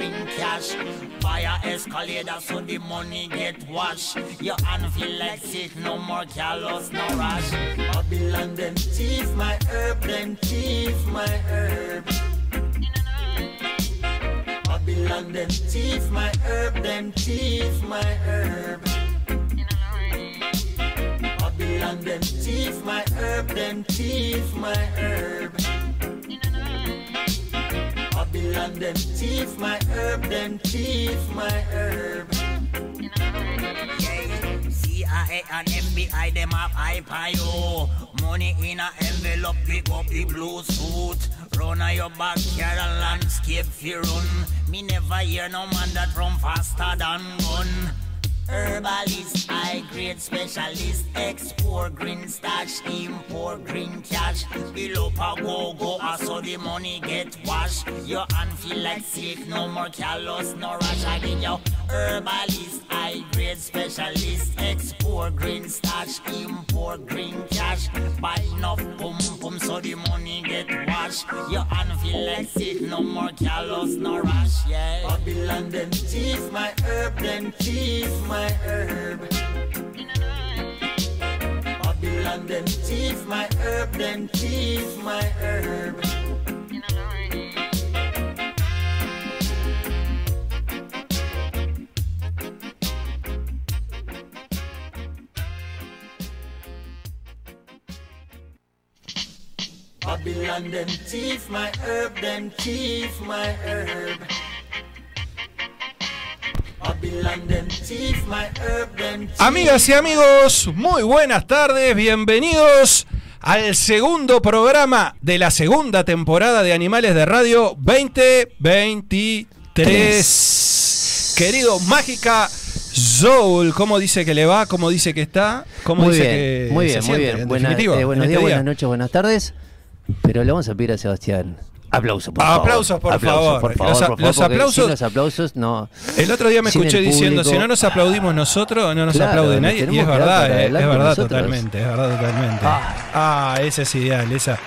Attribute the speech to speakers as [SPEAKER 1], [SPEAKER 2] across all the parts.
[SPEAKER 1] green cash. Buy escalator so the money get washed. Your hand feel like sick, no more callous, no rush.
[SPEAKER 2] Babylon them thief my herb, them thief my herb. Babylon them thief my herb, them thief my herb. Babylon them thief my herb, them thief my herb. Babylon them thief my herb, them thief my herb.
[SPEAKER 1] CIA and FBI, them have high pio. Money in a envelope, pick up the blue suit. Run on your backyard and landscape fi run. Me never hear no man that run faster than gun. Herbalist, high grade specialist, export green stash, import green cash. Up a go go, I saw the money get washed. Your hand feel like sick, no more callous, no rush again. Yo, herbalist, high grade specialist, export green stash, import green cash. Buy enough pum pum so the money get washed. Your hand feel like sick, no more callous, no rush. Yeah.
[SPEAKER 2] Babylon them thief my herb, them thief my herb. Babylon them thief my herb, them thief my herb. Babylon them thief my herb, them thief my herb.
[SPEAKER 3] Amigas y amigos, muy buenas tardes, bienvenidos al segundo programa de la segunda temporada de Animales de Radio 2023. Querido Mágica Soul, ¿cómo dice que le va? ¿Cómo dice que está? ¿Cómo
[SPEAKER 4] Muy
[SPEAKER 3] dice
[SPEAKER 4] bien,
[SPEAKER 3] que
[SPEAKER 4] muy
[SPEAKER 3] se
[SPEAKER 4] bien, muy
[SPEAKER 3] siente,
[SPEAKER 4] bien. Buena- eh, buenos
[SPEAKER 3] en
[SPEAKER 4] días,
[SPEAKER 3] este día?
[SPEAKER 4] buenas noches, buenas tardes. Pero le vamos a pedir a Sebastián. Aplausos, por favor.
[SPEAKER 3] Aplausos, por favor.
[SPEAKER 4] por favor,
[SPEAKER 3] Los a-
[SPEAKER 4] por favor,
[SPEAKER 3] los
[SPEAKER 4] porque
[SPEAKER 3] aplausos-
[SPEAKER 4] sin los aplausos no.
[SPEAKER 3] El otro día me escuché diciendo, si no nos aplaudimos nosotros, no nos
[SPEAKER 4] Claro,
[SPEAKER 3] aplaude nadie. Y es verdad, eh, es verdad
[SPEAKER 4] nosotros.
[SPEAKER 3] totalmente, es verdad totalmente. Ah, ese es ideal, esa.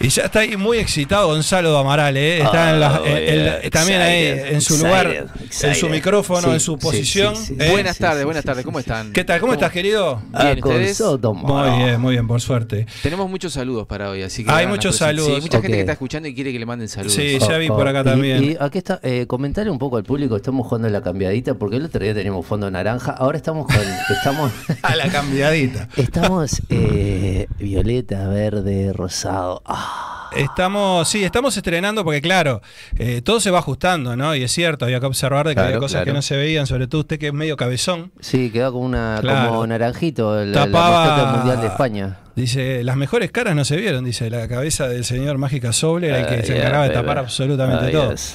[SPEAKER 3] Y ya está ahí muy excitado Gonzalo Amaral, ¿eh? Está en la- en- en la-
[SPEAKER 4] yeah,
[SPEAKER 3] también ahí en su
[SPEAKER 4] excited,
[SPEAKER 3] lugar, en su micrófono,
[SPEAKER 4] Sí,
[SPEAKER 3] en su posición.
[SPEAKER 4] sí, sí.
[SPEAKER 3] ¿eh?
[SPEAKER 5] Buenas
[SPEAKER 4] Sí,
[SPEAKER 5] tardes,
[SPEAKER 4] sí,
[SPEAKER 5] buenas
[SPEAKER 4] sí,
[SPEAKER 5] tardes, ¿cómo están?
[SPEAKER 3] ¿Qué tal? ¿Cómo estás, querido?
[SPEAKER 4] Ah,
[SPEAKER 5] Bien,
[SPEAKER 4] con
[SPEAKER 5] ¿ustedes?
[SPEAKER 3] Muy bien, muy bien, por suerte.
[SPEAKER 5] Tenemos muchos saludos para hoy, así que.
[SPEAKER 3] Hay muchos saludos.
[SPEAKER 5] Sí, mucha gente que está escuchando y quiere que le manden saludos.
[SPEAKER 3] Sí. ya vi por acá
[SPEAKER 4] y-
[SPEAKER 3] también.
[SPEAKER 4] Y, aquí está, eh, comentarle un poco al público, estamos jugando la cambiadita, porque el otro día teníamos fondo naranja, ahora estamos con, estamos,
[SPEAKER 3] A la cambiadita.
[SPEAKER 4] estamos eh, violeta, verde, rosado. Ah,
[SPEAKER 3] Estamos, sí, estamos estrenando porque claro, eh, todo se va ajustando, ¿no? Y es cierto, había que observar de que había
[SPEAKER 4] Claro,
[SPEAKER 3] cosas que no se veían, sobre todo usted que es medio cabezón.
[SPEAKER 4] sí, queda como una,
[SPEAKER 3] Claro.
[SPEAKER 4] como naranjito, la
[SPEAKER 3] Tapaba-
[SPEAKER 4] mundial de España.
[SPEAKER 3] Dice, las mejores caras no se vieron, dice, la cabeza del señor Mágica Soble era el que se
[SPEAKER 4] yeah,
[SPEAKER 3] encargaba de tapar absolutamente todo.
[SPEAKER 4] yes.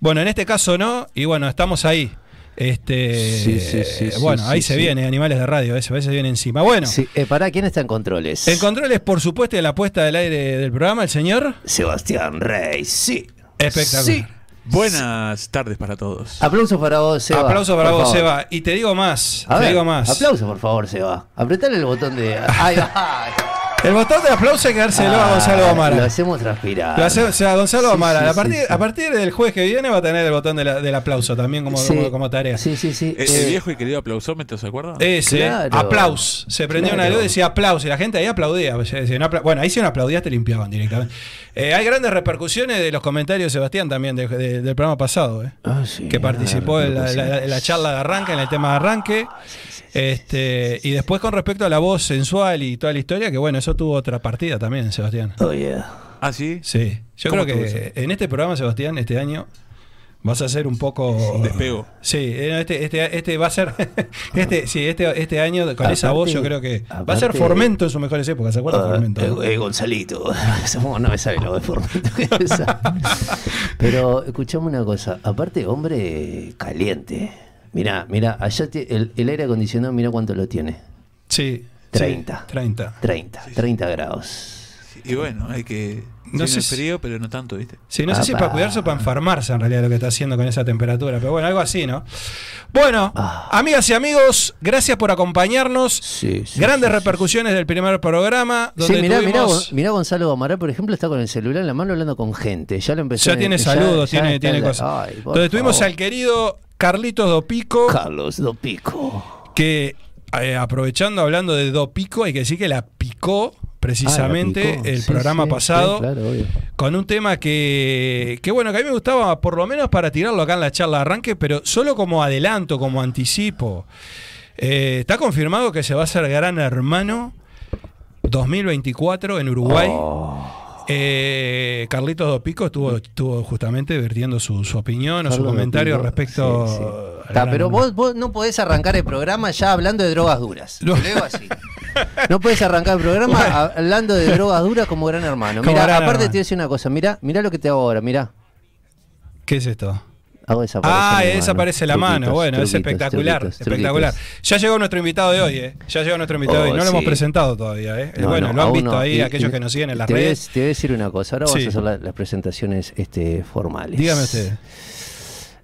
[SPEAKER 3] Bueno, en este caso no, y bueno, estamos ahí. Este,
[SPEAKER 4] Sí, sí, sí, sí,
[SPEAKER 3] bueno, ahí
[SPEAKER 4] sí,
[SPEAKER 3] se
[SPEAKER 4] sí.
[SPEAKER 3] viene, animales de radio, eso, a veces viene encima. Bueno,
[SPEAKER 4] Sí, eh, pará, ¿quién está en controles?
[SPEAKER 3] en controles, por supuesto, de la puesta del aire del programa, el señor.
[SPEAKER 4] Sebastián Rey, sí.
[SPEAKER 3] Espectacular.
[SPEAKER 4] Sí.
[SPEAKER 6] Buenas tardes para todos.
[SPEAKER 4] Aplausos para vos, Seba.
[SPEAKER 3] Aplauso para
[SPEAKER 4] por
[SPEAKER 3] vos,
[SPEAKER 4] favor.
[SPEAKER 3] Seba. Y te digo más,
[SPEAKER 4] A
[SPEAKER 3] te
[SPEAKER 4] ver,
[SPEAKER 3] digo más.
[SPEAKER 4] Aplausos, por favor, Seba. Apretale el botón de. Ahí va.
[SPEAKER 3] El botón de aplauso hay que dárselo a
[SPEAKER 4] Ah,
[SPEAKER 3] Gonzalo Amara.
[SPEAKER 4] Lo hacemos transpirar.
[SPEAKER 3] Lo hace- o sea, Gonzalo
[SPEAKER 4] Sí,
[SPEAKER 3] Amara,
[SPEAKER 4] sí,
[SPEAKER 3] a, partir,
[SPEAKER 4] sí, sí.
[SPEAKER 3] a partir del jueves que viene va a tener el botón de la- del aplauso también como,
[SPEAKER 4] Sí.
[SPEAKER 3] como, como tarea.
[SPEAKER 4] Sí, sí, sí.
[SPEAKER 6] El,
[SPEAKER 4] Eh,
[SPEAKER 6] viejo y querido aplausómetro, ¿se acuerdan?
[SPEAKER 3] Ese,
[SPEAKER 4] Claro.
[SPEAKER 3] aplaus. Se prendió una
[SPEAKER 4] Claro.
[SPEAKER 3] luz y decía aplaus. Y la gente ahí aplaudía. No apla- bueno, ahí si no aplaudías te limpiaban directamente. Eh, hay grandes repercusiones de los comentarios de Sebastián también de- de- del programa pasado. eh,
[SPEAKER 4] ah, sí,
[SPEAKER 3] que participó en la, la- la charla de arranque, en el tema de arranque. Este, y después con respecto a la voz sensual y toda la historia, que bueno, eso tuvo otra partida también, Sebastián.
[SPEAKER 4] Oh, yeah.
[SPEAKER 6] Ah, sí.
[SPEAKER 3] Sí, yo
[SPEAKER 6] ¿Cómo
[SPEAKER 3] creo que en este programa, Sebastián, este año vas a ser un poco
[SPEAKER 6] Despego.
[SPEAKER 3] Sí, eh, este, este, este va a ser este, sí, este, este año con esa voz yo creo que va a ser Formento en sus mejores épocas, ¿se acuerdan de
[SPEAKER 4] Ah,
[SPEAKER 3] Formento?
[SPEAKER 4] eh, eh, Gonzalito. No me sabe lo de Formento que es esa. Pero escuchame una cosa. Aparte, hombre caliente. Mirá, mirá, allá te- el, el aire acondicionado, mira cuánto lo tiene.
[SPEAKER 3] Sí,
[SPEAKER 4] 30.
[SPEAKER 3] sí, 30.
[SPEAKER 4] 30, 30 grados.
[SPEAKER 6] Y bueno, hay que.
[SPEAKER 3] No sé si-
[SPEAKER 6] frío, pero no tanto, ¿viste?
[SPEAKER 3] Sí, no sé si es para cuidarse o para enfermarse en realidad lo que está haciendo con esa temperatura, pero bueno, algo así, ¿no? Bueno,
[SPEAKER 4] Ah.
[SPEAKER 3] amigas y amigos, gracias por acompañarnos.
[SPEAKER 4] Sí, sí,
[SPEAKER 3] Grandes
[SPEAKER 4] sí, sí,
[SPEAKER 3] repercusiones del primer programa.
[SPEAKER 4] Sí,
[SPEAKER 3] Donde
[SPEAKER 4] mirá, mirá,
[SPEAKER 3] tuvimos-
[SPEAKER 4] mirá Gonzalo Amaral, por ejemplo, está con el celular en la mano hablando con gente. Ya lo empezó
[SPEAKER 3] Ya tiene saludos, tiene,
[SPEAKER 4] está
[SPEAKER 3] tiene
[SPEAKER 4] la-
[SPEAKER 3] cosas.
[SPEAKER 4] Ay,
[SPEAKER 3] Donde tuvimos al querido Carlitos Dopico,
[SPEAKER 4] Carlos Dopico.
[SPEAKER 3] que eh, aprovechando, hablando de Dopico, hay que decir que la picó precisamente
[SPEAKER 4] Ah, la picó.
[SPEAKER 3] el
[SPEAKER 4] Sí,
[SPEAKER 3] programa
[SPEAKER 4] sí,
[SPEAKER 3] pasado.
[SPEAKER 4] sí, claro, obvio.
[SPEAKER 3] Con un tema que, que, bueno, que a mí me gustaba por lo menos para tirarlo acá en la charla de arranque, pero solo como adelanto, como anticipo. Eh, está confirmado que se va a hacer Gran Hermano 2024 en Uruguay.
[SPEAKER 4] Oh.
[SPEAKER 3] Eh, Carlitos Dopico estuvo, estuvo justamente vertiendo su, su opinión o su comentario
[SPEAKER 4] Dopico,
[SPEAKER 3] respecto.
[SPEAKER 4] sí, sí.
[SPEAKER 3] Gran
[SPEAKER 4] pero vos, vos no podés arrancar el programa ya hablando de drogas duras.
[SPEAKER 3] No.
[SPEAKER 4] Te lo digo así. No puedes arrancar el programa
[SPEAKER 3] Bueno.
[SPEAKER 4] hablando de drogas duras como gran hermano. Mira, aparte
[SPEAKER 3] Hermano.
[SPEAKER 4] te voy a decir una cosa. Mira, mira lo que te hago ahora. Mira,
[SPEAKER 3] ¿Qué es esto? Ah,
[SPEAKER 4] mano.
[SPEAKER 3] desaparece la mano.
[SPEAKER 4] Truquitos,
[SPEAKER 3] Bueno, es espectacular.
[SPEAKER 4] truquitos,
[SPEAKER 3] espectacular. Ya llegó nuestro invitado de hoy, ¿eh? Ya llegó nuestro invitado de
[SPEAKER 4] Oh,
[SPEAKER 3] hoy. No lo hemos presentado todavía, ¿eh?
[SPEAKER 4] No,
[SPEAKER 3] bueno,
[SPEAKER 4] no,
[SPEAKER 3] lo han visto
[SPEAKER 4] no.
[SPEAKER 3] ahí
[SPEAKER 4] Y-
[SPEAKER 3] aquellos
[SPEAKER 4] y
[SPEAKER 3] que nos siguen en las
[SPEAKER 4] te voy a-
[SPEAKER 3] redes.
[SPEAKER 4] te voy a decir una cosa. Ahora vamos
[SPEAKER 3] Sí.
[SPEAKER 4] a hacer la- las presentaciones este, formales.
[SPEAKER 3] Dígame usted.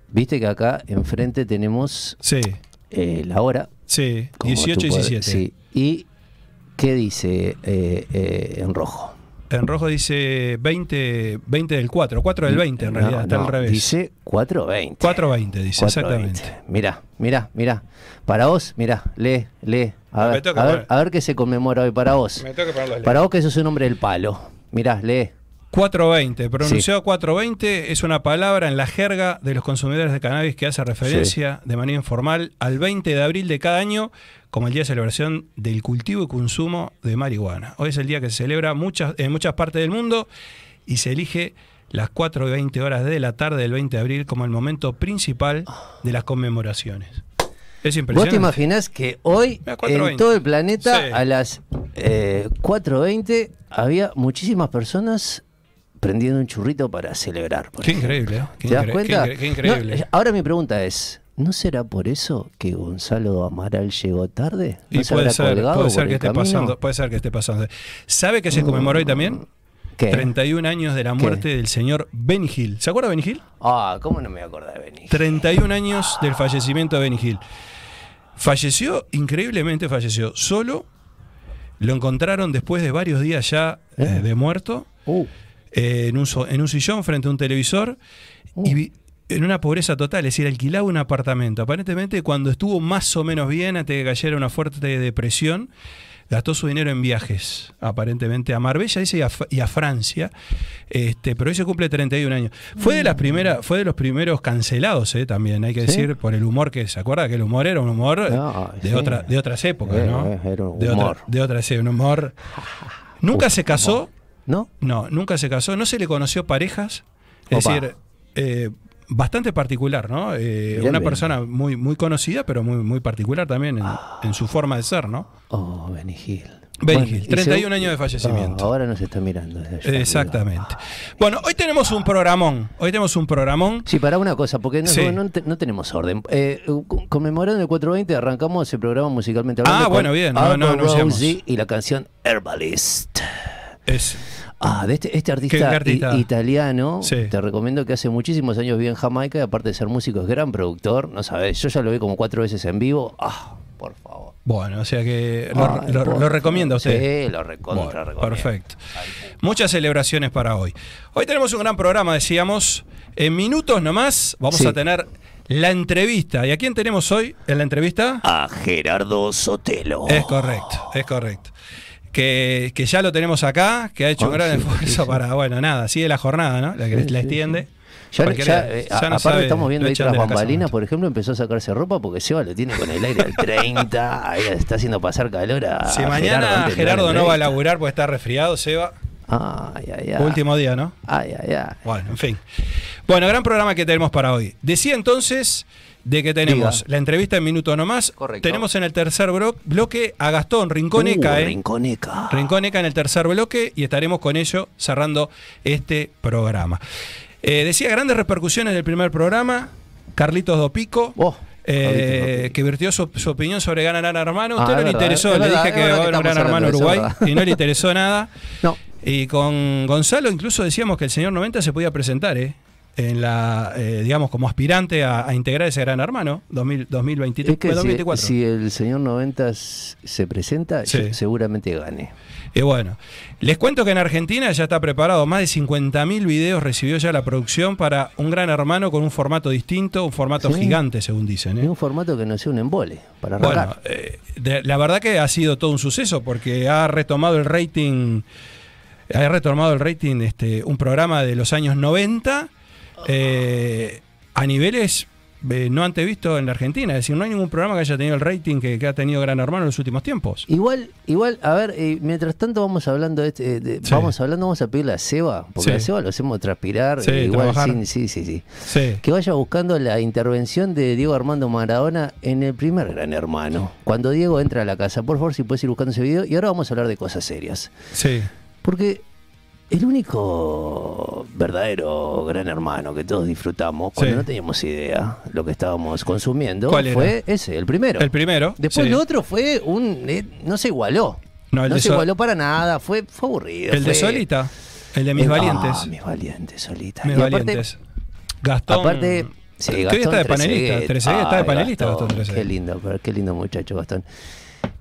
[SPEAKER 4] Viste que acá enfrente tenemos
[SPEAKER 3] Sí,
[SPEAKER 4] eh, la hora.
[SPEAKER 3] sí.
[SPEAKER 4] como
[SPEAKER 3] 18
[SPEAKER 4] tú
[SPEAKER 3] y
[SPEAKER 4] podés-
[SPEAKER 3] 17.
[SPEAKER 4] Sí. ¿Y qué dice eh, eh, en rojo?
[SPEAKER 3] En rojo dice 20, 20 del 4. 4 del 20 en
[SPEAKER 4] No,
[SPEAKER 3] realidad, está
[SPEAKER 4] no,
[SPEAKER 3] al revés.
[SPEAKER 4] Dice 420.
[SPEAKER 3] 420 dice,
[SPEAKER 4] 420.
[SPEAKER 3] exactamente.
[SPEAKER 4] Mirá, mirá, mirá. Para vos, mirá, lee, lee. A ver,
[SPEAKER 3] toca
[SPEAKER 4] a ver,
[SPEAKER 3] poner.
[SPEAKER 4] a ver qué se conmemora hoy para vos.
[SPEAKER 3] Me tengo que ponerlo a leer.
[SPEAKER 4] Para vos que sos un hombre del palo. Mirá, lee.
[SPEAKER 3] 420, pronunciado 420 es una palabra en la jerga de los consumidores de cannabis que hace referencia de manera informal al 20 de abril de cada año como el día de celebración del cultivo y consumo de marihuana. Hoy es el día que se celebra muchas, en muchas partes del mundo y se elige las 4 y 20 horas de la tarde del 20 de abril como el momento principal de las conmemoraciones. Es
[SPEAKER 4] ¿Vos te
[SPEAKER 3] impresionante.
[SPEAKER 4] imaginás que hoy en
[SPEAKER 3] 4:20.
[SPEAKER 4] todo el planeta
[SPEAKER 3] Sí.
[SPEAKER 4] a las eh, 4.20 había muchísimas personas prendiendo un churrito para celebrar? por
[SPEAKER 3] Qué
[SPEAKER 4] ejemplo?
[SPEAKER 3] increíble, ¿eh? Qué
[SPEAKER 4] ¿Te das cuenta?
[SPEAKER 3] qué incre- qué increíble.
[SPEAKER 4] No, ahora mi pregunta es, ¿no será por eso que Gonzalo Amaral llegó tarde? ¿No
[SPEAKER 3] Y
[SPEAKER 4] se
[SPEAKER 3] puede ser, puede ser que esté pasando, puede ser que esté pasando. ¿Sabe que se conmemoró hoy también?
[SPEAKER 4] ¿Qué?
[SPEAKER 3] 31 años de la
[SPEAKER 4] ¿Qué?
[SPEAKER 3] muerte del señor Benny Hill. ¿Se acuerda de Benny Hill?
[SPEAKER 4] Ah, ¿cómo no me voy a acordar de Benny?
[SPEAKER 3] 31 años del fallecimiento de Benny Hill. Falleció, increíblemente falleció, solo. Lo encontraron después de varios días ya eh,
[SPEAKER 4] Eh.
[SPEAKER 3] de muerto,
[SPEAKER 4] Uh,
[SPEAKER 3] eh, en, un, en un sillón frente a un televisor y vi- en una pobreza total, es decir, alquilaba un apartamento. Aparentemente, cuando estuvo más o menos bien, antes de que cayera una fuerte depresión, gastó su dinero en viajes, aparentemente a Marbella dice, y, a, y a Francia, este, pero hoy se cumple 31 años. Fue de las primeras, fue de los primeros cancelados, eh, también, hay que
[SPEAKER 4] ¿Sí?
[SPEAKER 3] decir, por el humor que se acuerda que el humor era un humor
[SPEAKER 4] No,
[SPEAKER 3] de
[SPEAKER 4] sí.
[SPEAKER 3] otra, de otras épocas,
[SPEAKER 4] Eh,
[SPEAKER 3] ¿no?
[SPEAKER 4] era un
[SPEAKER 3] de otra-
[SPEAKER 4] humor.
[SPEAKER 3] de otras épocas, un humor. Nunca se casó.
[SPEAKER 4] ¿No?
[SPEAKER 3] No, nunca se casó, no se le conoció parejas. Es
[SPEAKER 4] Opa.
[SPEAKER 3] decir, eh, bastante particular, ¿no? Eh, una
[SPEAKER 4] bien.
[SPEAKER 3] persona muy, muy conocida, pero muy, muy particular también en, en su forma de ser, ¿no?
[SPEAKER 4] Oh, Benny Hill.
[SPEAKER 3] Benny Hill,
[SPEAKER 4] y
[SPEAKER 3] 31
[SPEAKER 4] segu-
[SPEAKER 3] años de fallecimiento.
[SPEAKER 4] Ah, ahora nos está mirando. desde arriba.
[SPEAKER 3] Exactamente. Bueno, hoy tenemos un programón. Hoy tenemos un programón.
[SPEAKER 4] Sí, para una cosa, porque no,
[SPEAKER 3] Sí.
[SPEAKER 4] no no tenemos orden. Eh, con- conmemorando el 420 arrancamos el programa musicalmente hablando.
[SPEAKER 3] Ah, bueno, bien, no- no.
[SPEAKER 4] Rosie y la canción Herbalist.
[SPEAKER 3] Es,
[SPEAKER 4] Ah, de este, este
[SPEAKER 3] ¿Qué-
[SPEAKER 4] artista, italiano,
[SPEAKER 3] Sí.
[SPEAKER 4] te recomiendo que hace muchísimos años vive en Jamaica y aparte de ser músico es gran productor, no sabes, yo ya lo vi como cuatro veces en vivo. Ah, por favor.
[SPEAKER 3] bueno, o sea que lo,
[SPEAKER 4] Ay,
[SPEAKER 3] lo-
[SPEAKER 4] por
[SPEAKER 3] lo recomienda usted.
[SPEAKER 4] Sí, lo recontra
[SPEAKER 3] Bueno,
[SPEAKER 4] recomiendo.
[SPEAKER 3] perfecto. Muchas celebraciones para hoy. Hoy tenemos un gran programa, decíamos. En minutos nomás vamos
[SPEAKER 4] Sí.
[SPEAKER 3] a tener la entrevista. ¿Y a quién tenemos hoy en la entrevista?
[SPEAKER 4] A Gerardo Sotelo.
[SPEAKER 3] Es correcto, es correcto. Que, que ya lo tenemos acá, que ha hecho un
[SPEAKER 4] Ah,
[SPEAKER 3] gran
[SPEAKER 4] sí,
[SPEAKER 3] esfuerzo
[SPEAKER 4] sí,
[SPEAKER 3] para, bueno, nada, sigue la jornada, ¿no? La que la extiende.
[SPEAKER 4] Ya, ya, eh,
[SPEAKER 3] Ya no
[SPEAKER 4] aparte
[SPEAKER 3] sabe,
[SPEAKER 4] estamos viendo ahí tras bambalinas, por ejemplo, empezó a sacarse ropa porque Seba lo tiene con el aire al 30, ahí está haciendo pasar calor a
[SPEAKER 3] Si
[SPEAKER 4] Gerardo
[SPEAKER 3] mañana Gerardo,
[SPEAKER 4] la
[SPEAKER 3] no va a laburar porque está resfriado, Seba.
[SPEAKER 4] Ay, ay, ay.
[SPEAKER 3] Último día, ¿no?
[SPEAKER 4] Ay, ay, ay.
[SPEAKER 3] Bueno, en fin. Bueno, gran programa que tenemos para hoy. Decía entonces de que tenemos
[SPEAKER 4] Diga.
[SPEAKER 3] la entrevista en minuto nomás.
[SPEAKER 4] Correcto.
[SPEAKER 3] Tenemos en el tercer bloque a Gastón Rinconeca,
[SPEAKER 4] Uh,
[SPEAKER 3] ¿eh?
[SPEAKER 4] Rinconeca.
[SPEAKER 3] Rinconeca en el tercer bloque y estaremos con ello cerrando este programa. Eh, decía grandes repercusiones del primer programa. Carlitos Dopico.
[SPEAKER 4] Oh,
[SPEAKER 3] eh, que vertió su, su opinión sobre Gran Hermano. A
[SPEAKER 4] Ah,
[SPEAKER 3] usted no le
[SPEAKER 4] verdad,
[SPEAKER 3] interesó,
[SPEAKER 4] es
[SPEAKER 3] le
[SPEAKER 4] verdad,
[SPEAKER 3] dije que va a haber un Gran Hermano Uruguay y no le interesó nada.
[SPEAKER 4] No.
[SPEAKER 3] Y con Gonzalo incluso decíamos que el señor 90 se podía presentar, ¿eh? En la, eh, digamos, como aspirante a, a integrar ese gran hermano 2000, 2023,
[SPEAKER 4] Es que si,
[SPEAKER 3] 2024.
[SPEAKER 4] si el señor 90 s- se presenta,
[SPEAKER 3] Sí.
[SPEAKER 4] seguramente gane.
[SPEAKER 3] Y bueno, les cuento que en Argentina ya está preparado, más de 50.000 videos recibió ya la producción para un gran hermano con un formato distinto, un formato
[SPEAKER 4] Sí.
[SPEAKER 3] gigante, según dicen. ¿eh?
[SPEAKER 4] Es un formato que no sea un embole, para
[SPEAKER 3] Bueno, eh, de- la verdad que ha sido todo un suceso porque ha retomado el rating, ha retomado el rating este, un programa de los años 90 eh, a niveles eh, no antevisto en la Argentina. Es decir, no hay ningún programa que haya tenido el rating que, que ha tenido Gran Hermano en los últimos tiempos.
[SPEAKER 4] Igual, igual, a ver, eh, mientras tanto vamos hablando de este, de-
[SPEAKER 3] Sí.
[SPEAKER 4] vamos hablando, vamos a pedirle a Seba, porque
[SPEAKER 3] Sí.
[SPEAKER 4] a Seba lo hacemos transpirar,
[SPEAKER 3] Sí,
[SPEAKER 4] igual sin- sí, sí. Sí. Que vaya buscando la intervención de Diego Armando Maradona en el primer Gran Hermano. Cuando Diego entra a la casa, por favor, si puedes ir buscando ese video. Y ahora vamos a hablar de cosas serias.
[SPEAKER 3] Sí.
[SPEAKER 4] Porque el único verdadero gran hermano que todos disfrutamos cuando
[SPEAKER 3] Sí.
[SPEAKER 4] no teníamos idea lo que estábamos consumiendo fue ese, el primero.
[SPEAKER 3] El primero.
[SPEAKER 4] Después
[SPEAKER 3] sí.
[SPEAKER 4] lo otro fue un. eh, no se igualó.
[SPEAKER 3] No, el
[SPEAKER 4] se igualó para nada, fue, fue aburrido.
[SPEAKER 3] El de Solita. El de Mis
[SPEAKER 4] el-
[SPEAKER 3] Valientes.
[SPEAKER 4] Ah, mis valientes, Solita.
[SPEAKER 3] Mis
[SPEAKER 4] Y aparte-
[SPEAKER 3] Valientes. Gastón.
[SPEAKER 4] Aparte, sí, Gastón
[SPEAKER 3] está de panelista.
[SPEAKER 4] Trezeguet.
[SPEAKER 3] Trezeguet está de panelista, Gastón,
[SPEAKER 4] Gastón. Qué lindo, pero qué lindo muchacho, Gastón.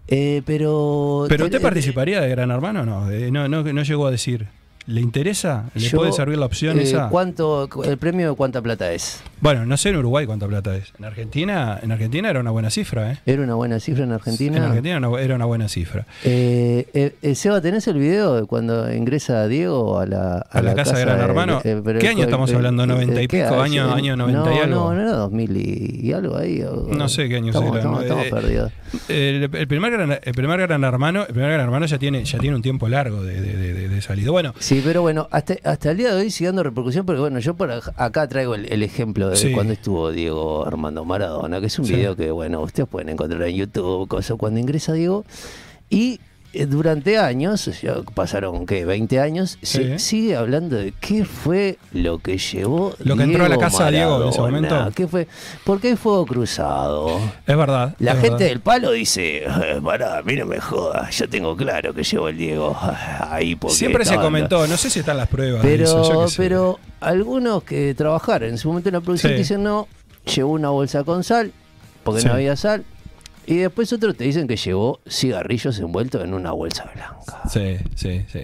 [SPEAKER 4] Eh, pero.
[SPEAKER 3] ¿Pero
[SPEAKER 4] te-
[SPEAKER 3] usted
[SPEAKER 4] eh,
[SPEAKER 3] participaría de Gran Hermano o no? Eh, no, no? No llegó a decir. ¿Le interesa? ¿Le
[SPEAKER 4] yo,
[SPEAKER 3] puede servir la opción
[SPEAKER 4] eh,
[SPEAKER 3] esa?
[SPEAKER 4] ¿cuánto, ¿El premio de cuánta plata es?
[SPEAKER 3] Bueno, no sé en Uruguay cuánta plata es. En Argentina, en Argentina era una buena cifra, ¿eh?
[SPEAKER 4] Era una buena cifra en Argentina.
[SPEAKER 3] En Argentina era una- era una buena cifra.
[SPEAKER 4] Eh, eh, eh, Seba, ¿tenés el video de cuando ingresa Diego a la,
[SPEAKER 3] A la casa de Gran Hermano?
[SPEAKER 4] pero
[SPEAKER 3] ¿Qué año estamos hablando? ¿90 y
[SPEAKER 4] ¿qué
[SPEAKER 3] pico? ¿Año-
[SPEAKER 4] año?
[SPEAKER 3] año 90 y
[SPEAKER 4] no,
[SPEAKER 3] algo?
[SPEAKER 4] No, no era 2000 y, y algo ahí. o-
[SPEAKER 3] No sé qué año
[SPEAKER 4] estamos,
[SPEAKER 3] será,
[SPEAKER 4] Estamos,
[SPEAKER 3] Eh,
[SPEAKER 4] perdidos.
[SPEAKER 3] El, primer gran, el primer gran hermano, el primer gran hermano ya tiene, ya tiene un tiempo largo de, de, de- de salida. Bueno,
[SPEAKER 4] Sí, pero bueno, hasta, hasta el día de hoy sigue dando repercusión, porque bueno, yo por acá traigo el, el ejemplo de
[SPEAKER 3] Sí.
[SPEAKER 4] cuando estuvo Diego Armando Maradona, que es un
[SPEAKER 3] Sí.
[SPEAKER 4] video que, bueno, ustedes pueden encontrar en YouTube, cosa, cuando ingresa Diego. Y durante años, ya pasaron, ¿qué? 20 años, se
[SPEAKER 3] Sí.
[SPEAKER 4] sigue hablando de qué fue lo que llevó
[SPEAKER 3] Lo que entró a la casa de Diego en ese momento.
[SPEAKER 4] ¿Qué fue? Porque hay fuego cruzado.
[SPEAKER 3] es verdad.
[SPEAKER 4] La
[SPEAKER 3] es
[SPEAKER 4] gente
[SPEAKER 3] verdad.
[SPEAKER 4] del palo dice, "Eh, pará, mí no me jodas, yo tengo claro que llevó el Diego ahí porque
[SPEAKER 3] Siempre se comentó, no sé si están las pruebas. de eso,
[SPEAKER 4] pero,
[SPEAKER 3] qué sé.
[SPEAKER 4] pero algunos que trabajaron en su momento en la producción
[SPEAKER 3] Sí.
[SPEAKER 4] dicen no, llevó una bolsa con sal, porque
[SPEAKER 3] Sí.
[SPEAKER 4] no había sal. Y después otros te dicen que llevó cigarrillos envueltos en una bolsa blanca.
[SPEAKER 3] Sí, sí, sí.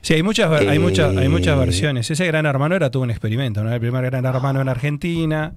[SPEAKER 3] Sí, hay muchas, hay, muchas, hay muchas
[SPEAKER 4] Eh.
[SPEAKER 3] versiones. Ese gran hermano era todo un experimento, ¿no? El primer gran hermano en Argentina.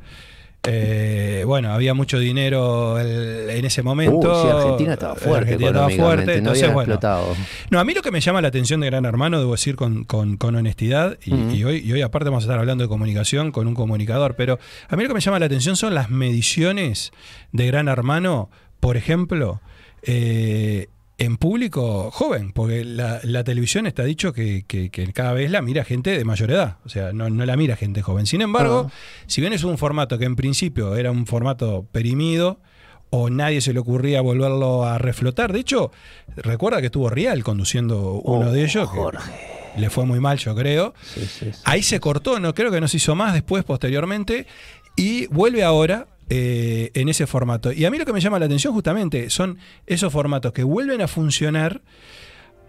[SPEAKER 3] Eh, bueno, había mucho dinero el- en ese momento.
[SPEAKER 4] Uh, sí, Argentina estaba fuerte
[SPEAKER 3] Argentina estaba fuerte,
[SPEAKER 4] no
[SPEAKER 3] entonces,
[SPEAKER 4] había
[SPEAKER 3] bueno.
[SPEAKER 4] explotado.
[SPEAKER 3] No, a mí lo que me llama la atención de Gran Hermano, debo decir con, con- con honestidad, y hoy, y hoy aparte vamos a estar hablando de comunicación con un comunicador, pero a mí lo que me llama la atención son las mediciones de Gran Hermano, por ejemplo, eh, en público joven, porque la, la televisión está dicho que, que- que cada vez la mira gente de mayor edad, o sea, no, no la mira gente joven. Sin embargo,
[SPEAKER 4] Ah.
[SPEAKER 3] si bien es un formato que en principio era un formato perimido, o nadie se le ocurría volverlo a reflotar. De hecho, recuerda que estuvo Rial conduciendo uno
[SPEAKER 4] Oh,
[SPEAKER 3] de ellos, que
[SPEAKER 4] Jorge.
[SPEAKER 3] le fue muy mal, yo creo.
[SPEAKER 4] Sí, sí, sí.
[SPEAKER 3] Ahí se cortó, no creo que no se hizo más después, posteriormente, y vuelve ahora eh, en ese formato. Y a mí lo que me llama la atención justamente son esos formatos que vuelven a funcionar,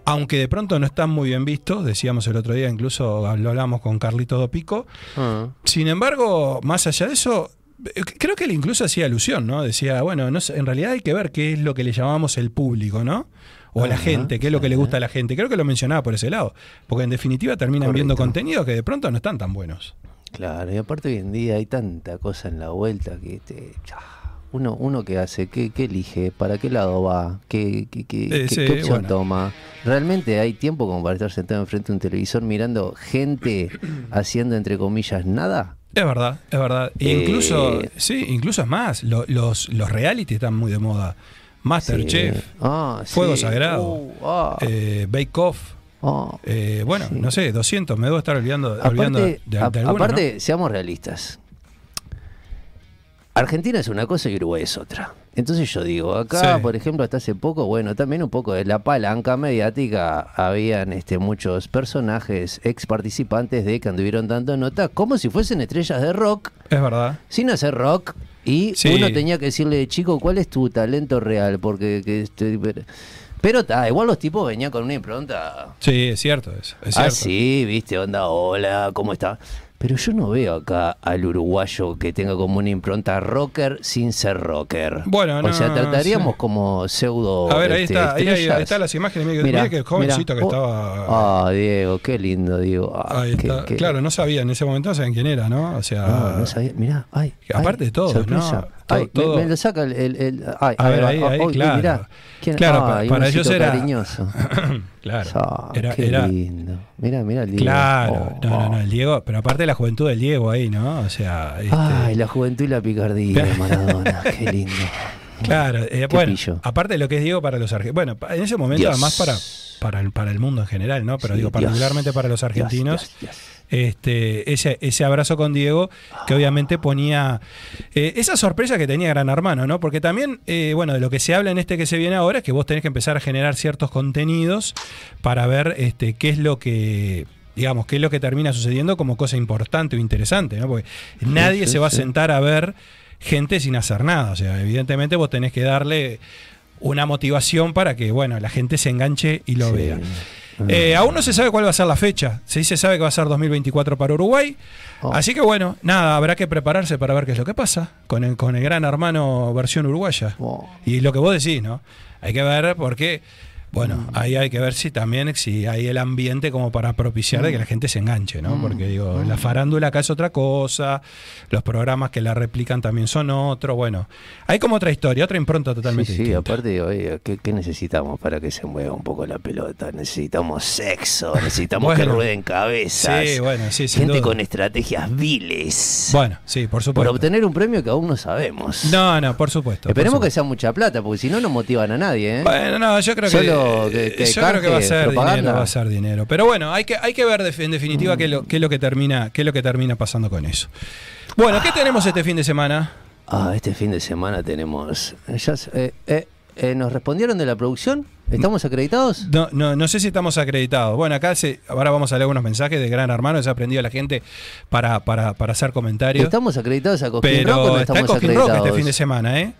[SPEAKER 3] aunque de pronto no están muy bien vistos, decíamos el otro día, incluso lo hablamos con Carlito Dopico.
[SPEAKER 4] Ah.
[SPEAKER 3] Sin embargo, más allá de eso, eh, creo que él incluso hacía alusión, ¿no? Decía, bueno, no sé, en realidad hay que ver qué es lo que le llamamos el público, ¿no? O la
[SPEAKER 4] Ajá,
[SPEAKER 3] gente, qué es lo que le gusta a la gente. Creo que lo mencionaba por ese lado. Porque en definitiva terminan viendo contenidos que de pronto no están tan buenos.
[SPEAKER 4] Claro, y aparte hoy en día hay tanta cosa en la vuelta que te, uno, uno que hace, ¿Qué, qué elige, para qué lado va, qué, qué, qué-
[SPEAKER 3] Eh,
[SPEAKER 4] qué-
[SPEAKER 3] sí,
[SPEAKER 4] qué opción
[SPEAKER 3] bueno.
[SPEAKER 4] toma. Realmente hay tiempo como para estar sentado enfrente de un televisor mirando gente haciendo entre comillas nada.
[SPEAKER 3] Es verdad, es verdad. E
[SPEAKER 4] Eh,
[SPEAKER 3] incluso, sí, incluso es más, lo- los, los reality están muy de moda. Masterchef,
[SPEAKER 4] Sí. Ah,
[SPEAKER 3] Fuego
[SPEAKER 4] sí.
[SPEAKER 3] Sagrado,
[SPEAKER 4] Uh, ah,
[SPEAKER 3] eh, Bake Off. Eh, bueno,
[SPEAKER 4] Sí.
[SPEAKER 3] no sé, 200, me debo estar olvidando, olvidando
[SPEAKER 4] Aparte,
[SPEAKER 3] de, de
[SPEAKER 4] a- aparte, seamos realistas. Argentina es una cosa y Uruguay es otra. Entonces yo digo, acá,
[SPEAKER 3] Sí.
[SPEAKER 4] por ejemplo, hasta hace poco, bueno, también un poco de la palanca mediática, habían este, muchos personajes, ex participantes de que anduvieron dando nota, como si fuesen estrellas de rock.
[SPEAKER 3] Es verdad.
[SPEAKER 4] sin hacer rock, y
[SPEAKER 3] Sí.
[SPEAKER 4] uno tenía que decirle, chico, ¿cuál es tu talento real? Porque que este, pero- pero ta, igual los tipos venían con una impronta
[SPEAKER 3] Sí, es cierto eso. Es
[SPEAKER 4] Ah, sí, viste, onda, hola, ¿cómo está? Pero yo no veo acá al uruguayo que tenga como una impronta rocker sin ser rocker.
[SPEAKER 3] Bueno,
[SPEAKER 4] O sea,
[SPEAKER 3] no,
[SPEAKER 4] trataríamos
[SPEAKER 3] sí.
[SPEAKER 4] como pseudo.
[SPEAKER 3] A ver, ahí
[SPEAKER 4] este,
[SPEAKER 3] está, ahí, ahí- ahí
[SPEAKER 4] estrellas.
[SPEAKER 3] están las imágenes. Mira,
[SPEAKER 4] Mirá,
[SPEAKER 3] mira que jovencito
[SPEAKER 4] mirá.
[SPEAKER 3] que
[SPEAKER 4] Oh,
[SPEAKER 3] estaba.
[SPEAKER 4] Ah, Diego, qué lindo, Diego. Ah,
[SPEAKER 3] ahí
[SPEAKER 4] qué-
[SPEAKER 3] está.
[SPEAKER 4] qué-
[SPEAKER 3] Claro, no sabía, en ese momento no sabían quién era, ¿no? O sea.
[SPEAKER 4] No, no sabía. Mirá, ay.
[SPEAKER 3] Aparte
[SPEAKER 4] ay,
[SPEAKER 3] de todo,
[SPEAKER 4] sorpresa.
[SPEAKER 3] ¿no?
[SPEAKER 4] Ay,
[SPEAKER 3] Todo-
[SPEAKER 4] me- lo saca el. el- el- ay,
[SPEAKER 3] A ver, ahí,
[SPEAKER 4] Oh,
[SPEAKER 3] ahí,
[SPEAKER 4] oh,
[SPEAKER 3] claro.
[SPEAKER 4] mirá. ¿Quién-
[SPEAKER 3] Claro,
[SPEAKER 4] ay,
[SPEAKER 3] pa-
[SPEAKER 4] un
[SPEAKER 3] para ellos era-
[SPEAKER 4] cariñoso.
[SPEAKER 3] claro. Era,
[SPEAKER 4] qué
[SPEAKER 3] era-
[SPEAKER 4] lindo. Mirá, mirá el Diego.
[SPEAKER 3] Claro,
[SPEAKER 4] Oh,
[SPEAKER 3] no, no,
[SPEAKER 4] oh.
[SPEAKER 3] no, el Diego, pero aparte de la juventud del Diego ahí, ¿no? O sea, este,
[SPEAKER 4] Ay, la juventud y la picardía de Maradona, qué lindo.
[SPEAKER 3] claro, eh, bueno,
[SPEAKER 4] pillo.
[SPEAKER 3] aparte de lo que es Diego para los argentinos, bueno, en ese momento
[SPEAKER 4] Dios.
[SPEAKER 3] además para, para, el, para el mundo en general, ¿no? Pero
[SPEAKER 4] Sí,
[SPEAKER 3] digo,
[SPEAKER 4] Dios.
[SPEAKER 3] particularmente para los argentinos,
[SPEAKER 4] Dios.
[SPEAKER 3] Este, ese, ese abrazo con Diego, que obviamente ponía eh, esa sorpresa que tenía Gran Hermano, ¿no? Porque también, eh, bueno, de lo que se habla en este que se viene ahora es que vos tenés que empezar a generar ciertos contenidos para ver este, qué es lo que digamos, qué es lo que termina sucediendo como cosa importante o interesante, ¿no? Porque nadie
[SPEAKER 4] sí,
[SPEAKER 3] se va a sentar a ver gente sin hacer nada. O sea, evidentemente vos tenés que darle una motivación para que, bueno, la gente se enganche y lo vea. Eh, aún no se sabe cuál va a ser la fecha. Sí se sabe que va a ser 2024 para Uruguay.
[SPEAKER 4] Oh.
[SPEAKER 3] Así que bueno, nada, habrá que prepararse para ver qué es lo que pasa con el, con el gran hermano versión uruguaya.
[SPEAKER 4] Oh.
[SPEAKER 3] Y lo que vos decís, ¿no? Hay que ver porque Bueno, ahí hay que ver si también si hay el ambiente como para propiciar de que la gente se enganche, ¿no? Porque digo, la farándula acá es otra cosa, los programas que la replican también son otro, bueno, hay como otra historia, otra impronta totalmente
[SPEAKER 4] Sí, sí,
[SPEAKER 3] distinta.
[SPEAKER 4] aparte, oye, ¿qué, qué necesitamos para que se mueva un poco la pelota? Necesitamos sexo, necesitamos que rueden cabezas.
[SPEAKER 3] Sí, bueno, sí,
[SPEAKER 4] Gente
[SPEAKER 3] duda.
[SPEAKER 4] con estrategias viles.
[SPEAKER 3] Bueno, sí, por
[SPEAKER 4] por
[SPEAKER 3] supuesto.
[SPEAKER 4] obtener un premio que aún no sabemos.
[SPEAKER 3] No, no, por supuesto.
[SPEAKER 4] Esperemos
[SPEAKER 3] por
[SPEAKER 4] que sea mucha plata, porque si no, no motivan a nadie. ¿eh?
[SPEAKER 3] Bueno, no, yo creo que,
[SPEAKER 4] Que
[SPEAKER 3] yo creo que va a ser
[SPEAKER 4] propaganda.
[SPEAKER 3] dinero, va a ser dinero. Pero bueno, hay que, hay que ver en definitiva qué, es lo, qué es lo que termina, qué es lo que termina pasando con eso. Bueno, ¿qué tenemos este fin de semana?
[SPEAKER 4] Ah, este fin de semana tenemos. ya sé, eh, eh, eh, ¿Nos respondieron de la producción? ¿Estamos acreditados?
[SPEAKER 3] No, no, no sé si estamos acreditados. Bueno, acá se, ahora vamos a leer unos mensajes de Gran Hermano, se ha aprendido la gente para, para, para hacer comentarios.
[SPEAKER 4] ¿Estamos acreditados a Cosquín Rock o
[SPEAKER 3] Pero
[SPEAKER 4] no
[SPEAKER 3] está
[SPEAKER 4] estamos
[SPEAKER 3] Cosquín Rock
[SPEAKER 4] acreditados?
[SPEAKER 3] este fin de semana, ¿eh?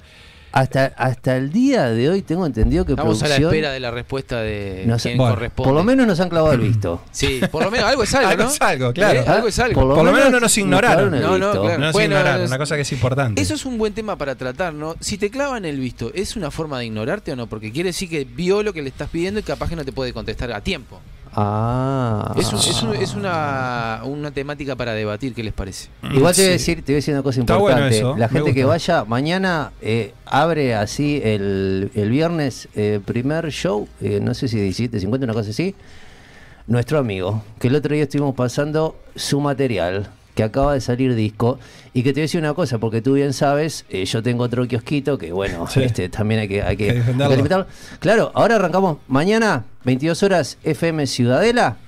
[SPEAKER 4] Hasta, hasta el día de hoy tengo entendido que
[SPEAKER 5] Estamos a la espera de la respuesta de
[SPEAKER 4] nos-
[SPEAKER 5] quien
[SPEAKER 3] bueno,
[SPEAKER 5] corresponde.
[SPEAKER 4] por lo menos nos han clavado el visto.
[SPEAKER 5] Sí, por lo menos algo es algo,
[SPEAKER 3] Algo
[SPEAKER 5] ¿no?
[SPEAKER 3] es algo, claro.
[SPEAKER 5] Eh, algo es algo.
[SPEAKER 4] Por
[SPEAKER 3] Por lo menos no nos ignoraron.
[SPEAKER 5] No, no, claro.
[SPEAKER 3] No nos
[SPEAKER 5] Bueno,
[SPEAKER 3] ignoraron,
[SPEAKER 5] es-
[SPEAKER 3] una cosa que es importante.
[SPEAKER 5] Eso es un buen tema para tratar, ¿no? Si te clavan el visto, ¿es una forma de ignorarte o no? Porque quiere decir que vio lo que le estás pidiendo y capaz que no te puede contestar a tiempo.
[SPEAKER 4] Ah.
[SPEAKER 5] Es, un- es, un- es una, una temática para debatir, ¿qué les parece?
[SPEAKER 4] Igual te voy a decir, te voy a decir una cosa
[SPEAKER 3] Está bueno
[SPEAKER 4] importante.
[SPEAKER 3] eso,
[SPEAKER 4] la gente que vaya mañana eh, abre así el, el viernes eh, primer show, eh, no sé si 17.50, una cosa así. Nuestro amigo, que el otro día estuvimos pasando su material, que acaba de salir disco, y que te voy a decir una cosa, porque tú bien sabes, eh, yo tengo otro kiosquito que bueno,
[SPEAKER 3] Sí.
[SPEAKER 4] este también hay que, hay que,
[SPEAKER 3] Hay.
[SPEAKER 4] Claro, ahora arrancamos mañana, 22 horas, FM Ciudadela.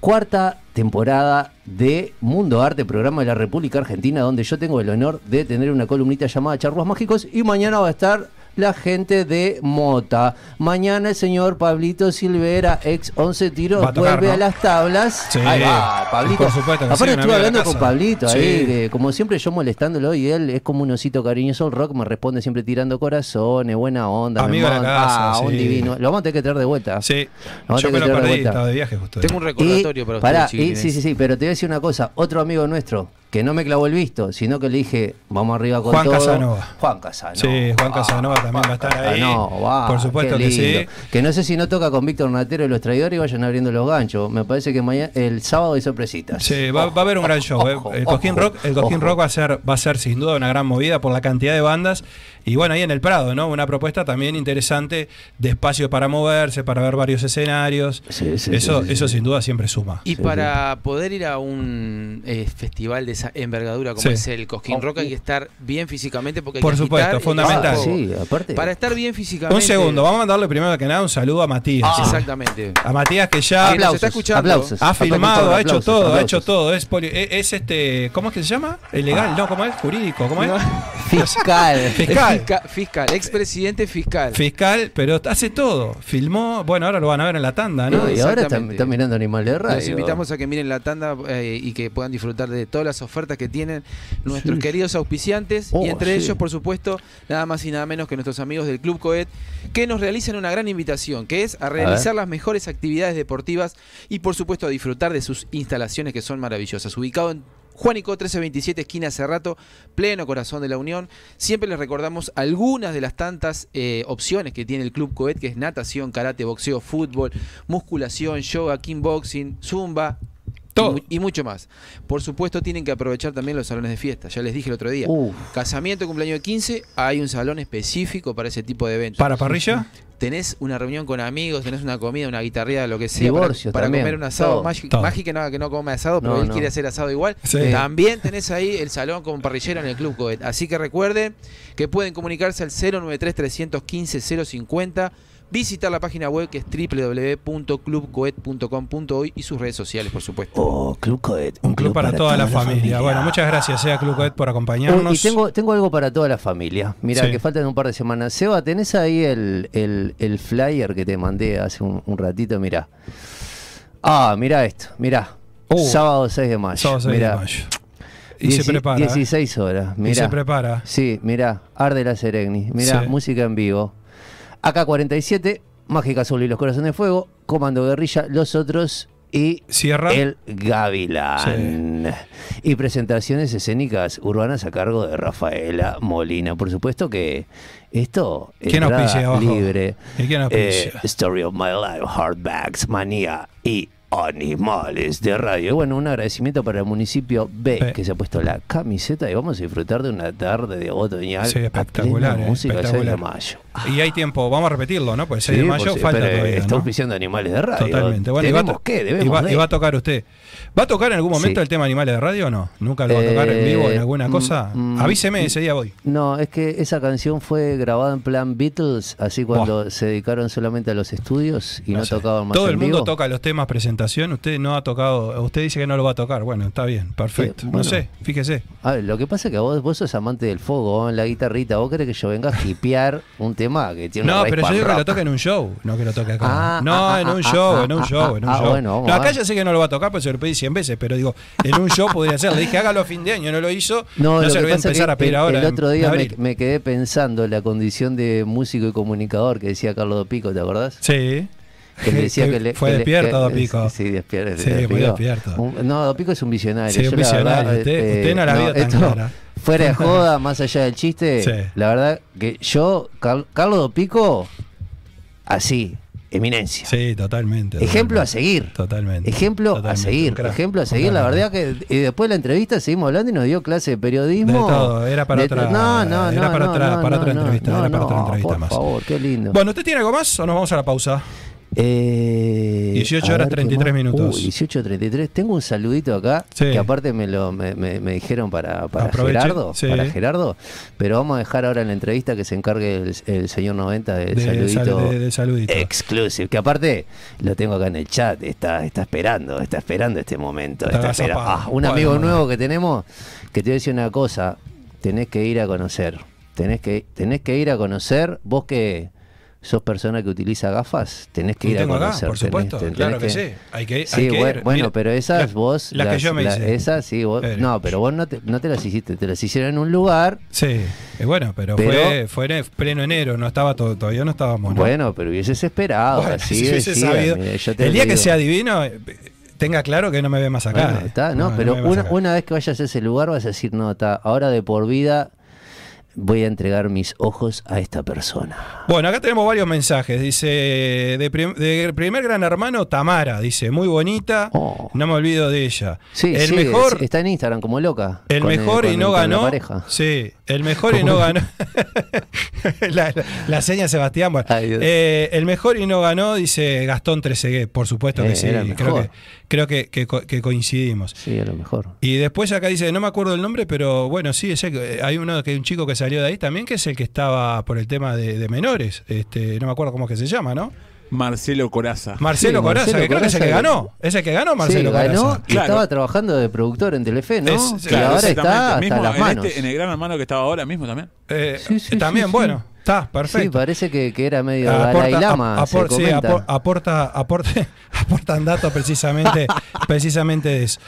[SPEAKER 4] Cuarta temporada de Mundo Arte, programa de la República Argentina, donde yo tengo el honor de tener una columnita llamada Charruas Mágicos y mañana va a estar la gente de Mota. Mañana el señor Pablito Silvera, ex 11 tiros,
[SPEAKER 3] Va a tocar,
[SPEAKER 4] vuelve
[SPEAKER 3] ¿no?
[SPEAKER 4] a las tablas.
[SPEAKER 3] Sí.
[SPEAKER 4] Ahí va, Pablito.
[SPEAKER 3] Por supuesto que
[SPEAKER 4] Aparte estuve hablando con. Pablito
[SPEAKER 3] Sí.
[SPEAKER 4] ahí, que como siempre yo molestándolo y él es como un osito cariñoso el rock, me responde siempre tirando corazones, buena onda.
[SPEAKER 3] Amigo de la
[SPEAKER 4] manda-
[SPEAKER 3] casa,
[SPEAKER 4] ah, un divino. Lo vamos a tener que traer de vuelta.
[SPEAKER 3] Sí,
[SPEAKER 4] Vamos a
[SPEAKER 3] yo
[SPEAKER 4] tener
[SPEAKER 3] me
[SPEAKER 4] que
[SPEAKER 3] lo
[SPEAKER 4] de
[SPEAKER 3] perdí,
[SPEAKER 4] vuelta.
[SPEAKER 3] estaba de viaje justo.
[SPEAKER 5] Tengo un recordatorio para
[SPEAKER 4] pará,
[SPEAKER 5] ustedes,
[SPEAKER 4] y-
[SPEAKER 5] chiquilines.
[SPEAKER 4] sí, sí, sí, pero te voy a decir una cosa. Otro amigo nuestro que no me clavó el visto, sino que le dije, vamos arriba con
[SPEAKER 3] Juan
[SPEAKER 4] todo.
[SPEAKER 3] Casanova.
[SPEAKER 4] Juan Casanova.
[SPEAKER 3] Sí, Juan Casanova también va a estar ahí.
[SPEAKER 4] Casanova,
[SPEAKER 3] Por supuesto que sí.
[SPEAKER 4] Que no sé si no toca con Víctor Natero y los traidores y vayan abriendo los ganchos. Me parece que mañana, el sábado hay sorpresitas.
[SPEAKER 3] Sí, va, va a haber un gran show. eh. El
[SPEAKER 4] ojo,
[SPEAKER 3] Rock, el va a ser, va a ser sin duda una gran movida por la cantidad de bandas. Y bueno, ahí en el Prado, ¿no? Una propuesta también interesante de espacio para moverse, para ver varios escenarios.
[SPEAKER 4] Sí, sí,
[SPEAKER 3] eso,
[SPEAKER 4] sí, sí,
[SPEAKER 3] eso
[SPEAKER 4] sí.
[SPEAKER 3] sin duda siempre suma.
[SPEAKER 5] Y
[SPEAKER 4] Sí,
[SPEAKER 5] para poder ir a un eh, festival de esa envergadura como
[SPEAKER 3] Sí.
[SPEAKER 5] es el Cosquín Rock hay que estar bien físicamente porque hay
[SPEAKER 3] Por
[SPEAKER 5] que
[SPEAKER 3] supuesto, fundamental.
[SPEAKER 4] Ah, aparte.
[SPEAKER 5] Para estar bien físicamente.
[SPEAKER 3] Un segundo, vamos a mandarle primero que nada un saludo a Matías.
[SPEAKER 5] Ah, Exactamente.
[SPEAKER 3] A Matías que ya
[SPEAKER 5] Que nos está escuchando.
[SPEAKER 4] aplausos.
[SPEAKER 3] ha filmado, ha hecho
[SPEAKER 4] Aplausos,
[SPEAKER 3] todo, ha
[SPEAKER 4] aplausos.
[SPEAKER 3] hecho todo. Es, poli- es, es este, ¿cómo es que se llama? ¿Es legal? No, ¿cómo es? ¿Jurídico? ¿Cómo es?
[SPEAKER 5] No.
[SPEAKER 4] Fiscal.
[SPEAKER 3] Fiscal.
[SPEAKER 5] Fiscal, fiscal, expresidente fiscal.
[SPEAKER 3] Fiscal, pero hace todo. Filmó, bueno, ahora lo van a ver en la tanda, ¿no?
[SPEAKER 4] Y ahora están mirando Animal de Radio.
[SPEAKER 5] Los invitamos a que miren la tanda eh, y que puedan disfrutar de todas las ofertas que tienen nuestros
[SPEAKER 4] Sí.
[SPEAKER 5] queridos auspiciantes
[SPEAKER 4] Oh,
[SPEAKER 5] y entre
[SPEAKER 4] sí.
[SPEAKER 5] ellos, por supuesto, nada más y nada menos que nuestros amigos del Club Coet, que nos realizan una gran invitación, que es a realizar las mejores actividades deportivas y, por supuesto, a disfrutar de sus instalaciones que son maravillosas. Ubicado en Juanico 1327, esquina Cerrato, pleno corazón de la Unión. Siempre les recordamos algunas de las tantas eh, opciones que tiene el Club Coet, que es natación, karate, boxeo, fútbol, musculación, yoga, kickboxing, zumba.
[SPEAKER 3] Todo.
[SPEAKER 5] Y, mucho más. Por supuesto, tienen que aprovechar también los salones de fiesta. Ya les dije el otro día.
[SPEAKER 4] Uf.
[SPEAKER 5] Casamiento, cumpleaños de 15, hay un salón específico para ese tipo de eventos.
[SPEAKER 3] ¿Para parrilla?
[SPEAKER 5] Tenés una reunión con amigos, tenés una comida, una guitarreada, lo que sea.
[SPEAKER 4] Divorcios
[SPEAKER 5] para, para comer un asado. que no, que no come asado, pero
[SPEAKER 4] No,
[SPEAKER 5] él
[SPEAKER 4] no.
[SPEAKER 5] quiere hacer asado igual.
[SPEAKER 3] Sí.
[SPEAKER 5] También tenés ahí el salón con parrillero en el Club Coet. Así que recuerden que pueden comunicarse al 093-315-050, visitar la página web que es www.clubcoet.com.uy y sus redes sociales, por supuesto.
[SPEAKER 4] Oh, Club Coet.
[SPEAKER 3] Un club para, toda la familia. Bueno, muchas gracias, sea Club Coet, por acompañarnos.
[SPEAKER 4] Y tengo, tengo algo para toda la familia. Mira,
[SPEAKER 3] Sí.
[SPEAKER 4] que faltan un par de semanas. Seba, ¿tenés ahí el, el- el flyer que te mandé hace un, un ratito? Mira. Ah, mira esto, mira.
[SPEAKER 3] Uh,
[SPEAKER 4] sábado 6 de mayo.
[SPEAKER 3] Sábado 6 de
[SPEAKER 4] Mirá.
[SPEAKER 3] mayo. Y se
[SPEAKER 4] Dieci-
[SPEAKER 3] prepara. ¿eh?
[SPEAKER 4] 16 horas.
[SPEAKER 3] Y
[SPEAKER 4] Mira.
[SPEAKER 3] se prepara.
[SPEAKER 4] Sí, mira, Arde la Seregni, mira,
[SPEAKER 3] Sí.
[SPEAKER 4] música en vivo. AK-47, Mágica Azul y los Corazones de Fuego, Comando Guerrilla, los otros y
[SPEAKER 3] Sierra.
[SPEAKER 4] El Gavilán. Y presentaciones escénicas urbanas a cargo de Rafaela Molina. Por supuesto que esto
[SPEAKER 3] ¿Quién
[SPEAKER 4] entrada
[SPEAKER 3] auspicia abajo?
[SPEAKER 4] libre.
[SPEAKER 3] ¿Y quién
[SPEAKER 4] Eh? Story of My Life, Hardbacks, Manía y Animales de Radio. Y Bueno, un agradecimiento para el municipio B que se ha puesto la camiseta y vamos a disfrutar de una tarde de otoñal.
[SPEAKER 3] Sí,
[SPEAKER 4] a
[SPEAKER 3] espectacular,
[SPEAKER 4] plena
[SPEAKER 3] eh,
[SPEAKER 4] música el 6 de
[SPEAKER 3] espectacular.
[SPEAKER 4] mayo.
[SPEAKER 3] Y hay tiempo, vamos a repetirlo, ¿no? Pues el 6 de mayo
[SPEAKER 4] pues,
[SPEAKER 3] falta todavía.
[SPEAKER 4] Está
[SPEAKER 3] ¿no?
[SPEAKER 4] Animales de Radio.
[SPEAKER 3] Totalmente. Bueno, y va, a
[SPEAKER 4] ¿Tenemos
[SPEAKER 3] to-
[SPEAKER 4] qué?
[SPEAKER 3] y va-
[SPEAKER 4] de-
[SPEAKER 3] y va a tocar usted. ¿Va a tocar en algún momento
[SPEAKER 4] Sí.
[SPEAKER 3] el tema Animales de Radio o no? ¿Nunca lo va a tocar en vivo en
[SPEAKER 4] Eh,
[SPEAKER 3] alguna
[SPEAKER 4] mm,
[SPEAKER 3] cosa?
[SPEAKER 4] mm,
[SPEAKER 3] Avíseme, ese día voy.
[SPEAKER 4] No, es que esa canción fue grabada en plan Beatles, así cuando se dedicaron solamente a los estudios y no,
[SPEAKER 3] sé.
[SPEAKER 4] tocaban más
[SPEAKER 3] Todo el mundo
[SPEAKER 4] vivo.
[SPEAKER 3] toca los temas presentación. Usted no ha tocado. Usted dice que no lo va a tocar. Bueno, está bien, perfecto.
[SPEAKER 4] Eh,
[SPEAKER 3] No sé, fíjese.
[SPEAKER 4] A ver, lo que pasa es que vos, vos sos amante del fuego, vos en la guitarrita, vos querés que yo venga a hipear un tema que tiene
[SPEAKER 3] No, pero yo digo que lo toque en un show, no que lo toque acá.
[SPEAKER 4] Ah,
[SPEAKER 3] no,
[SPEAKER 4] ah,
[SPEAKER 3] en un
[SPEAKER 4] ah,
[SPEAKER 3] show,
[SPEAKER 4] ah,
[SPEAKER 3] en un
[SPEAKER 4] ah,
[SPEAKER 3] show, en un
[SPEAKER 4] ah,
[SPEAKER 3] show.
[SPEAKER 4] bueno,
[SPEAKER 3] no, acá ya sé que no lo va a tocar, pues se lo pedí 100 veces, pero digo, en un show podría ser. Le dije, hágalo a fin de año, no lo hizo.
[SPEAKER 4] No,
[SPEAKER 3] No,
[SPEAKER 4] lo
[SPEAKER 3] se lo voy a empezar a pedir
[SPEAKER 4] el,
[SPEAKER 3] ahora.
[SPEAKER 4] el otro día me, quedé pensando en la condición de músico y comunicador que decía Carlos Dopico, ¿te acordás?
[SPEAKER 3] Sí.
[SPEAKER 4] Que le decía que le,
[SPEAKER 3] Fue
[SPEAKER 4] que
[SPEAKER 3] despierto, Dopico.
[SPEAKER 4] Sí, despierto.
[SPEAKER 3] Sí, muy despierto.
[SPEAKER 4] Un- no, Dopico es un visionario.
[SPEAKER 3] Sí, un
[SPEAKER 4] Yo
[SPEAKER 3] visionario.
[SPEAKER 4] verdad,
[SPEAKER 3] Usted-
[SPEAKER 4] eh,
[SPEAKER 3] usted no la vio tan
[SPEAKER 4] esto,
[SPEAKER 3] clara.
[SPEAKER 4] Fuera de joda, más allá del chiste,
[SPEAKER 3] Sí.
[SPEAKER 4] la verdad que yo, Car- Carlos Dopico, así, eminencia.
[SPEAKER 3] Sí, totalmente.
[SPEAKER 4] Ejemplo a
[SPEAKER 3] totalmente.
[SPEAKER 4] seguir.
[SPEAKER 3] Totalmente.
[SPEAKER 4] Ejemplo a
[SPEAKER 3] Totalmente,
[SPEAKER 4] seguir,
[SPEAKER 3] un crack.
[SPEAKER 4] ejemplo a seguir. La verdad que y después de la entrevista seguimos hablando y nos dio clase de periodismo.
[SPEAKER 3] De todo, era para
[SPEAKER 4] De-
[SPEAKER 3] otra-
[SPEAKER 4] No, no,
[SPEAKER 3] era
[SPEAKER 4] no,
[SPEAKER 3] para
[SPEAKER 4] no,
[SPEAKER 3] otra-
[SPEAKER 4] no,
[SPEAKER 3] para
[SPEAKER 4] no,
[SPEAKER 3] otra
[SPEAKER 4] no,
[SPEAKER 3] entrevista,
[SPEAKER 4] no,
[SPEAKER 3] era para otra entrevista
[SPEAKER 4] por
[SPEAKER 3] más.
[SPEAKER 4] favor, qué lindo.
[SPEAKER 3] Bueno, ¿usted tiene algo más o nos vamos a la pausa?
[SPEAKER 4] Eh,
[SPEAKER 3] 18
[SPEAKER 4] a
[SPEAKER 3] horas,
[SPEAKER 4] ver, ¿qué
[SPEAKER 3] 33
[SPEAKER 4] más?
[SPEAKER 3] minutos.
[SPEAKER 4] Uy, 18 33. Tengo un saludito acá
[SPEAKER 3] Sí.
[SPEAKER 4] que aparte me lo me, me- me dijeron para, para Gerardo,
[SPEAKER 3] sí.
[SPEAKER 4] para Gerardo, pero vamos a dejar ahora en la entrevista que se encargue el, el señor 90 del
[SPEAKER 3] De-
[SPEAKER 4] saludito.
[SPEAKER 3] sal- de- del saludito.
[SPEAKER 4] Exclusive, que aparte lo tengo acá en el chat, está, está esperando, está esperando este momento.
[SPEAKER 3] Está.
[SPEAKER 4] Ah, un
[SPEAKER 3] Bueno,
[SPEAKER 4] amigo
[SPEAKER 3] bueno.
[SPEAKER 4] nuevo que tenemos, que te voy a decir una cosa, tenés que ir a conocer, tenés que, tenés que ir a conocer, vos que sos persona que utiliza gafas, tenés que ir a
[SPEAKER 3] tengo acá,
[SPEAKER 4] conocer.
[SPEAKER 3] por
[SPEAKER 4] tenés-
[SPEAKER 3] supuesto. claro que, sí. Hay que, hay
[SPEAKER 4] Sí,
[SPEAKER 3] que
[SPEAKER 4] bueno,
[SPEAKER 3] ir.
[SPEAKER 4] bueno, pero esas vos.
[SPEAKER 3] Las, que yo me
[SPEAKER 4] la-
[SPEAKER 3] hice.
[SPEAKER 4] Esas sí, vos.
[SPEAKER 3] Pero-
[SPEAKER 4] No, pero vos no te, no te las hiciste, te las hicieron en un lugar.
[SPEAKER 3] Sí, eh, bueno, pero,
[SPEAKER 4] Pero-
[SPEAKER 3] fue, fue en pleno enero, no estaba todo, todavía no estábamos. ¿no?
[SPEAKER 4] Bueno, pero hubieses esperado.
[SPEAKER 3] Bueno,
[SPEAKER 4] así
[SPEAKER 3] si hubiese
[SPEAKER 4] decía,
[SPEAKER 3] sabido.
[SPEAKER 4] mira, yo te
[SPEAKER 3] El día que sea divino, eh, tenga claro que no me ve más acá.
[SPEAKER 4] Bueno,
[SPEAKER 3] eh.
[SPEAKER 4] está, no, pero una,
[SPEAKER 3] acá.
[SPEAKER 4] una vez que vayas a ese lugar vas a decir, no, está, ahora de por vida voy a entregar mis ojos a esta persona.
[SPEAKER 3] Bueno, acá tenemos varios mensajes. Dice, de, prim- de primer gran hermano, Tamara. Dice, muy bonita,
[SPEAKER 4] Oh.
[SPEAKER 3] no me olvido de ella.
[SPEAKER 4] Sí,
[SPEAKER 3] el
[SPEAKER 4] sí,
[SPEAKER 3] mejor,
[SPEAKER 4] es- está en Instagram como loca.
[SPEAKER 3] el
[SPEAKER 4] con
[SPEAKER 3] mejor y
[SPEAKER 4] con
[SPEAKER 3] no ganó.
[SPEAKER 4] pareja.
[SPEAKER 3] Sí, el mejor y no ganó. la, la- la seña Sebastián. Bueno,
[SPEAKER 4] Ay,
[SPEAKER 3] eh, el mejor y no ganó, dice Gastón Trezeguet. Por supuesto que
[SPEAKER 4] Eh,
[SPEAKER 3] sí.
[SPEAKER 4] era el
[SPEAKER 3] Creo, que, creo que, que co- que coincidimos.
[SPEAKER 4] Sí, a lo mejor.
[SPEAKER 3] Y después acá dice, no me acuerdo el nombre, pero bueno, sí, ese, eh, hay uno que un chico que salió de ahí también, que es el que estaba por el tema de, de menores. Este, no me acuerdo cómo es que se llama, ¿no?
[SPEAKER 6] Marcelo Coraza.
[SPEAKER 3] Marcelo
[SPEAKER 4] Sí,
[SPEAKER 3] Coraza,
[SPEAKER 4] Marcelo
[SPEAKER 3] que creo que es el que ganó. Es el que ganó Marcelo
[SPEAKER 4] sí, ganó
[SPEAKER 3] Coraza.
[SPEAKER 4] y
[SPEAKER 6] Claro.
[SPEAKER 4] estaba trabajando de productor en Telefe, ¿no?
[SPEAKER 3] Es-
[SPEAKER 4] y
[SPEAKER 3] claro,
[SPEAKER 4] ahora
[SPEAKER 6] exactamente.
[SPEAKER 4] está hasta
[SPEAKER 6] Mismo
[SPEAKER 4] las
[SPEAKER 6] en
[SPEAKER 4] manos.
[SPEAKER 6] este- en el gran hermano que estaba ahora mismo también.
[SPEAKER 3] Eh,
[SPEAKER 4] Sí, sí,
[SPEAKER 3] también,
[SPEAKER 4] sí,
[SPEAKER 3] bueno, está,
[SPEAKER 4] Sí,
[SPEAKER 3] perfecto.
[SPEAKER 4] parece que, que era medio
[SPEAKER 3] Aporta-
[SPEAKER 4] Dalai Lama, se
[SPEAKER 3] apor- sí, apor- aporta, aporta- aportan datos precisamente, precisamente de eso.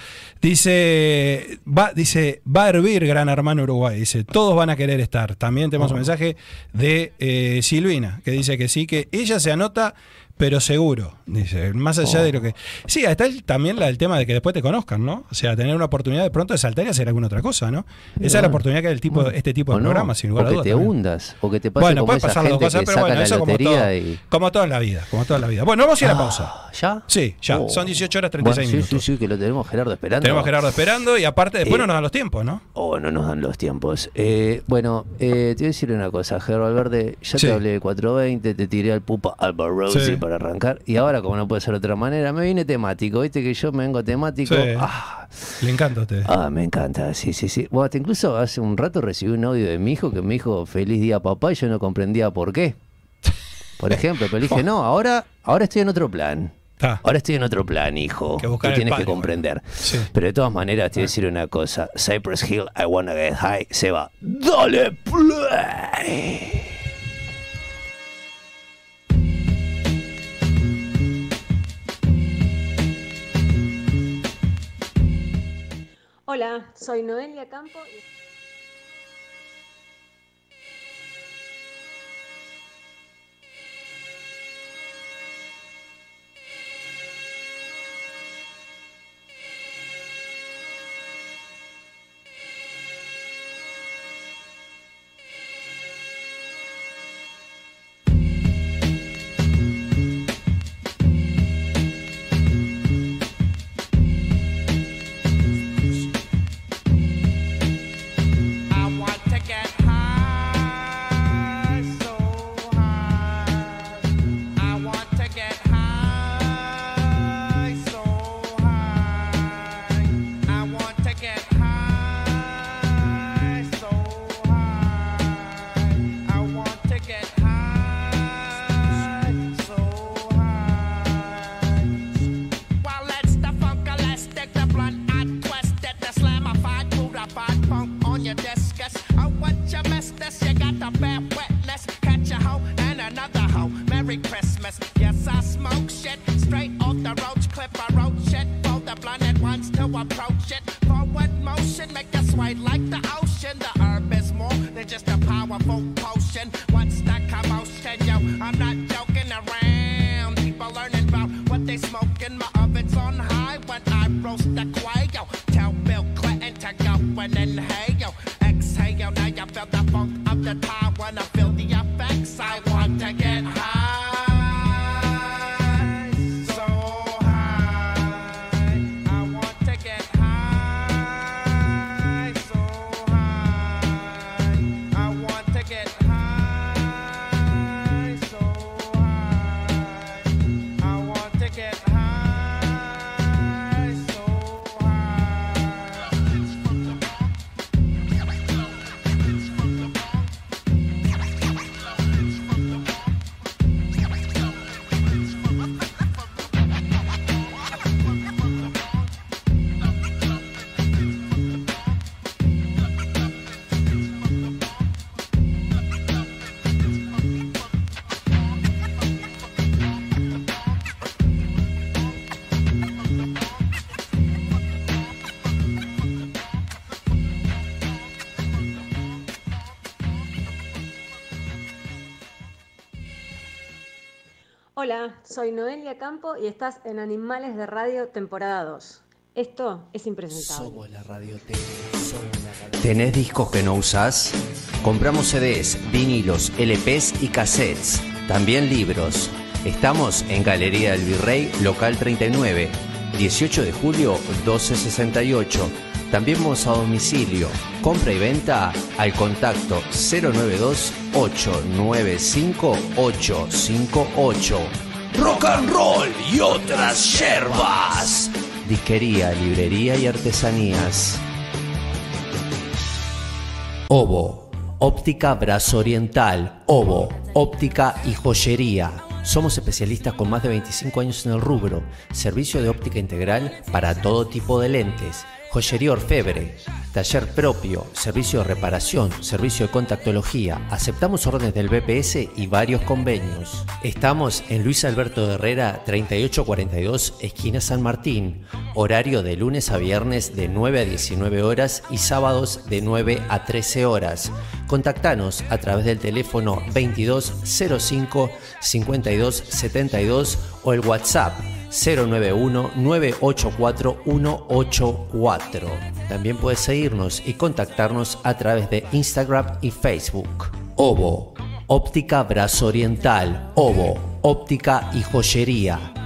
[SPEAKER 3] Dice va, dice, va a hervir Gran Hermano Uruguay. Dice, todos van a querer estar. También tenemos
[SPEAKER 4] Oh.
[SPEAKER 3] un mensaje de eh, Silvina, que dice que sí, que ella se anota, pero seguro. Dice, más allá
[SPEAKER 4] Oh.
[SPEAKER 3] de lo que. Sí, está el- también la, el tema de que después te conozcan, ¿no? O sea, tener una oportunidad de pronto de saltar y hacer alguna otra cosa, ¿no? Esa es la
[SPEAKER 4] bueno.
[SPEAKER 3] oportunidad que el tipo, este tipo de
[SPEAKER 4] O no,
[SPEAKER 3] programas, sin lugar
[SPEAKER 4] o
[SPEAKER 3] a
[SPEAKER 4] que
[SPEAKER 3] dudas.
[SPEAKER 4] te
[SPEAKER 3] también.
[SPEAKER 4] hundas, o que te pase
[SPEAKER 3] Bueno,
[SPEAKER 4] como
[SPEAKER 3] puede pasar las dos cosas,
[SPEAKER 4] que
[SPEAKER 3] pero bueno, eso como todo,
[SPEAKER 4] y...
[SPEAKER 3] como todo en la vida, como todo en la vida. Bueno, vamos a ir a la pausa.
[SPEAKER 4] Ah, ¿Ya?
[SPEAKER 3] Sí, ya,
[SPEAKER 4] Oh.
[SPEAKER 3] son 18 horas 36
[SPEAKER 4] Bueno, sí,
[SPEAKER 3] minutos.
[SPEAKER 4] Sí, sí, que lo tenemos Gerardo esperando.
[SPEAKER 3] Tenemos Gerardo esperando y aparte después
[SPEAKER 4] Eh,
[SPEAKER 3] no nos dan los tiempos, ¿no?
[SPEAKER 4] Oh, no nos dan los tiempos. Eh, bueno, eh, te voy a decir una cosa, Gerardo Valverde. Ya
[SPEAKER 3] Sí.
[SPEAKER 4] te hablé de 420, te tiré al pupa Alba Rossi
[SPEAKER 3] Sí.
[SPEAKER 4] Para arrancar. Y ahora, como no puede ser de otra manera, me vine temático. Viste que yo me vengo temático.
[SPEAKER 3] Sí.
[SPEAKER 4] Ah,
[SPEAKER 3] Le encanta a usted.
[SPEAKER 4] ah, me encanta, sí, sí, sí. Bueno, hasta incluso hace un rato recibí un audio de mi hijo que me dijo feliz día papá y yo no comprendía por qué. Por ejemplo, pero dije, no, ahora, ahora estoy en otro plan. Ahora estoy en otro plan, hijo.
[SPEAKER 3] Que buscar
[SPEAKER 4] Tú tienes que comprender.
[SPEAKER 3] bueno. Sí.
[SPEAKER 4] Pero de todas maneras, te voy a decir una cosa. Cypress Hill, I Wanna Get High, se va. ¡Dale play!
[SPEAKER 7] Hola, soy Noelia Campo. y-
[SPEAKER 8] soy Noelia Campo y estás en Animales de Radio temporada 2. Esto es impresentable.
[SPEAKER 9] la radio ¿Tenés discos que no usás? Compramos CDs, vinilos, LPs y cassettes. También libros. Estamos en Galería del Virrey, local 39, 18 de julio 1268. También vamos a domicilio. Compra y venta al contacto 092 895 858. Rock and roll y otras yerbas. Disquería, librería y artesanías. Obo, óptica brazo oriental, Obo, óptica y joyería. Somos especialistas con más de 25 años en el rubro, servicio de óptica integral para todo tipo de lentes, joyería orfebre, taller propio, servicio de reparación, servicio de contactología. Aceptamos órdenes del BPS y varios convenios. Estamos en Luis Alberto Herrera 3842, esquina San Martín. Horario de lunes a viernes de 9 a 19 horas y sábados de 9 a 13 horas. Contactanos a través del teléfono 2205 5272 o el WhatsApp 091-984-184. También puedes seguirnos y contactarnos a través de Instagram y Facebook. Obo, óptica brazo oriental, Obo, óptica y joyería.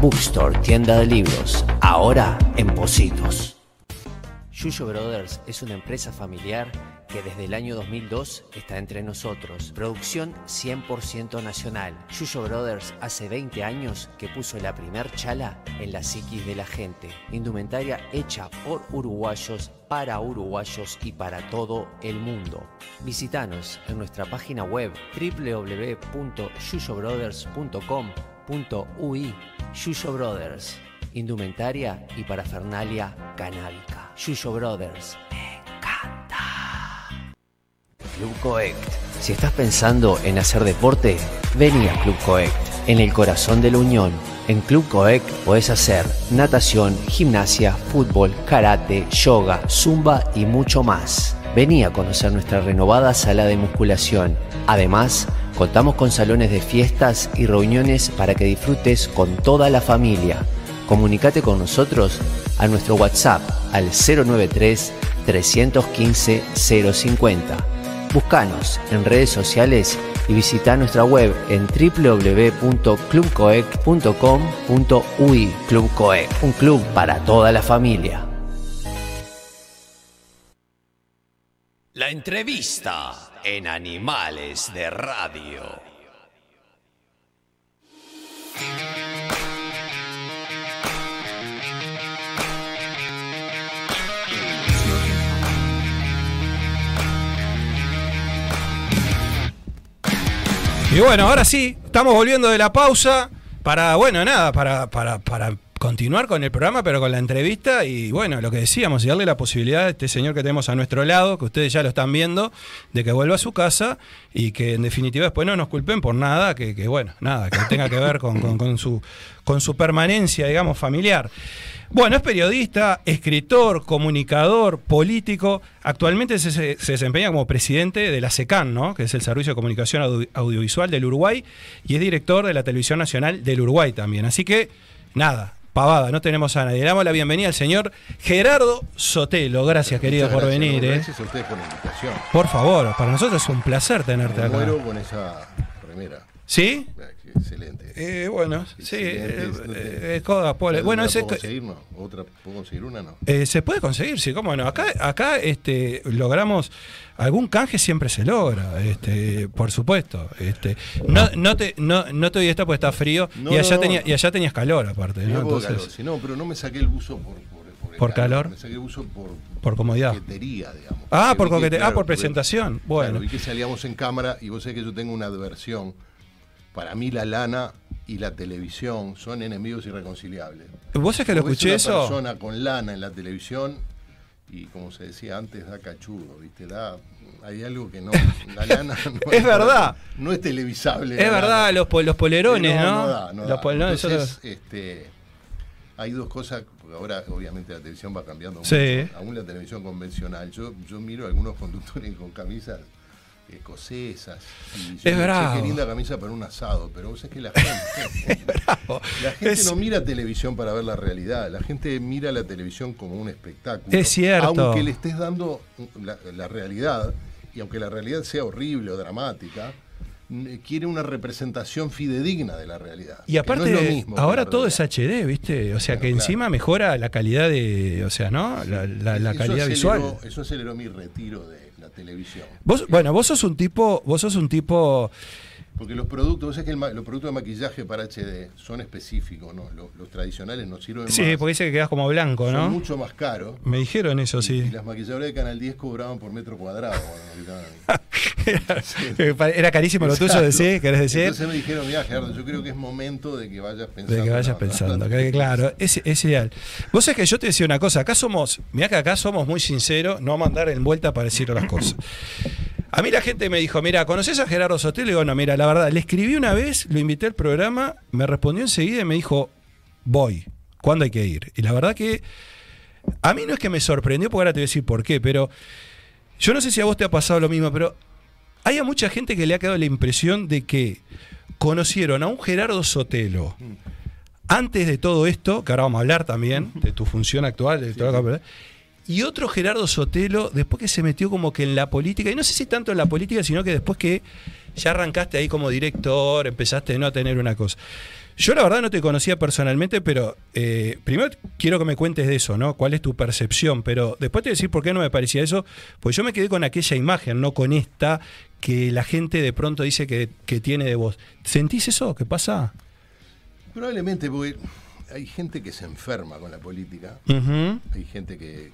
[SPEAKER 9] Bookstore, tienda de libros, ahora en Positos. Yuyo Brothers es una empresa familiar que desde el año 2002 está entre nosotros. Producción 100% nacional. Yuyo Brothers hace 20 años que puso la primer chala en la psiquis de la gente. Indumentaria hecha por uruguayos, para uruguayos y para todo el mundo. Visítanos en nuestra página web www.yuyobrothers.com.ui Yuyo Brothers, indumentaria y parafernalia canábica. Yuyo Brothers, encanta. Club Coect. Si estás pensando en hacer deporte, vení a Club Coect, en el corazón de la Unión. En Club Coect podés hacer natación, gimnasia, fútbol, karate, yoga, zumba y mucho más. Vení a conocer nuestra renovada sala de musculación. Además, contamos con salones de fiestas y reuniones para que disfrutes con toda la familia. Comunicate con nosotros a nuestro WhatsApp al 093 315 050. Búscanos en redes sociales y visita nuestra web en www.clubcoec.com.ui Club Coec, un club para toda la familia. La entrevista en Animales de Radio.
[SPEAKER 3] Y bueno, ahora sí, estamos volviendo de la pausa para, bueno, nada, para, para, para continuar con el programa, pero con la entrevista y bueno, lo que decíamos, y darle la posibilidad a este señor que tenemos a nuestro lado, que ustedes ya lo están viendo, de que vuelva a su casa y que en definitiva después no nos culpen por nada, que, que bueno, nada, que tenga que ver con, con- con su, con su permanencia, digamos, familiar. Bueno, es periodista, escritor, comunicador, político. Actualmente se, se- se desempeña como presidente de la SECAN, ¿no? que es el Servicio de Comunicación Audio- Audiovisual del Uruguay, y es director de la Televisión Nacional del Uruguay también. Así que, nada, pavada, no tenemos a nadie. Le damos la bienvenida al señor Gerardo Sotelo. Gracias, querido,
[SPEAKER 10] Muchas
[SPEAKER 3] por
[SPEAKER 10] gracias,
[SPEAKER 3] venir. ¿eh?
[SPEAKER 10] Gracias a ustedes por la invitación.
[SPEAKER 3] Por favor, para nosotros es un placer tenerte
[SPEAKER 10] Me
[SPEAKER 3] acá.
[SPEAKER 10] muero con esa remera.
[SPEAKER 3] ¿Sí?
[SPEAKER 10] Excelente.
[SPEAKER 3] Eh, bueno, sí.
[SPEAKER 10] Excelente.
[SPEAKER 3] eh, eh, eh, coda, pole.
[SPEAKER 10] ¿La-
[SPEAKER 3] Bueno, ese,
[SPEAKER 10] puedo conseguir? No. ¿Otra puedo conseguir una? No.
[SPEAKER 3] Eh, se puede conseguir, sí, cómo no. Acá, acá este, logramos algún canje siempre se logra, este, por supuesto. Este, no, no te, no, no te doy esta porque está frío
[SPEAKER 10] No,
[SPEAKER 3] y allá
[SPEAKER 10] no,
[SPEAKER 3] tenía, y allá tenías calor aparte, ¿no? Entonces,
[SPEAKER 10] calor. Si no, pero no me saqué el buzo por, por, por el
[SPEAKER 3] ¿Por calor?
[SPEAKER 10] Me saqué buzo por,
[SPEAKER 3] por comodidad.
[SPEAKER 10] coquetería, digamos.
[SPEAKER 3] Ah, por
[SPEAKER 10] Porque vi que,
[SPEAKER 3] coquete- ah, por presentación. Bueno.
[SPEAKER 10] Claro, vi que salíamos en cámara y vos sabés que yo tengo una adversión. Para mí la lana y la televisión son enemigos irreconciliables.
[SPEAKER 3] ¿Vos sabés que lo escuché
[SPEAKER 10] una
[SPEAKER 3] eso?
[SPEAKER 10] persona con lana en la televisión y como se decía antes, da cachudo, ¿viste? Da, hay algo que no. La lana no
[SPEAKER 3] Es verdad.
[SPEAKER 10] No es televisable.
[SPEAKER 3] Es verdad, los, los polerones, ¿no?
[SPEAKER 10] No, da, no
[SPEAKER 3] los
[SPEAKER 10] da.
[SPEAKER 3] polerones,
[SPEAKER 10] Entonces,
[SPEAKER 3] nosotros-
[SPEAKER 10] este, hay dos cosas, porque ahora obviamente la televisión va cambiando
[SPEAKER 3] Sí.
[SPEAKER 10] mucho, aún la televisión convencional. Yo, yo miro a algunos conductores con camisas escocesas. Y yo
[SPEAKER 3] Es
[SPEAKER 10] digo, "Che,
[SPEAKER 3] bravo.
[SPEAKER 10] Qué linda camisa para un asado, pero vos sabés que la gente. La gente
[SPEAKER 3] Es-
[SPEAKER 10] no mira televisión para ver la realidad, la gente mira la televisión como un espectáculo.
[SPEAKER 3] Es cierto.
[SPEAKER 10] Aunque le estés dando la, la realidad, y aunque la realidad sea horrible o dramática, quiere una representación fidedigna de la realidad.
[SPEAKER 3] Y aparte,
[SPEAKER 10] no es lo mismo
[SPEAKER 3] ahora todo es. HD, ¿viste? O sea que
[SPEAKER 10] Claro,
[SPEAKER 3] encima mejora la calidad de, o sea, ¿no? La, la- la
[SPEAKER 10] Eso
[SPEAKER 3] calidad
[SPEAKER 10] aceleró-
[SPEAKER 3] visual.
[SPEAKER 10] Eso aceleró mi retiro de televisión.
[SPEAKER 3] Vos, bueno, vos sos un tipo, vos sos un tipo,
[SPEAKER 10] Porque los productos, vos sabés que el los productos de maquillaje para HD son específicos, ¿no? Los, los tradicionales no sirven
[SPEAKER 3] sí,
[SPEAKER 10] más.
[SPEAKER 3] porque dice que quedas como blanco,
[SPEAKER 10] Son
[SPEAKER 3] ¿no?
[SPEAKER 10] mucho más caros.
[SPEAKER 3] Me dijeron eso,
[SPEAKER 10] Y
[SPEAKER 3] sí.
[SPEAKER 10] las maquilladoras de Canal 10 cobraban por metro cuadrado. cuando me gritaban a mí.
[SPEAKER 3] Era carísimo lo tuyo, decís, ¿querés decir?
[SPEAKER 10] Entonces me dijeron, mira Gerardo, yo creo que es momento de que vayas pensando.
[SPEAKER 3] De que vayas pensando, que- claro, es, es ideal. Vos sabés que yo te decía una cosa, acá somos, mirá que acá somos muy sinceros, no vamos a andar en vuelta para decir las cosas. A mí la gente me dijo, mira, ¿conoces a Gerardo Sotelo? Y digo, no, mira, la verdad, le escribí una vez, lo invité al programa, me respondió enseguida y me dijo, voy, ¿cuándo hay que ir? Y la verdad que a mí no es que me sorprendió, porque ahora te voy a decir por qué, pero yo no sé si a vos te ha pasado lo mismo, pero hay a mucha gente que le ha quedado la impresión de que conocieron a un Gerardo Sotelo antes de todo esto, que ahora vamos a hablar también de tu función actual, de todo lo que- y otro Gerardo Sotelo, después que se metió como que en la política, y no sé si tanto en la política, sino que después que ya arrancaste ahí como director, empezaste ¿no? a tener una cosa. Yo la verdad no te conocía personalmente, pero eh, primero quiero que me cuentes de eso, ¿no? ¿Cuál es tu percepción? Pero después te voy a decir por qué no me parecía eso, pues yo me quedé con aquella imagen, no con esta que la gente de pronto dice que, que tiene de vos. ¿Sentís eso? ¿Qué pasa?
[SPEAKER 10] Probablemente porque hay gente que se enferma con la política. Hay gente que,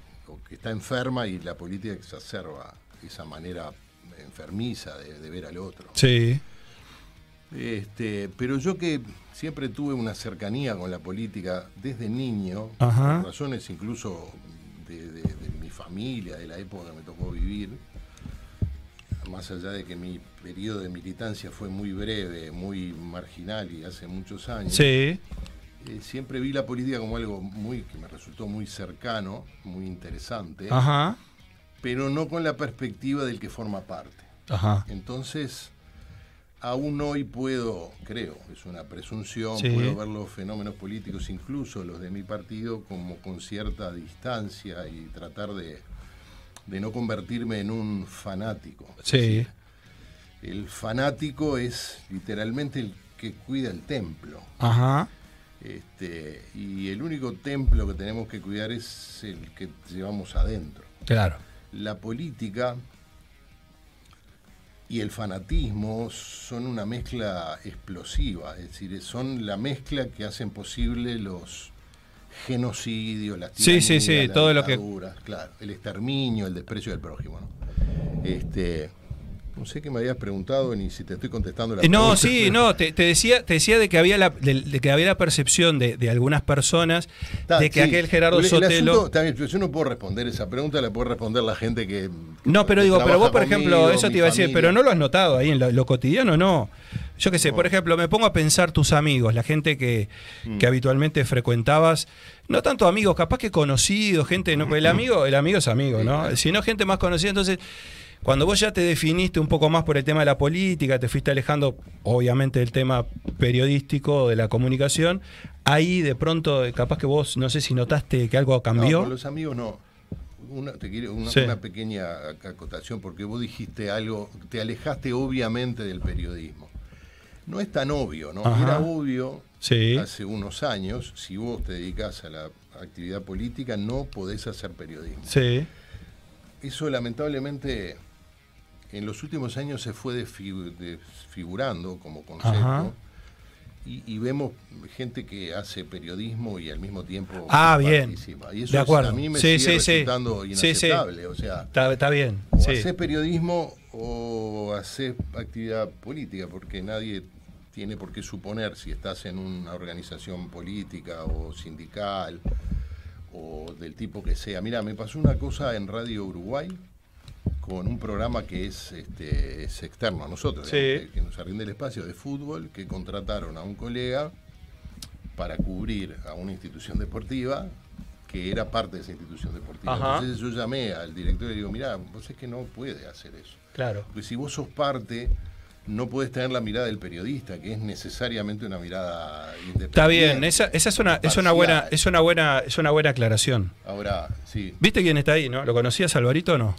[SPEAKER 10] que está enferma y la política exacerba esa manera enfermiza de, de ver al otro.
[SPEAKER 3] Sí.
[SPEAKER 10] Este, pero yo que siempre tuve una cercanía con la política desde niño,
[SPEAKER 3] Ajá.
[SPEAKER 10] por razones incluso de, de- de mi familia, de la época que me tocó vivir, más allá de que mi periodo de militancia fue muy breve, muy marginal y hace muchos años,
[SPEAKER 3] Sí.
[SPEAKER 10] Eh, siempre vi la política como algo muy que me resultó muy cercano, muy interesante,
[SPEAKER 3] Ajá.
[SPEAKER 10] pero no con la perspectiva del que forma parte.
[SPEAKER 3] Ajá.
[SPEAKER 10] Entonces, aún hoy puedo, creo, es una presunción,
[SPEAKER 3] Sí.
[SPEAKER 10] puedo ver los fenómenos políticos, incluso los de mi partido, como con cierta distancia y tratar de, de no convertirme en un fanático.
[SPEAKER 3] Sí.
[SPEAKER 10] El fanático es literalmente el que cuida el templo.
[SPEAKER 3] Ajá.
[SPEAKER 10] Este, y el único templo que tenemos que cuidar es el que llevamos adentro.
[SPEAKER 3] Claro.
[SPEAKER 10] La política y el fanatismo son una mezcla explosiva, es decir, son la mezcla que hacen posible los genocidios, las
[SPEAKER 3] Sí, sí,
[SPEAKER 10] tiranías,
[SPEAKER 3] sí,
[SPEAKER 10] las
[SPEAKER 3] todo lo que-
[SPEAKER 10] claro, el exterminio, el desprecio del prójimo. ¿no? Este, No sé qué me habías preguntado ni si te estoy contestando la
[SPEAKER 3] Eh, No,
[SPEAKER 10] pregunta.
[SPEAKER 3] sí, no, te, te decía, te decía de que había la, de, de que había la percepción de, de algunas personas de que
[SPEAKER 10] sí.
[SPEAKER 3] aquel Gerardo
[SPEAKER 10] El- el
[SPEAKER 3] Sotelo.
[SPEAKER 10] asunto- yo no puedo responder esa pregunta, la puede responder la gente que.
[SPEAKER 3] No, pero
[SPEAKER 10] que
[SPEAKER 3] digo, pero vos, por ejemplo, eso te iba a decir, pero no lo has notado ahí en lo, lo cotidiano, no. Yo qué sé, por ejemplo, me pongo a pensar tus amigos, la gente que,
[SPEAKER 10] Mm.
[SPEAKER 3] que habitualmente frecuentabas, no tanto amigos, capaz que conocidos, gente, no, el amigo, el amigo es amigo, ¿no? Sino gente más conocida, entonces cuando vos ya te definiste un poco más por el tema de la política, te fuiste alejando, obviamente, del tema periodístico, de la comunicación, ahí de pronto, capaz que vos, no sé si notaste que algo
[SPEAKER 10] No,
[SPEAKER 3] cambió.
[SPEAKER 10] con los amigos no. Una, te quiero, una,
[SPEAKER 3] Sí.
[SPEAKER 10] una pequeña acotación, porque vos dijiste algo, te alejaste obviamente del periodismo. No es tan obvio, ¿no?
[SPEAKER 3] Ajá.
[SPEAKER 10] Era obvio
[SPEAKER 3] Sí.
[SPEAKER 10] hace unos años, si vos te dedicas a la actividad política, no podés hacer periodismo.
[SPEAKER 3] Sí.
[SPEAKER 10] Eso lamentablemente en los últimos años se fue desfigu- desfigurando como concepto. Y, y vemos gente que hace periodismo y al mismo tiempo
[SPEAKER 3] Ah, bien.
[SPEAKER 10] participa. Y eso
[SPEAKER 3] De acuerdo.
[SPEAKER 10] a mí me
[SPEAKER 3] Sí,
[SPEAKER 10] sigue
[SPEAKER 3] sí, sí.
[SPEAKER 10] resultando
[SPEAKER 3] Sí,
[SPEAKER 10] inaceptable. O sea,
[SPEAKER 3] Está, está bien.
[SPEAKER 10] o haces periodismo o haces actividad política, porque nadie tiene por qué suponer si estás en una organización política o sindical o del tipo que sea. Mira, me pasó una cosa en Radio Uruguay con un programa que es, este, es externo a nosotros,
[SPEAKER 3] Sí.
[SPEAKER 10] digamos, que, que nos arriende el espacio de fútbol, que contrataron a un colega para cubrir a una institución deportiva que era parte de esa institución deportiva.
[SPEAKER 3] Ajá.
[SPEAKER 10] Entonces yo llamé al director y le digo, mira, vos es que no puede hacer eso.
[SPEAKER 3] Claro.
[SPEAKER 10] Porque si vos sos parte, no podés tener la mirada del periodista, que es necesariamente una mirada independiente.
[SPEAKER 3] Está bien, esa, esa es una, es una buena, es una buena, es una buena aclaración.
[SPEAKER 10] Ahora, sí.
[SPEAKER 3] ¿Viste quién está ahí, no? ¿Lo conocías Alvarito o no?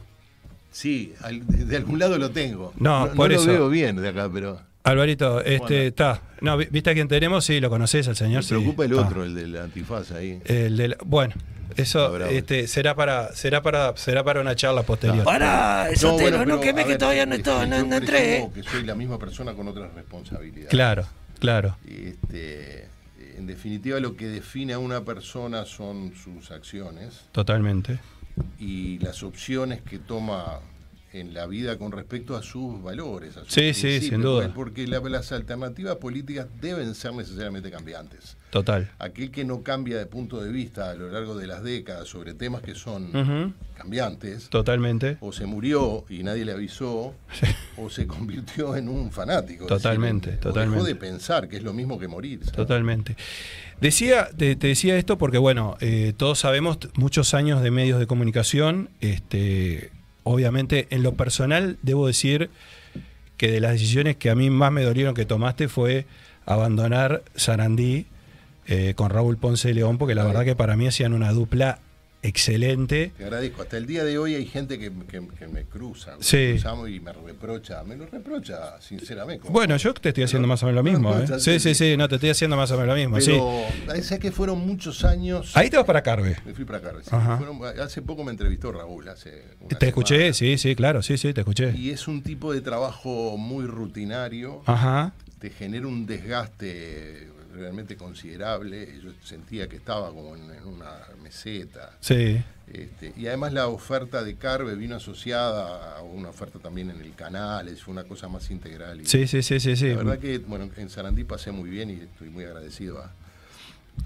[SPEAKER 10] Sí, al- de, algún lado lo tengo.
[SPEAKER 3] No, por
[SPEAKER 10] lo
[SPEAKER 3] eso.
[SPEAKER 10] veo bien de acá, pero
[SPEAKER 3] Alvarito, este,
[SPEAKER 10] Bueno.
[SPEAKER 3] está. No, vi- ¿viste a quién tenemos? Sí, lo conoces, el señor.
[SPEAKER 10] me
[SPEAKER 3] sí.
[SPEAKER 10] preocupa el
[SPEAKER 3] Está.
[SPEAKER 10] otro, el del antifaz ahí.
[SPEAKER 3] El del- bueno, eso este, será para, será para, será para una charla posterior.
[SPEAKER 11] Pará,
[SPEAKER 10] No,
[SPEAKER 11] Sotelo,
[SPEAKER 10] bueno,
[SPEAKER 11] no queme que
[SPEAKER 10] ver,
[SPEAKER 11] todavía no,
[SPEAKER 10] este,
[SPEAKER 11] estoy, no, no entré.
[SPEAKER 10] presumo que soy la misma persona con otras responsabilidades.
[SPEAKER 3] Claro, claro.
[SPEAKER 10] Este, en definitiva, lo que define a una persona son sus acciones
[SPEAKER 3] Totalmente.
[SPEAKER 10] Y las opciones que toma en la vida con respecto a sus valores. A sus
[SPEAKER 3] Sí, sí, sin duda.
[SPEAKER 10] Porque la- las alternativas políticas deben ser necesariamente cambiantes.
[SPEAKER 3] Total.
[SPEAKER 10] Aquel que no cambia de punto de vista a lo largo de las décadas sobre temas que son cambiantes,
[SPEAKER 3] Totalmente.
[SPEAKER 10] o se murió y nadie le avisó, o se convirtió en un fanático.
[SPEAKER 3] Totalmente,
[SPEAKER 10] decir, o
[SPEAKER 3] totalmente.
[SPEAKER 10] dejó de pensar, que es lo mismo que morir. ¿sabes?
[SPEAKER 3] Totalmente. Decía, te, te decía esto porque, bueno, eh, todos sabemos muchos años de medios de comunicación. Este, obviamente, en lo personal, debo decir que de las decisiones que a mí más me dolieron que tomaste fue abandonar Sarandí eh, con Raúl Ponce de León, porque la verdad que para mí hacían una dupla excelente.
[SPEAKER 10] Te agradezco. Hasta el día de hoy hay gente que, que- que me cruza.
[SPEAKER 3] Sí.
[SPEAKER 10] cruzamos y me reprocha. Me lo reprocha, sinceramente.
[SPEAKER 3] Bueno, yo te estoy haciendo más o menos lo mismo. ¿eh? Sí, sí, sí, no, te estoy haciendo más o menos lo mismo. Sí.
[SPEAKER 10] Pero sé que fueron muchos años.
[SPEAKER 3] Ahí te vas para Carve.
[SPEAKER 10] Me fui para acá. sí. Fueron- hace poco me entrevistó Raúl. Hace
[SPEAKER 3] Te escuché, sí, sí, claro, sí, sí, te escuché.
[SPEAKER 10] Y es un tipo de trabajo muy rutinario.
[SPEAKER 3] Ajá.
[SPEAKER 10] Te genera un desgaste realmente considerable. Yo sentía que estaba como en, en una meseta.
[SPEAKER 3] Sí.
[SPEAKER 10] Este, y además la oferta de Carve vino asociada a una oferta también en el canal, es una cosa más integral. y-
[SPEAKER 3] Sí, sí, sí, sí, sí.
[SPEAKER 10] La verdad que, bueno, en Sarandí pasé muy bien y estoy muy agradecido a,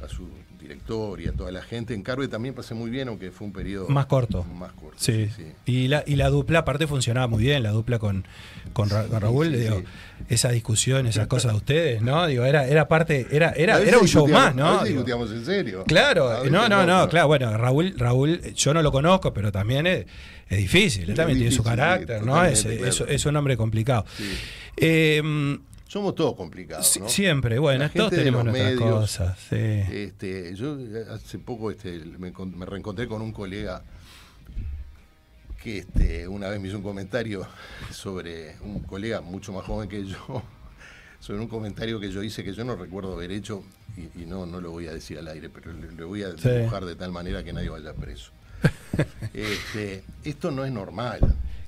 [SPEAKER 10] a su director y a toda la gente. En Carve también pasé muy bien, aunque fue un periodo
[SPEAKER 3] Más corto.
[SPEAKER 10] Más corto.
[SPEAKER 3] Sí. Y, la, y la dupla aparte funcionaba muy bien, la dupla con, con, Ra- con Raúl,
[SPEAKER 10] sí,
[SPEAKER 3] digo,
[SPEAKER 10] sí.
[SPEAKER 3] esa discusión, esas cosas de ustedes, ¿no? Digo, era, era parte, era, era, era un show más, ¿no?
[SPEAKER 10] A veces
[SPEAKER 3] Digo,
[SPEAKER 10] discutíamos en serio.
[SPEAKER 3] Claro, no, no, no, claro, bueno, Raúl, Raúl, yo no lo conozco, pero también es, es difícil, él
[SPEAKER 10] Es
[SPEAKER 3] también tiene su
[SPEAKER 10] sí,
[SPEAKER 3] carácter, ¿no? Es, es- un hombre complicado.
[SPEAKER 10] Sí.
[SPEAKER 3] Eh,
[SPEAKER 10] Somos todos complicados.
[SPEAKER 3] Siempre, bueno,
[SPEAKER 10] La
[SPEAKER 3] todos tenemos nuestras
[SPEAKER 10] medios,
[SPEAKER 3] cosas, sí.
[SPEAKER 10] Este, yo eh, hace poco este, me, encon- me reencontré con un colega que este, una vez me hizo un comentario sobre un colega mucho más joven que yo, sobre un comentario que yo hice que yo no recuerdo haber hecho y, y no, no lo voy a decir al aire, pero le voy a
[SPEAKER 3] Sí.
[SPEAKER 10] dibujar de tal manera que nadie vaya preso. Este, esto no es normal.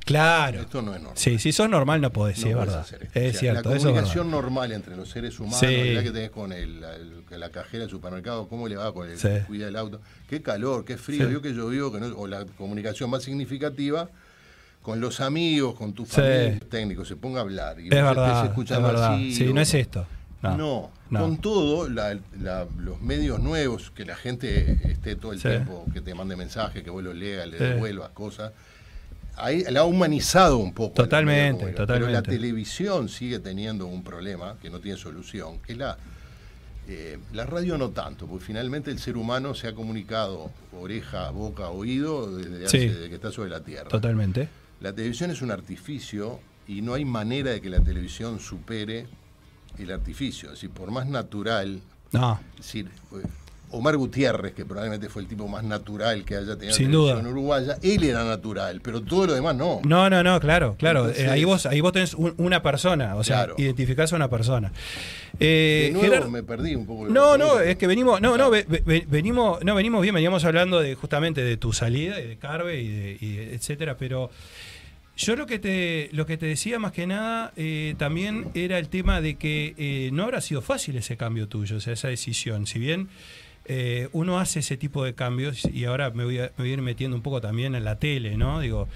[SPEAKER 3] Claro.
[SPEAKER 10] Esto no es normal.
[SPEAKER 3] Sí, si sos normal no podés, sí,
[SPEAKER 10] No
[SPEAKER 3] es verdad.
[SPEAKER 10] hacer esto.
[SPEAKER 3] Es
[SPEAKER 10] O sea,
[SPEAKER 3] cierto,
[SPEAKER 10] La
[SPEAKER 3] eso es
[SPEAKER 10] comunicación normal entre los seres humanos,
[SPEAKER 3] Sí.
[SPEAKER 10] la que tenés con el, el- la cajera del supermercado, cómo le va con el
[SPEAKER 3] Sí.
[SPEAKER 10] cuida el auto, qué calor, qué frío, vio que llovió, que no- o la comunicación más significativa, con los amigos, con tu familia, técnico, se ponga a hablar. Y
[SPEAKER 3] Es verdad, es
[SPEAKER 10] escuchando
[SPEAKER 3] verdad.
[SPEAKER 10] así,
[SPEAKER 3] Sí,
[SPEAKER 10] o-
[SPEAKER 3] no es esto. No.
[SPEAKER 10] no,
[SPEAKER 3] no.
[SPEAKER 10] con todo, la- la- los medios nuevos, que la gente esté todo el tiempo, que te mande mensajes, que vos los leas, le devuelvas cosas. Ahí la ha humanizado un poco.
[SPEAKER 3] Totalmente,
[SPEAKER 10] comunicación. Pero la
[SPEAKER 3] totalmente.
[SPEAKER 10] televisión sigue teniendo un problema que no tiene solución, que la, eh, la radio no tanto, porque finalmente el ser humano se ha comunicado oreja, boca, oído desde,
[SPEAKER 3] Sí.
[SPEAKER 10] hace- desde que está sobre la Tierra.
[SPEAKER 3] Totalmente.
[SPEAKER 10] La televisión es un artificio y no hay manera de que la televisión supere el artificio. Es decir, por más natural,
[SPEAKER 3] No,
[SPEAKER 10] es decir, eh, Omar Gutiérrez, que probablemente fue el tipo más natural que haya tenido
[SPEAKER 3] Sin duda.
[SPEAKER 10] uruguaya, él era natural, pero todo lo demás no.
[SPEAKER 3] no, no, no, claro, claro.
[SPEAKER 10] Entonces-
[SPEAKER 3] Eh, ahí vos, ahí vos tenés un- una persona, o sea,
[SPEAKER 10] Claro.
[SPEAKER 3] identificás a una persona. Eh,
[SPEAKER 10] de nuevo me perdí un poco.
[SPEAKER 3] No, no, es que venimos, no, no, ve- ve- venimos, no venimos bien, veníamos hablando de justamente de tu salida y de Carve y, de, y de- etcétera, pero yo lo que te, lo que te decía más que nada eh, también era el tema de que eh, no habrá sido fácil ese cambio tuyo, o sea, esa decisión. Si bien eh, uno hace ese tipo de cambios, y ahora me voy, a, me voy a ir metiendo un poco también en la tele, ¿no? Digo,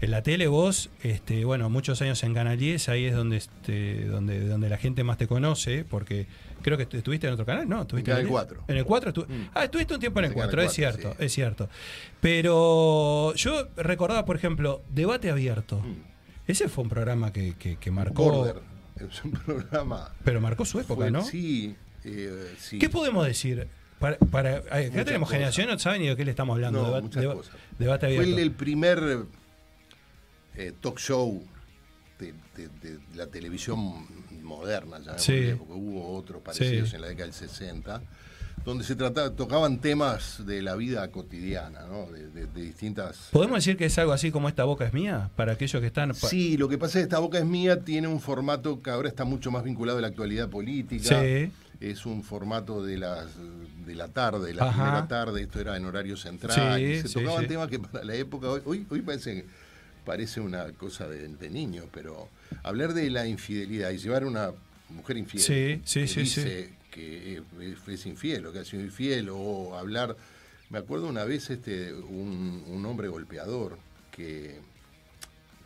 [SPEAKER 3] en la tele vos, este, bueno, muchos años en Canal 10, ahí es donde, este, donde, donde la gente más te conoce, porque creo que estuviste en otro canal, ¿no? ¿Estuviste
[SPEAKER 10] En
[SPEAKER 3] el
[SPEAKER 10] Canal 4.
[SPEAKER 3] En el 4 estu-
[SPEAKER 10] Mm.
[SPEAKER 3] Ah, estuviste un tiempo en el
[SPEAKER 10] En Canal
[SPEAKER 3] 4, es
[SPEAKER 10] 4,
[SPEAKER 3] cierto,
[SPEAKER 10] sí.
[SPEAKER 3] es cierto. Pero yo recordaba, por ejemplo, Debate Abierto. Ese fue un programa que, que, que marcó.
[SPEAKER 10] Mm. Border, es un programa.
[SPEAKER 3] Pero marcó su época,
[SPEAKER 10] fue-
[SPEAKER 3] ¿no?
[SPEAKER 10] Sí, eh, sí.
[SPEAKER 3] ¿Qué podemos decir? Para, para- acá tenemos
[SPEAKER 10] cosas.
[SPEAKER 3] generaciones no saben ni de qué le estamos hablando.
[SPEAKER 10] No,
[SPEAKER 3] Deba-
[SPEAKER 10] muchas
[SPEAKER 3] deba-
[SPEAKER 10] cosas.
[SPEAKER 3] Debate
[SPEAKER 10] Fue el, el primer eh, talk show de, de- de la televisión moderna, ya
[SPEAKER 3] Sí.
[SPEAKER 10] porque hubo otros parecidos
[SPEAKER 3] Sí.
[SPEAKER 10] en la década del 60, donde se trataba, tocaban temas de la vida cotidiana, ¿no? de, de- distintas...
[SPEAKER 3] ¿Podemos decir que es algo así como esta boca es mía? Para aquellos que están.
[SPEAKER 10] Sí, lo que pasa es que esta boca es mía, tiene un formato que ahora está mucho más vinculado a la actualidad política.
[SPEAKER 3] Sí.
[SPEAKER 10] Es un formato de las de la tarde, de la
[SPEAKER 3] Ajá.
[SPEAKER 10] primera tarde, esto era en horario central.
[SPEAKER 3] Sí,
[SPEAKER 10] y se
[SPEAKER 3] sí,
[SPEAKER 10] tocaban
[SPEAKER 3] sí.
[SPEAKER 10] temas que para la época, hoy, hoy, hoy parece, parece una cosa de, de niño, pero hablar de la infidelidad y llevar a una mujer infiel
[SPEAKER 3] Sí, sí,
[SPEAKER 10] que
[SPEAKER 3] sí,
[SPEAKER 10] dice que es, es infiel o que ha sido infiel, o hablar. Me acuerdo una vez este un, un hombre golpeador que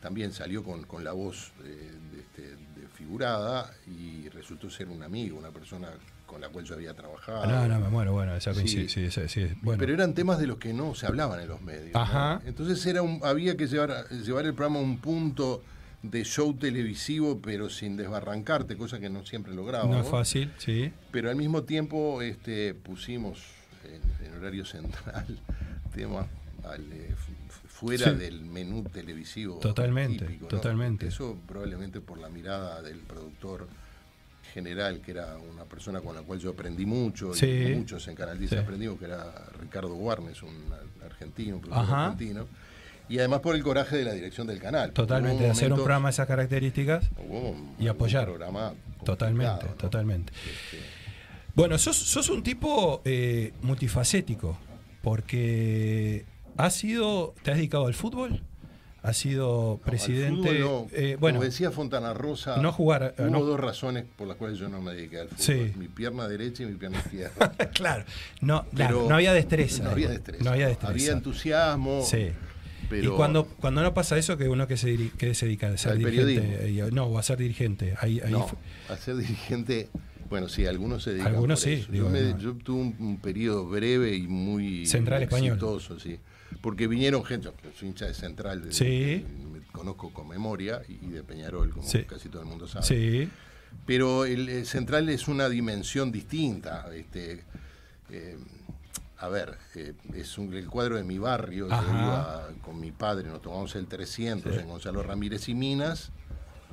[SPEAKER 10] también salió con, con la voz eh, de, este, desfigurada y resultó ser un amigo, una persona con la cual yo había trabajado.
[SPEAKER 3] No, no, me muero. Bueno, esa
[SPEAKER 10] Sí.
[SPEAKER 3] sí, sí, sí, bueno.
[SPEAKER 10] Pero eran temas de los que no se hablaban en los medios. ¿no?
[SPEAKER 3] Ajá.
[SPEAKER 10] Entonces era un, había que llevar, llevar el programa a un punto de show televisivo, pero sin desbarrancarte, cosa que no siempre lograba.
[SPEAKER 3] no es fácil, sí.
[SPEAKER 10] Pero al mismo tiempo este, pusimos en, en horario central temas al, eh, fuera
[SPEAKER 3] Sí.
[SPEAKER 10] del menú televisivo.
[SPEAKER 3] Totalmente,
[SPEAKER 10] típico, ¿no?
[SPEAKER 3] totalmente.
[SPEAKER 10] Eso probablemente por la mirada del productor general, que era una persona con la cual yo aprendí mucho,
[SPEAKER 3] Sí.
[SPEAKER 10] y muchos en Canal 10
[SPEAKER 3] Sí.
[SPEAKER 10] aprendimos, que era Ricardo Guarnes, un argentino, un productor
[SPEAKER 3] Ajá.
[SPEAKER 10] argentino. Y además por el coraje de la dirección del canal.
[SPEAKER 3] Totalmente, de hacer un programa de esas características
[SPEAKER 10] un-
[SPEAKER 3] y apoyar.
[SPEAKER 10] un programa
[SPEAKER 3] Totalmente, totalmente.
[SPEAKER 10] Este,
[SPEAKER 3] Bueno, sos, sos un tipo eh, multifacético, porque has sido, te has dedicado al fútbol, has sido presidente.
[SPEAKER 10] Fútbol no.
[SPEAKER 3] eh, bueno,
[SPEAKER 10] Como decía Fontana Rosa,
[SPEAKER 3] no jugar, eh,
[SPEAKER 10] hubo
[SPEAKER 3] no-
[SPEAKER 10] dos razones por las cuales yo no me dediqué al fútbol.
[SPEAKER 3] Sí.
[SPEAKER 10] Mi pierna derecha y mi pierna izquierda.
[SPEAKER 3] claro, no, claro, no había destreza.
[SPEAKER 10] No había destreza.
[SPEAKER 3] No había destreza.
[SPEAKER 10] Había entusiasmo.
[SPEAKER 3] Sí.
[SPEAKER 10] Pero
[SPEAKER 3] y cuando, cuando no pasa eso, que uno que se, diri- que se dedica a ser
[SPEAKER 10] Al
[SPEAKER 3] dirigente, y- no, o a ser dirigente. Ahí, ahí
[SPEAKER 10] no, a ser dirigente, bueno, sí, algunos se dedican
[SPEAKER 3] Algunos sí, digo,
[SPEAKER 10] yo, me-
[SPEAKER 3] no.
[SPEAKER 10] yo tuve un, un periodo breve y muy
[SPEAKER 3] Central Español.
[SPEAKER 10] exitoso, sí. Porque vinieron gente, yo soy hincha de Central, de-
[SPEAKER 3] Sí.
[SPEAKER 10] me conozco con memoria, y de Peñarol, como
[SPEAKER 3] Sí.
[SPEAKER 10] casi todo el mundo sabe.
[SPEAKER 3] Sí,
[SPEAKER 10] Pero el, el central es una dimensión distinta. Este, eh, a ver, eh, es un- el cuadro de mi barrio. Yo iba con mi padre, nos tomamos el 300
[SPEAKER 3] Sí.
[SPEAKER 10] en Gonzalo Ramírez y Minas.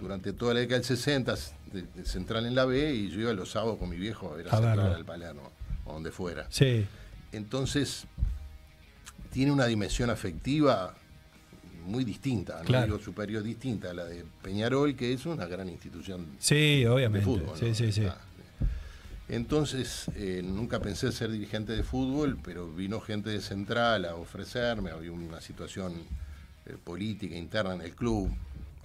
[SPEAKER 10] Durante toda la década del 60, de, de central en la B, y yo iba los sábados con mi viejo a ver a
[SPEAKER 3] A
[SPEAKER 10] central al Palermo, o donde fuera.
[SPEAKER 3] sí.
[SPEAKER 10] Entonces, tiene una dimensión afectiva muy distinta, ¿no?
[SPEAKER 3] Claro.
[SPEAKER 10] Digo, superior distinta a la de Peñarol, que es una gran institución
[SPEAKER 3] Sí, obviamente.
[SPEAKER 10] de fútbol.
[SPEAKER 3] sí,
[SPEAKER 10] ¿no?
[SPEAKER 3] sí, sí.
[SPEAKER 10] Ah, Entonces, eh, nunca pensé ser dirigente de fútbol, pero vino gente de Central a ofrecerme, había una situación eh, política interna en el club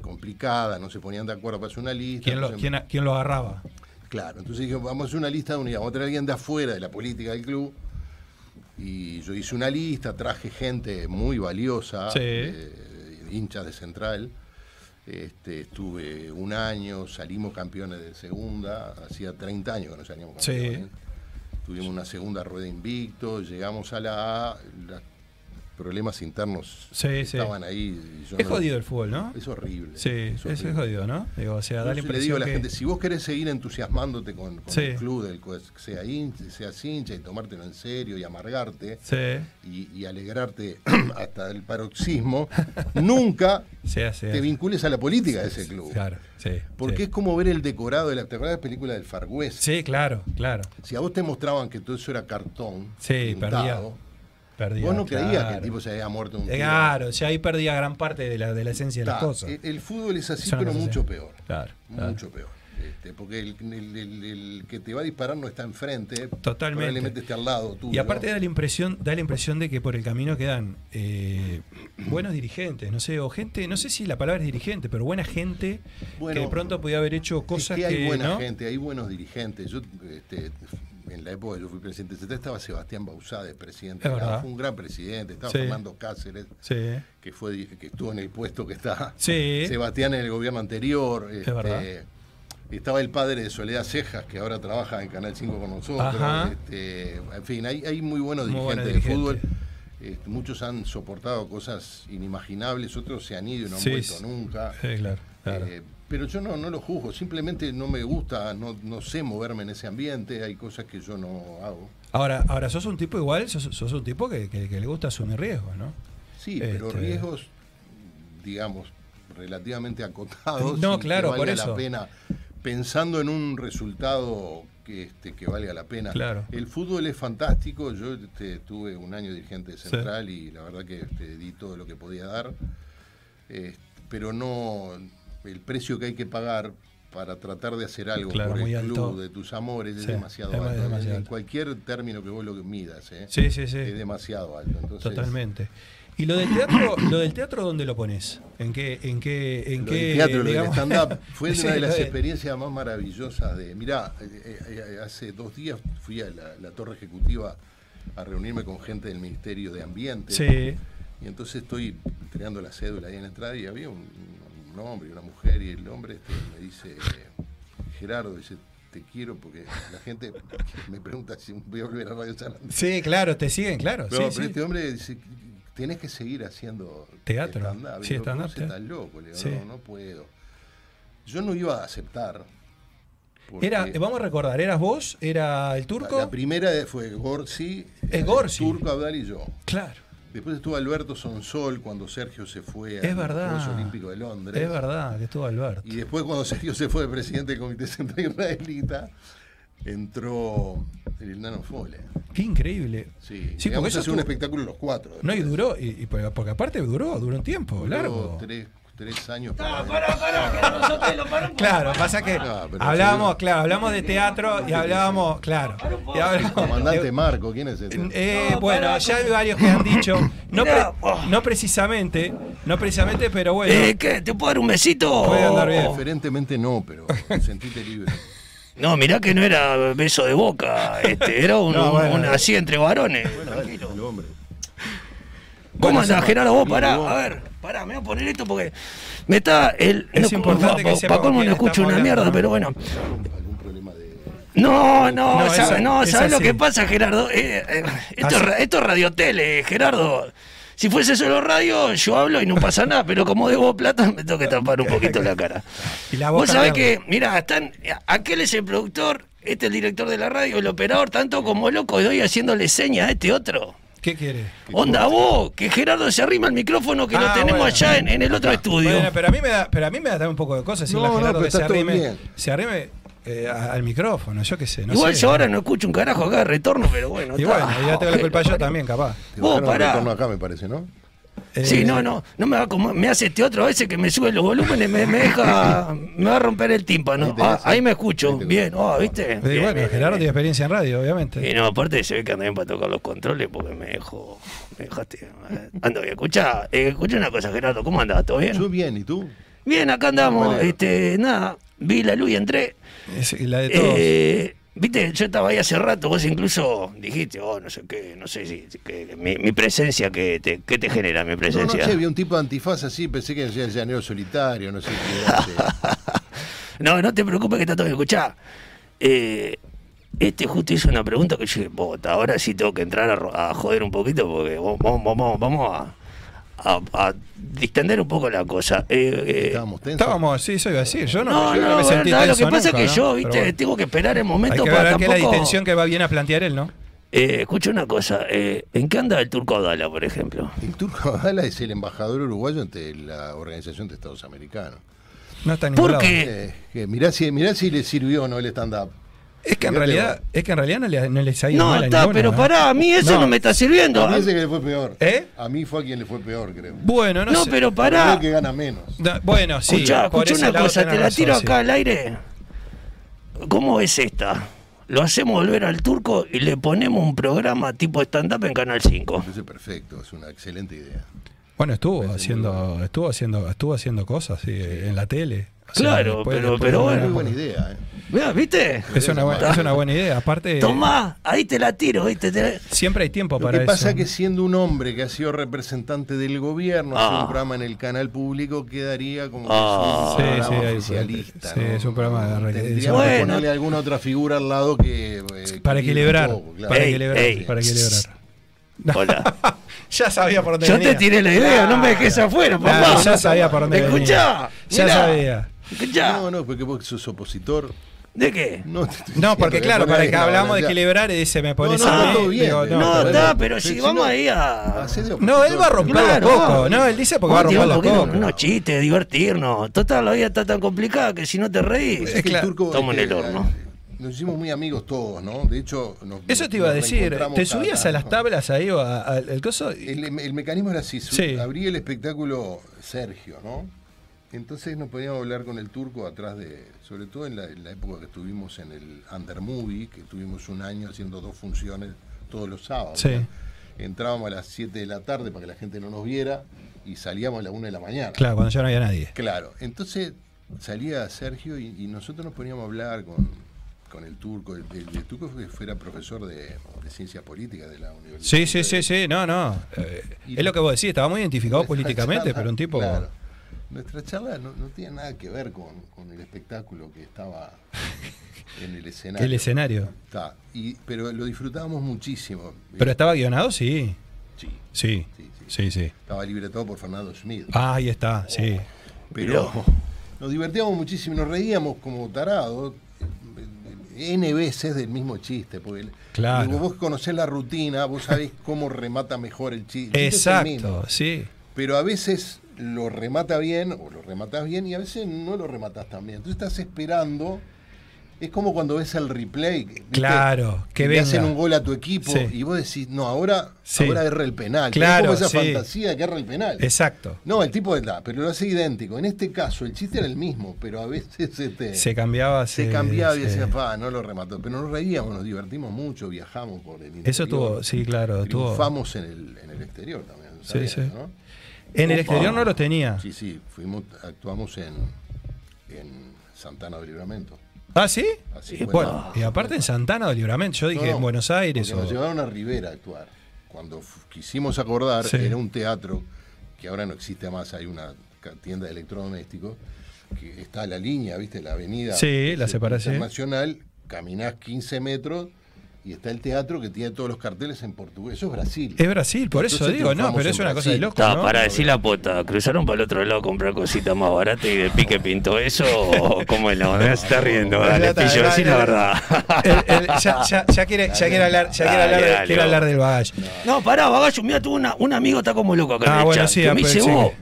[SPEAKER 10] complicada, no se ponían de acuerdo para hacer una lista.
[SPEAKER 3] ¿Quién, lo, quién, quién lo agarraba?
[SPEAKER 10] Claro, entonces dije, vamos a hacer una lista de unidad, vamos a traer a alguien de afuera de la política del club. Y yo hice una lista, traje gente muy valiosa,
[SPEAKER 3] Sí.
[SPEAKER 10] eh, hinchas de Central. Este, estuve un año, salimos campeones de segunda, hacía 30 años que no salíamos
[SPEAKER 3] Sí.
[SPEAKER 10] campeones. Tuvimos una segunda rueda invicto, llegamos a la A, los problemas internos
[SPEAKER 3] Sí, sí.
[SPEAKER 10] estaban ahí.
[SPEAKER 3] Es
[SPEAKER 10] no-
[SPEAKER 3] jodido el fútbol, ¿no?
[SPEAKER 10] Es horrible.
[SPEAKER 3] Sí, es, es
[SPEAKER 10] horrible.
[SPEAKER 3] jodido, ¿no? Digo, o sea, da la
[SPEAKER 10] Yo le digo
[SPEAKER 3] impresión
[SPEAKER 10] a la
[SPEAKER 3] que...
[SPEAKER 10] gente, si vos querés seguir entusiasmándote con, con
[SPEAKER 3] Sí.
[SPEAKER 10] el club, del que sea hincha, seas hincha y tomártelo en serio y amargarte y, y alegrarte hasta el paroxismo, nunca te vincules a la política de ese club.
[SPEAKER 3] Claro, sí.
[SPEAKER 10] Porque es como ver el decorado de la, ¿te acordás de la película del Far West?
[SPEAKER 3] Sí, claro, claro.
[SPEAKER 10] Si a vos te mostraban que todo eso era cartón,
[SPEAKER 3] Sí,
[SPEAKER 10] pintado,
[SPEAKER 3] Perdía,
[SPEAKER 10] vos no creías que el tipo se había muerto un
[SPEAKER 3] Eh,
[SPEAKER 10] tiro.
[SPEAKER 3] Claro, o sea, ahí perdía gran parte de la, de la esencia de las cosas.
[SPEAKER 10] El, el fútbol es así,
[SPEAKER 3] Es
[SPEAKER 10] pero mucho peor.
[SPEAKER 3] Claro, claro.
[SPEAKER 10] Mucho peor. Este, porque el, el- el- el que te va a disparar no está enfrente,
[SPEAKER 3] Totalmente.
[SPEAKER 10] probablemente esté al lado tuyo.
[SPEAKER 3] Y aparte da la impresión, da la impresión de que por el camino quedan eh, buenos dirigentes, no sé, o gente, no sé si la palabra es dirigente, pero buena gente
[SPEAKER 10] Bueno,
[SPEAKER 3] que de pronto podía haber hecho
[SPEAKER 10] Es
[SPEAKER 3] cosas
[SPEAKER 10] que hay buena
[SPEAKER 3] ¿no?
[SPEAKER 10] gente, hay buenos dirigentes. Yo, este, en la época que yo fui presidente de CTA estaba Sebastián Bausá de presidente.
[SPEAKER 3] Es
[SPEAKER 10] de la-
[SPEAKER 3] verdad.
[SPEAKER 10] Fue un gran presidente. Estaba
[SPEAKER 3] Sí.
[SPEAKER 10] Fernando Cáceres,
[SPEAKER 3] Sí.
[SPEAKER 10] que fue que estuvo en el puesto que está
[SPEAKER 3] Sí.
[SPEAKER 10] Sebastián en el gobierno anterior. este,
[SPEAKER 3] verdad.
[SPEAKER 10] Estaba el padre de Soledad Cejas, que ahora trabaja en Canal 5 con nosotros. Este, en fin, hay, hay muy buenos
[SPEAKER 3] Muy
[SPEAKER 10] dirigentes de fútbol. Este, muchos han soportado cosas inimaginables, otros se han ido y no han vuelto nunca.
[SPEAKER 3] Sí, claro, claro.
[SPEAKER 10] Eh, pero yo no, no lo juzgo, simplemente no me gusta, no, no sé moverme en ese ambiente, hay cosas que yo no hago.
[SPEAKER 3] Ahora, ahora sos un tipo igual, sos, sos un tipo que, que- que le gusta asumir riesgos, ¿no?
[SPEAKER 10] Sí, pero
[SPEAKER 3] Este-
[SPEAKER 10] riesgos, digamos, relativamente acotados.
[SPEAKER 3] No,
[SPEAKER 10] que
[SPEAKER 3] claro, por eso.
[SPEAKER 10] la pena, pensando en un resultado que, este, que valga la pena.
[SPEAKER 3] Claro.
[SPEAKER 10] El fútbol es fantástico, yo este, tuve un año dirigente de
[SPEAKER 3] Sí.
[SPEAKER 10] Central y la verdad que este, di todo lo que podía dar, Eh, pero no el precio que hay que pagar para tratar de hacer algo
[SPEAKER 3] Claro,
[SPEAKER 10] por el club de tus amores es demasiado
[SPEAKER 3] es
[SPEAKER 10] alto. En-
[SPEAKER 3] demasiado
[SPEAKER 10] en
[SPEAKER 3] alto.
[SPEAKER 10] cualquier término que vos lo midas, ¿eh?
[SPEAKER 3] Sí, sí,
[SPEAKER 10] es demasiado alto. Entonces,
[SPEAKER 3] Totalmente. ¿Y lo del teatro, lo del teatro dónde lo pones? ¿En qué, en qué, en
[SPEAKER 10] Lo
[SPEAKER 3] qué
[SPEAKER 10] del teatro, lo del stand-up, fue una de las experiencias más maravillosas de. Mirá, eh, eh, hace dos días fui a la, la torre ejecutiva a reunirme con gente del Ministerio de Ambiente.
[SPEAKER 3] Sí.
[SPEAKER 10] Y entonces estoy entregando la cédula ahí en la entrada y había un, un hombre y una mujer y el hombre este, me dice, Gerardo, dice, te quiero porque la gente me pregunta si voy a volver a Radio Sarandí.
[SPEAKER 3] Sí, claro, te siguen, claro.
[SPEAKER 10] No,
[SPEAKER 3] sí,
[SPEAKER 10] pero
[SPEAKER 3] sí.
[SPEAKER 10] este hombre dice, tenés que seguir haciendo
[SPEAKER 3] Teatro.
[SPEAKER 10] stand-up".
[SPEAKER 3] Sí,
[SPEAKER 10] "Vos
[SPEAKER 3] sí.
[SPEAKER 10] estás loco, le digo,
[SPEAKER 3] Sí.
[SPEAKER 10] no, no puedo. Yo no iba a aceptar.
[SPEAKER 3] Era, vamos a recordar, ¿eras vos? ¿Era el turco?
[SPEAKER 10] La, la primera fue Gorsi,
[SPEAKER 3] Gorsi.
[SPEAKER 10] Turco Abdal y yo.
[SPEAKER 3] Claro.
[SPEAKER 10] Después estuvo Alberto Sonsol cuando Sergio se fue
[SPEAKER 3] Es
[SPEAKER 10] a los
[SPEAKER 3] verdad.
[SPEAKER 10] Juegos Olímpicos de Londres.
[SPEAKER 3] Es verdad, que estuvo Alberto.
[SPEAKER 10] Y después cuando Sergio se fue de presidente del Comité Central Israelita, entró el Nano Fole.
[SPEAKER 3] Qué increíble.
[SPEAKER 10] Sí,
[SPEAKER 3] Sí, porque eso
[SPEAKER 10] hacer un espectáculo los cuatro.
[SPEAKER 3] No, y duró, y, porque aparte duró, duró un tiempo,
[SPEAKER 10] Duró
[SPEAKER 3] largo.
[SPEAKER 10] Tres, tres años.
[SPEAKER 3] Claro, pasa que
[SPEAKER 10] No,
[SPEAKER 3] hablábamos,
[SPEAKER 10] sí.
[SPEAKER 3] claro, hablamos de teatro y hablábamos, claro. y hablábamos-
[SPEAKER 10] Comandante Marco, ¿quién es ese?
[SPEAKER 3] Eh, bueno, ya hay varios que han dicho, no, pre- no precisamente, no precisamente, pero bueno.
[SPEAKER 4] Eh, ¿qué? ¿Te puedo dar un besito?
[SPEAKER 3] Puede andar bien.
[SPEAKER 10] Preferentemente no, pero sentite libre.
[SPEAKER 4] No, mirá que no era beso de boca, este, era un,
[SPEAKER 3] No,
[SPEAKER 4] un-
[SPEAKER 3] bueno.
[SPEAKER 4] un así entre varones.
[SPEAKER 10] Tranquilo.
[SPEAKER 4] ¿Cómo andás, Gerardo? Vos pará, a ver, pará, me voy a poner esto porque me está. El,
[SPEAKER 3] Es importante que
[SPEAKER 4] pa- colmo
[SPEAKER 3] quién
[SPEAKER 4] no escucho una mierda, pero bueno.
[SPEAKER 10] ¿Algún problema de.?
[SPEAKER 4] No, no,
[SPEAKER 3] No, esa-
[SPEAKER 4] no,
[SPEAKER 3] esa
[SPEAKER 4] ¿sabes lo
[SPEAKER 3] sí.
[SPEAKER 4] que pasa, Gerardo? Eh, eh, esto, es esto es radiotele, Gerardo. Si fuese solo radio, yo hablo y no pasa nada, pero como debo plata, me tengo que tapar un poquito la cara.
[SPEAKER 3] Y la
[SPEAKER 4] Vos sabés que, mira, están, aquel es el productor, este es el director de la radio, el operador, tanto como loco, y doy haciéndole señas a este otro.
[SPEAKER 3] ¿Qué quiere?
[SPEAKER 4] Onda vos, que Gerardo se arrima al micrófono que lo
[SPEAKER 3] Ah,
[SPEAKER 4] tenemos
[SPEAKER 3] bueno.
[SPEAKER 4] allá en, en el otro estudio.
[SPEAKER 3] Bueno, pero a mí me da, pero a mí me da también un poco de cosas
[SPEAKER 10] No,
[SPEAKER 3] decirle a
[SPEAKER 10] no,
[SPEAKER 3] Gerardo que se arrime, se arrime eh, a- al micrófono, yo qué sé. No
[SPEAKER 4] Igual
[SPEAKER 3] sé.
[SPEAKER 4] yo ahora no escucho un carajo acá de retorno, pero bueno.
[SPEAKER 3] Y bueno, ya tengo la culpa yo también, capaz.
[SPEAKER 4] Vos, pará.
[SPEAKER 10] retorno acá, me parece, ¿no?
[SPEAKER 4] Sí,
[SPEAKER 3] Eh,
[SPEAKER 4] no, no, no me va como me hace este otro a veces que me sube los volúmenes, me, me deja, me va a romper el tímpano.
[SPEAKER 10] Ahí
[SPEAKER 4] Ah, ahí me escucho, bien, oh, ¿viste?
[SPEAKER 3] eh,
[SPEAKER 4] Bien,
[SPEAKER 3] bueno,
[SPEAKER 4] bien,
[SPEAKER 3] Gerardo
[SPEAKER 4] bien.
[SPEAKER 3] tiene experiencia en radio, obviamente.
[SPEAKER 4] Y no, aparte se ve que anda bien para tocar los controles porque me dejó, me dejaste. eh, Ando bien, escucha, eh, escucha una cosa, Gerardo, ¿cómo andás? ¿Todo bien?
[SPEAKER 10] Yo bien, ¿y tú?
[SPEAKER 4] Bien, acá andamos, este, nada, vi la luz y entré.
[SPEAKER 3] Es la de todos.
[SPEAKER 4] Eh, Viste, yo estaba ahí hace rato, vos incluso dijiste, oh, no sé qué, no sé si, que, mi, mi presencia, ¿qué te, qué te genera mi
[SPEAKER 10] No, no
[SPEAKER 4] presencia?
[SPEAKER 10] sé, vi un tipo de antifaz así, pensé que era llanero solitario, no sé qué este.
[SPEAKER 4] No, no te preocupes que está todo bien. Escuchá, eh, este justo hizo una pregunta que yo dije, "Puta, ahora sí tengo que entrar a, joder un poquito porque vamos, vamos, vamos, vamos a, a- a distender un poco la cosa. Eh, eh,
[SPEAKER 10] Estábamos tensos.
[SPEAKER 3] Estábamos, sí, eso iba a decir. Yo no,
[SPEAKER 4] no,
[SPEAKER 3] yo
[SPEAKER 4] no,
[SPEAKER 3] me sentí
[SPEAKER 4] verdad, lo
[SPEAKER 3] tenso
[SPEAKER 4] que pasa
[SPEAKER 3] nunca,
[SPEAKER 4] es que
[SPEAKER 3] ¿no?
[SPEAKER 4] yo, viste,
[SPEAKER 3] bueno.
[SPEAKER 4] tengo que esperar el
[SPEAKER 3] Hay
[SPEAKER 4] momento
[SPEAKER 3] que
[SPEAKER 4] para
[SPEAKER 3] ver que es la
[SPEAKER 4] tampoco...
[SPEAKER 3] distensión que va bien a plantear él, ¿no?
[SPEAKER 4] Eh, escucha una cosa, eh, ¿en qué anda el turco Abdala, por ejemplo?
[SPEAKER 10] El turco Abdala es el embajador uruguayo ante la Organización de Estados Americanos.
[SPEAKER 3] No está en
[SPEAKER 4] ¿Por qué?
[SPEAKER 10] Eh, que mirá, si, mirá si le sirvió o no el stand-up.
[SPEAKER 3] Es que en realidad, es que en realidad no, le, no les ha ido
[SPEAKER 4] No,
[SPEAKER 3] mal a
[SPEAKER 4] está, pero
[SPEAKER 3] ¿eh?
[SPEAKER 4] pará, a mí eso no, me está sirviendo.
[SPEAKER 10] A mí ese que le fue peor.
[SPEAKER 3] ¿Eh?
[SPEAKER 10] A mí fue a quien le fue peor, creo.
[SPEAKER 3] Bueno, no,
[SPEAKER 4] No,
[SPEAKER 3] sé.
[SPEAKER 4] pero
[SPEAKER 10] Creo
[SPEAKER 4] pará.
[SPEAKER 10] que gana menos.
[SPEAKER 3] No, bueno, sí.
[SPEAKER 4] escuchá, escuchá una cosa, te la
[SPEAKER 3] razón,
[SPEAKER 4] tiro
[SPEAKER 3] sí.
[SPEAKER 4] acá al aire. ¿Cómo es esta? Lo hacemos volver al turco y le ponemos un programa tipo stand-up en Canal 5.
[SPEAKER 10] Ese es perfecto, es una excelente idea.
[SPEAKER 3] Bueno, estuvo haciendo, estuvo haciendo, estuvo haciendo cosas sí, en la tele.
[SPEAKER 4] Claro,
[SPEAKER 3] después-
[SPEAKER 4] pero-
[SPEAKER 3] después
[SPEAKER 4] pero
[SPEAKER 3] de-
[SPEAKER 4] bueno.
[SPEAKER 10] Muy buena idea, ¿eh?
[SPEAKER 4] ¿viste?
[SPEAKER 3] Es una, buena, es una buena idea. Aparte,
[SPEAKER 4] Tomá, ahí te la tiro, ¿viste? Te-
[SPEAKER 3] siempre hay tiempo
[SPEAKER 10] Lo
[SPEAKER 3] para
[SPEAKER 10] que pasa
[SPEAKER 3] eso.
[SPEAKER 10] que siendo un hombre que ha sido representante del gobierno, hacer
[SPEAKER 4] Ah.
[SPEAKER 10] un programa en el canal público quedaría como que
[SPEAKER 4] Ah.
[SPEAKER 10] es un
[SPEAKER 3] Sí,
[SPEAKER 10] programa
[SPEAKER 3] sí, hay-
[SPEAKER 10] oficialista.
[SPEAKER 3] sí,
[SPEAKER 10] ¿no?
[SPEAKER 3] es un programa de
[SPEAKER 10] Tendríamos
[SPEAKER 4] Bueno.
[SPEAKER 10] que ponerle alguna otra figura al lado que... eh,
[SPEAKER 3] para equilibrar,
[SPEAKER 10] un poco, claro.
[SPEAKER 3] para
[SPEAKER 4] Ey,
[SPEAKER 3] equilibrar,
[SPEAKER 4] ey.
[SPEAKER 3] para equilibrar.
[SPEAKER 4] Hola.
[SPEAKER 3] ya sabía por dónde
[SPEAKER 4] Yo
[SPEAKER 3] venía.
[SPEAKER 4] te tiré la idea, no me dejes afuera,
[SPEAKER 3] Claro,
[SPEAKER 4] papá.
[SPEAKER 3] ya sabía por dónde
[SPEAKER 4] Escuchá,
[SPEAKER 3] venía. Ya sabía.
[SPEAKER 10] No, no, porque vos sos opositor.
[SPEAKER 4] ¿De qué?
[SPEAKER 10] No, te
[SPEAKER 3] No, porque claro, para que
[SPEAKER 10] la
[SPEAKER 3] hablamos de equilibrar y dice, me pones
[SPEAKER 10] No, no,
[SPEAKER 3] a mí.
[SPEAKER 10] todo bien,
[SPEAKER 3] digo,
[SPEAKER 10] pero-
[SPEAKER 4] No,
[SPEAKER 10] pero-
[SPEAKER 4] está, pero si vamos
[SPEAKER 10] no.
[SPEAKER 4] ahí a...
[SPEAKER 3] No, él va a romper
[SPEAKER 4] Claro,
[SPEAKER 3] los. No, él dice porque va a romper los
[SPEAKER 4] no- unos chistes, divertirnos. Total, la vida está tan complicada que si no te reís...
[SPEAKER 10] Es que el
[SPEAKER 3] claro.
[SPEAKER 10] turco,
[SPEAKER 4] Estamos en
[SPEAKER 10] este,
[SPEAKER 4] el horno.
[SPEAKER 10] Nos hicimos muy amigos todos, ¿no? De hecho, nos,
[SPEAKER 3] Eso te iba a decir. ¿Te
[SPEAKER 10] cada
[SPEAKER 3] subías a las tablas ahí o a- al el coso?
[SPEAKER 10] El, el mecanismo era así,
[SPEAKER 3] Sí.
[SPEAKER 10] abría el espectáculo Sergio, ¿no? Entonces nos podíamos hablar con el turco atrás de, sobre todo en la, en la época que estuvimos en el Under Movie, que estuvimos un año haciendo dos funciones todos los sábados.
[SPEAKER 3] Sí.
[SPEAKER 10] Entrábamos a las 7 de la tarde para que la gente no nos viera y salíamos a las 1 de la mañana.
[SPEAKER 3] Claro, cuando ya no había nadie.
[SPEAKER 10] Claro, entonces salía Sergio y, y nosotros nos poníamos a hablar con, con el turco. El, el- el turco fue, fuera profesor de, de ciencia política de la universidad.
[SPEAKER 3] Sí, sí, sí, sí, no, no. Eh, es lo que vos decís, estaba muy identificado políticamente, pero un tipo.
[SPEAKER 10] claro, nuestra charla no, no tiene nada que ver con, con el espectáculo que estaba en el escenario.
[SPEAKER 3] El escenario.
[SPEAKER 10] Está, y, pero lo disfrutábamos muchísimo.
[SPEAKER 3] Pero estaba guionado, sí.
[SPEAKER 10] Sí,
[SPEAKER 3] Sí,
[SPEAKER 10] sí, sí.
[SPEAKER 3] sí, sí.
[SPEAKER 10] Estaba libretado por Fernando Schmidt.
[SPEAKER 3] Ah, ahí está, sí.
[SPEAKER 10] Pero nos divertíamos muchísimo, nos reíamos como tarados. N veces del mismo chiste, porque
[SPEAKER 3] Claro.
[SPEAKER 10] vos conocés la rutina, vos sabés cómo remata mejor el chiste. El.
[SPEAKER 3] Exacto, sí.
[SPEAKER 10] pero a veces lo remata bien o lo rematas bien y a veces no lo rematas tan bien. Entonces estás esperando. Es como cuando ves el replay. ¿viste?
[SPEAKER 3] Claro, que
[SPEAKER 10] le hacen un gol a tu equipo
[SPEAKER 3] Sí.
[SPEAKER 10] y vos decís, no, ahora,
[SPEAKER 3] Sí.
[SPEAKER 10] ahora erra el penal.
[SPEAKER 3] Claro,
[SPEAKER 10] Es como esa
[SPEAKER 3] sí.
[SPEAKER 10] fantasía de que erra el penal.
[SPEAKER 3] Exacto.
[SPEAKER 10] No, el tipo es la, pero lo hace idéntico. En este caso, el chiste era el mismo, pero a veces este,
[SPEAKER 3] Se cambiaba.
[SPEAKER 10] se
[SPEAKER 3] se-
[SPEAKER 10] cambiaba y decía, pa, no lo remató. Pero nos reíamos, nos divertimos mucho, viajamos por el interior.
[SPEAKER 3] Eso tuvo, sí, claro. Tuvo.
[SPEAKER 10] Triunfamos en el, en el exterior también.
[SPEAKER 3] Sí,
[SPEAKER 10] ¿sabías,
[SPEAKER 3] sí.
[SPEAKER 10] no?
[SPEAKER 3] En el exterior no lo tenía.
[SPEAKER 10] Sí, sí, fuimos, actuamos en, en Santana del Libramento.
[SPEAKER 3] Ah, ¿sí?
[SPEAKER 10] Así
[SPEAKER 3] bueno, y aparte en Santana de Libramento, yo dije
[SPEAKER 10] No,
[SPEAKER 3] en Buenos Aires. O...
[SPEAKER 10] Nos llevaron a Rivera a actuar. Cuando quisimos acordar,
[SPEAKER 3] Sí.
[SPEAKER 10] era un teatro que ahora no existe más, hay una tienda de electrodomésticos que está a la línea, ¿viste? La avenida
[SPEAKER 3] Sí, la separación.
[SPEAKER 10] internacional, caminás 15 metros y está el teatro que tiene todos los carteles en portugués. Eso es Brasil.
[SPEAKER 3] Es Brasil, por eso digo, no, pero es una cosa de loco,
[SPEAKER 4] Está,
[SPEAKER 3] ¿no?
[SPEAKER 4] para decir la pota, ¿cruzaron para el otro lado a comprar cositas más baratas y de pique pintó eso? ¿O cómo es la onda? Se está riendo, dale, pillo,
[SPEAKER 3] ya,
[SPEAKER 4] la verdad.
[SPEAKER 3] El- el- ya, ya- ya quiere, ya quiere hablar, ya quiere hablar, de-
[SPEAKER 4] dale,
[SPEAKER 3] quiere
[SPEAKER 4] vos.
[SPEAKER 3] hablar del bagaje.
[SPEAKER 4] No, pará, Bagallo, mira, tuvo una, un amigo está como loco acá
[SPEAKER 3] Ah,
[SPEAKER 4] en el
[SPEAKER 3] bueno,
[SPEAKER 4] chat.
[SPEAKER 3] sí,
[SPEAKER 4] que me dice,
[SPEAKER 3] sí.
[SPEAKER 4] vos,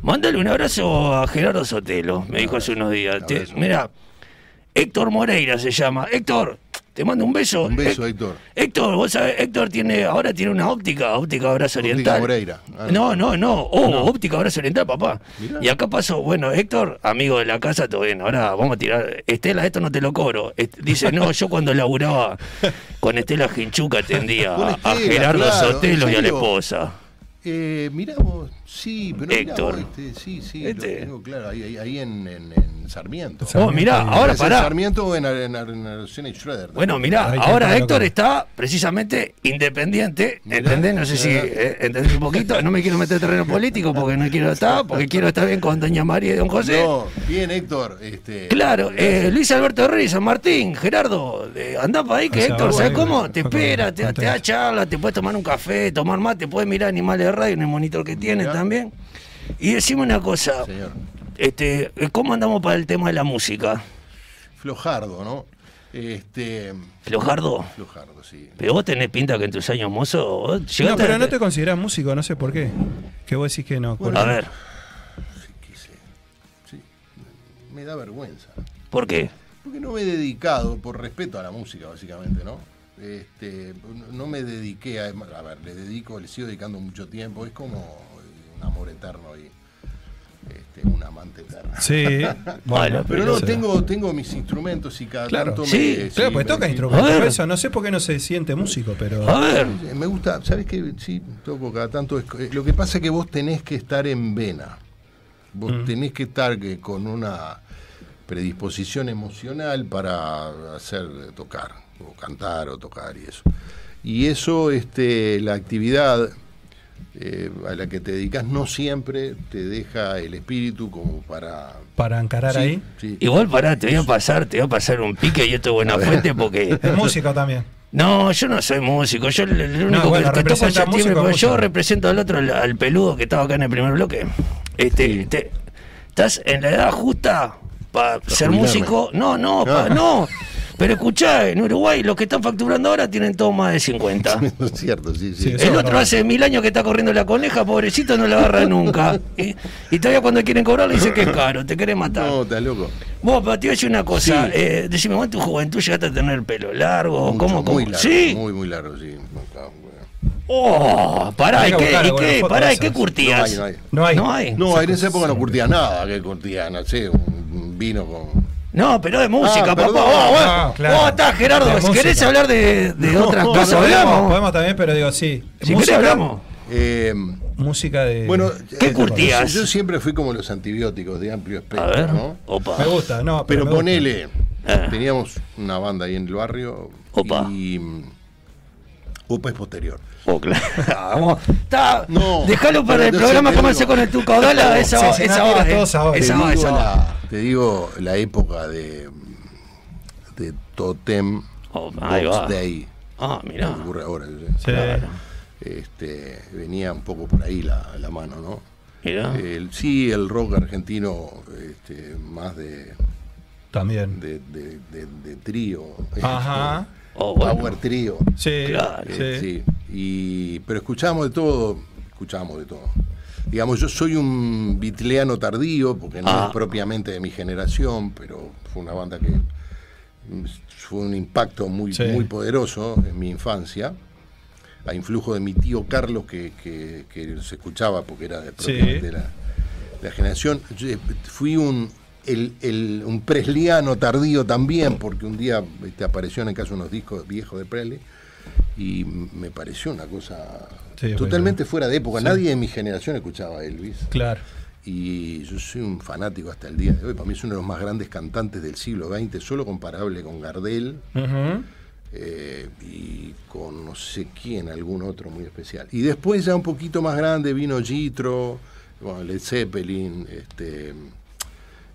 [SPEAKER 4] mándale un abrazo a Gerardo Sotelo, me dijo hace unos días. Mira, Héctor Moreira se llama. Héctor, te mando un beso.
[SPEAKER 10] Un beso,
[SPEAKER 4] Hé-
[SPEAKER 10] Héctor.
[SPEAKER 4] Héctor, vos sabés, Héctor tiene, ahora tiene una óptica, óptica Abrazo
[SPEAKER 10] Óptica
[SPEAKER 4] Oriental.
[SPEAKER 10] Moreira. Ah,
[SPEAKER 4] no, no, no, oh, óptica Abrazo Oriental, papá.
[SPEAKER 10] Mirá.
[SPEAKER 4] Y acá pasó, bueno, Héctor, amigo de la casa, todo bien, ahora vamos a tirar, Estela, esto no te lo cobro. Est- Dice, no, yo cuando laburaba con Estela Ginchuca atendía a, Gerardo
[SPEAKER 10] claro,
[SPEAKER 4] Sotelo
[SPEAKER 10] ¿en
[SPEAKER 4] y a la esposa.
[SPEAKER 10] Eh, mirá vos, Sí, pero mirá
[SPEAKER 4] Héctor.
[SPEAKER 10] este, sí, sí,
[SPEAKER 4] Este.
[SPEAKER 10] lo tengo claro, ahí, ahí- ahí en, en- en Sarmiento.
[SPEAKER 4] Oh, mirá, ahora
[SPEAKER 10] ¿Es en
[SPEAKER 4] pará.
[SPEAKER 10] Sarmiento o en, en, en, en Schroeder?
[SPEAKER 4] Bueno, mirá,
[SPEAKER 10] Ahí
[SPEAKER 4] ahora
[SPEAKER 10] está,
[SPEAKER 4] Héctor
[SPEAKER 10] loco.
[SPEAKER 4] está precisamente independiente, ¿entendés? No sé si eh, entendés un poquito, no me quiero meter en terreno político porque no quiero estar, porque quiero estar bien con doña María y don José.
[SPEAKER 10] No, bien, Héctor. Este,
[SPEAKER 4] Claro, eh, Luis Alberto Reyes, San Martín, Gerardo, eh, andá para ahí que
[SPEAKER 10] O sea,
[SPEAKER 4] Héctor, ¿sabes
[SPEAKER 10] bueno,
[SPEAKER 4] cómo? Te espera, te, te da charla, te puedes tomar un café, tomar mate, puedes mirar animales de radio en el monitor que tiene también. Y decime una cosa, este, ¿cómo andamos para el tema de la música?
[SPEAKER 10] Flojardo, ¿no? Este,
[SPEAKER 4] ¿Flojardo?
[SPEAKER 10] Flojardo, sí.
[SPEAKER 4] Pero vos tenés pinta que en tus años mozo, vos
[SPEAKER 3] No, pero
[SPEAKER 4] a-
[SPEAKER 3] no te considerás músico, no sé por qué. Que vos decís que no.
[SPEAKER 10] Bueno,
[SPEAKER 4] A ver,
[SPEAKER 10] Me da vergüenza.
[SPEAKER 4] ¿por qué?
[SPEAKER 10] Porque no me he dedicado, por respeto a la música, básicamente, ¿no? Este, no me dediqué a. A ver, le dedico, le sigo dedicando mucho tiempo. Es como un amor eterno y este, un amante eterno.
[SPEAKER 3] Sí, bueno,
[SPEAKER 10] pero
[SPEAKER 3] pero
[SPEAKER 10] no, tengo, tengo mis instrumentos y cada
[SPEAKER 3] Claro,
[SPEAKER 10] tanto
[SPEAKER 3] sí,
[SPEAKER 10] me.
[SPEAKER 3] claro,
[SPEAKER 10] me-
[SPEAKER 3] toca
[SPEAKER 10] me-
[SPEAKER 3] instrumentos. Eso, no sé por qué no se siente músico, pero.
[SPEAKER 10] Sí, Me gusta, ¿sabes qué? Sí, toco cada tanto. eh, Lo que pasa es que vos tenés que estar en vena. Vos
[SPEAKER 3] Mm.
[SPEAKER 10] tenés que estar que con una predisposición emocional para hacer eh, tocar, o cantar o tocar y eso. Y eso, este, la actividad eh, a la que te dedicas no siempre te deja el espíritu como para...
[SPEAKER 3] Para encarar
[SPEAKER 10] Sí,
[SPEAKER 3] ahí.
[SPEAKER 10] sí.
[SPEAKER 4] Igual pará, te voy a pasar, te voy a pasar un pique y esto es buena fuente porque.
[SPEAKER 3] Es músico también.
[SPEAKER 4] No, yo no soy músico. Yo el, el único
[SPEAKER 3] No, bueno,
[SPEAKER 4] que, que toco es
[SPEAKER 3] representa
[SPEAKER 4] el timbre,
[SPEAKER 3] músico,
[SPEAKER 4] pero yo represento al otro, al, al peludo que estaba acá en el primer bloque. Este, te- estás en la edad justa para ser
[SPEAKER 10] jubilarme.
[SPEAKER 4] músico. No, no, pa- no. Pero escuchá, en Uruguay los que están facturando ahora tienen todos más de 50.
[SPEAKER 10] es cierto, sí, sí.
[SPEAKER 4] el otro hace mil años que está corriendo la coneja, pobrecito, no la agarra nunca. Y, y todavía cuando quieren cobrar le dice que es caro, te querés matar.
[SPEAKER 10] No, estás loco.
[SPEAKER 4] Vos, pero te voy a decir una cosa.
[SPEAKER 10] Sí.
[SPEAKER 4] eh, decime, ¿vos en tu juventud llegaste a tener el pelo largo?
[SPEAKER 10] Mucho,
[SPEAKER 4] ¿Cómo, cómo?
[SPEAKER 10] Muy largo,
[SPEAKER 4] ¿Sí?
[SPEAKER 10] muy, muy largo, sí.
[SPEAKER 4] Oh, pará, ¿y qué,
[SPEAKER 10] buscar
[SPEAKER 4] y qué, pará,
[SPEAKER 10] de
[SPEAKER 4] ¿y qué curtías?
[SPEAKER 10] No hay,
[SPEAKER 4] No hay.
[SPEAKER 10] No,
[SPEAKER 4] No hay.
[SPEAKER 10] en esa época no curtía nada, que curtía, no sé, un vino con...
[SPEAKER 4] No, pero de música,
[SPEAKER 10] Ah,
[SPEAKER 4] papá.
[SPEAKER 10] perdón.
[SPEAKER 4] Vos, vos,
[SPEAKER 10] Ah, claro.
[SPEAKER 4] vos estás, Gerardo. Si querés
[SPEAKER 3] música.
[SPEAKER 4] hablar de, de
[SPEAKER 3] No,
[SPEAKER 4] otras
[SPEAKER 3] no,
[SPEAKER 4] cosas,
[SPEAKER 3] podemos,
[SPEAKER 4] hablamos.
[SPEAKER 3] podemos también, pero digo, sí.
[SPEAKER 4] Si querés hablamos.
[SPEAKER 10] Eh,
[SPEAKER 3] Música de.
[SPEAKER 10] bueno,
[SPEAKER 4] ¿Qué
[SPEAKER 10] eh,
[SPEAKER 4] curtías?
[SPEAKER 10] Yo, yo siempre fui como los antibióticos de amplio espectro,
[SPEAKER 4] A ver,
[SPEAKER 10] ¿no?
[SPEAKER 4] opa.
[SPEAKER 3] Me gusta, no, pero.
[SPEAKER 10] Pero
[SPEAKER 3] me gusta.
[SPEAKER 10] ponele,
[SPEAKER 4] Ah.
[SPEAKER 10] teníamos una banda ahí en el barrio
[SPEAKER 4] Opa.
[SPEAKER 10] y mm, Opa es posterior.
[SPEAKER 4] Oh, claro. Vamos. Está,
[SPEAKER 10] No,
[SPEAKER 4] Déjalo para el programa
[SPEAKER 10] te
[SPEAKER 4] Comerse con el Tuca Odala. Esa,
[SPEAKER 3] Sí,
[SPEAKER 4] va,
[SPEAKER 3] sí,
[SPEAKER 4] esa
[SPEAKER 3] no,
[SPEAKER 4] eh. Esa
[SPEAKER 10] digo
[SPEAKER 4] esa va.
[SPEAKER 10] la, te digo la época de, de Totem
[SPEAKER 4] Oh, ahí
[SPEAKER 10] Box
[SPEAKER 4] va.
[SPEAKER 10] Day.
[SPEAKER 4] Ah, mirá.
[SPEAKER 10] que ocurre ahora, ¿sí?
[SPEAKER 3] Sí.
[SPEAKER 4] Claro.
[SPEAKER 10] este, venía un poco por ahí la, la mano, ¿no?
[SPEAKER 4] Mirá.
[SPEAKER 10] El, sí, el rock argentino, este, más de,
[SPEAKER 3] También.
[SPEAKER 10] de, de, de- de trío.
[SPEAKER 3] Ajá.
[SPEAKER 4] Oh,
[SPEAKER 10] Power
[SPEAKER 4] bueno.
[SPEAKER 10] trío.
[SPEAKER 3] Sí.
[SPEAKER 4] Claro,
[SPEAKER 10] Eh,
[SPEAKER 3] sí.
[SPEAKER 10] sí. Y, pero escuchamos de todo, escuchamos de todo. Digamos, yo soy un bitleano tardío, porque no
[SPEAKER 4] Ah.
[SPEAKER 10] es propiamente de mi generación, pero fue una banda que fue un impacto muy,
[SPEAKER 3] Sí.
[SPEAKER 10] muy poderoso en mi infancia, a influjo de mi tío Carlos, que, que- que se escuchaba porque era de,
[SPEAKER 3] Sí.
[SPEAKER 10] de la, de la generación. Yo, eh, fui un, el, el- un presliano tardío también, porque un día este, apareció en el caso unos discos viejos de Presley y me pareció una cosa
[SPEAKER 3] Sí,
[SPEAKER 10] totalmente
[SPEAKER 3] bueno.
[SPEAKER 10] fuera de época.
[SPEAKER 3] Sí.
[SPEAKER 10] Nadie de mi generación escuchaba a Elvis.
[SPEAKER 3] Claro.
[SPEAKER 10] Y yo soy un fanático hasta el día de hoy. Para mí es uno de los más grandes cantantes del siglo XX, solo comparable con Gardel eh, y con no sé quién, algún otro muy especial. Y después ya un poquito más grande vino Gitro, bueno, Led Zeppelin, este,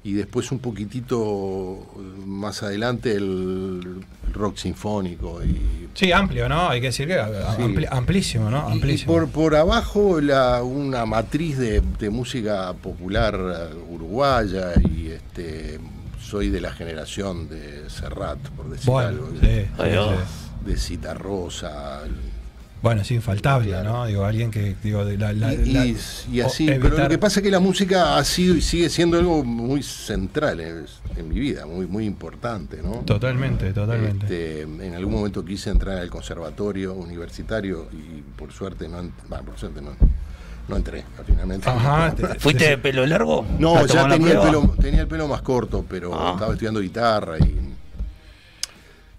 [SPEAKER 10] y después un poquitito más adelante el rock sinfónico y
[SPEAKER 3] Sí, amplio, ¿no? Hay que decir que ampli- amplísimo, ¿no?
[SPEAKER 10] y- y
[SPEAKER 3] Amplísimo.
[SPEAKER 10] por, por abajo la, una matriz de, de música popular eh, uruguaya y este soy de la generación de Serrat, por decir
[SPEAKER 3] Bueno,
[SPEAKER 10] algo.
[SPEAKER 3] sí.
[SPEAKER 10] De Cita Rosa.
[SPEAKER 3] Bueno, es infaltable, ¿no? Digo, alguien que, digo, de la, la-
[SPEAKER 10] y,
[SPEAKER 3] la-
[SPEAKER 10] y- y así, pero lo que pasa es que la música ha sido y sigue siendo algo muy central en, en mi vida, muy, muy importante, ¿no?
[SPEAKER 3] Totalmente, totalmente.
[SPEAKER 10] Este, en algún momento quise entrar al conservatorio universitario y por suerte no, en- bah, por suerte no, no entré, finalmente.
[SPEAKER 3] Ajá, te-
[SPEAKER 4] ¿Fuiste de pelo largo?
[SPEAKER 10] No,
[SPEAKER 4] ¿Para
[SPEAKER 10] ya tenía el, pelo, tenía el pelo más corto, pero
[SPEAKER 4] Ah.
[SPEAKER 10] estaba estudiando guitarra y...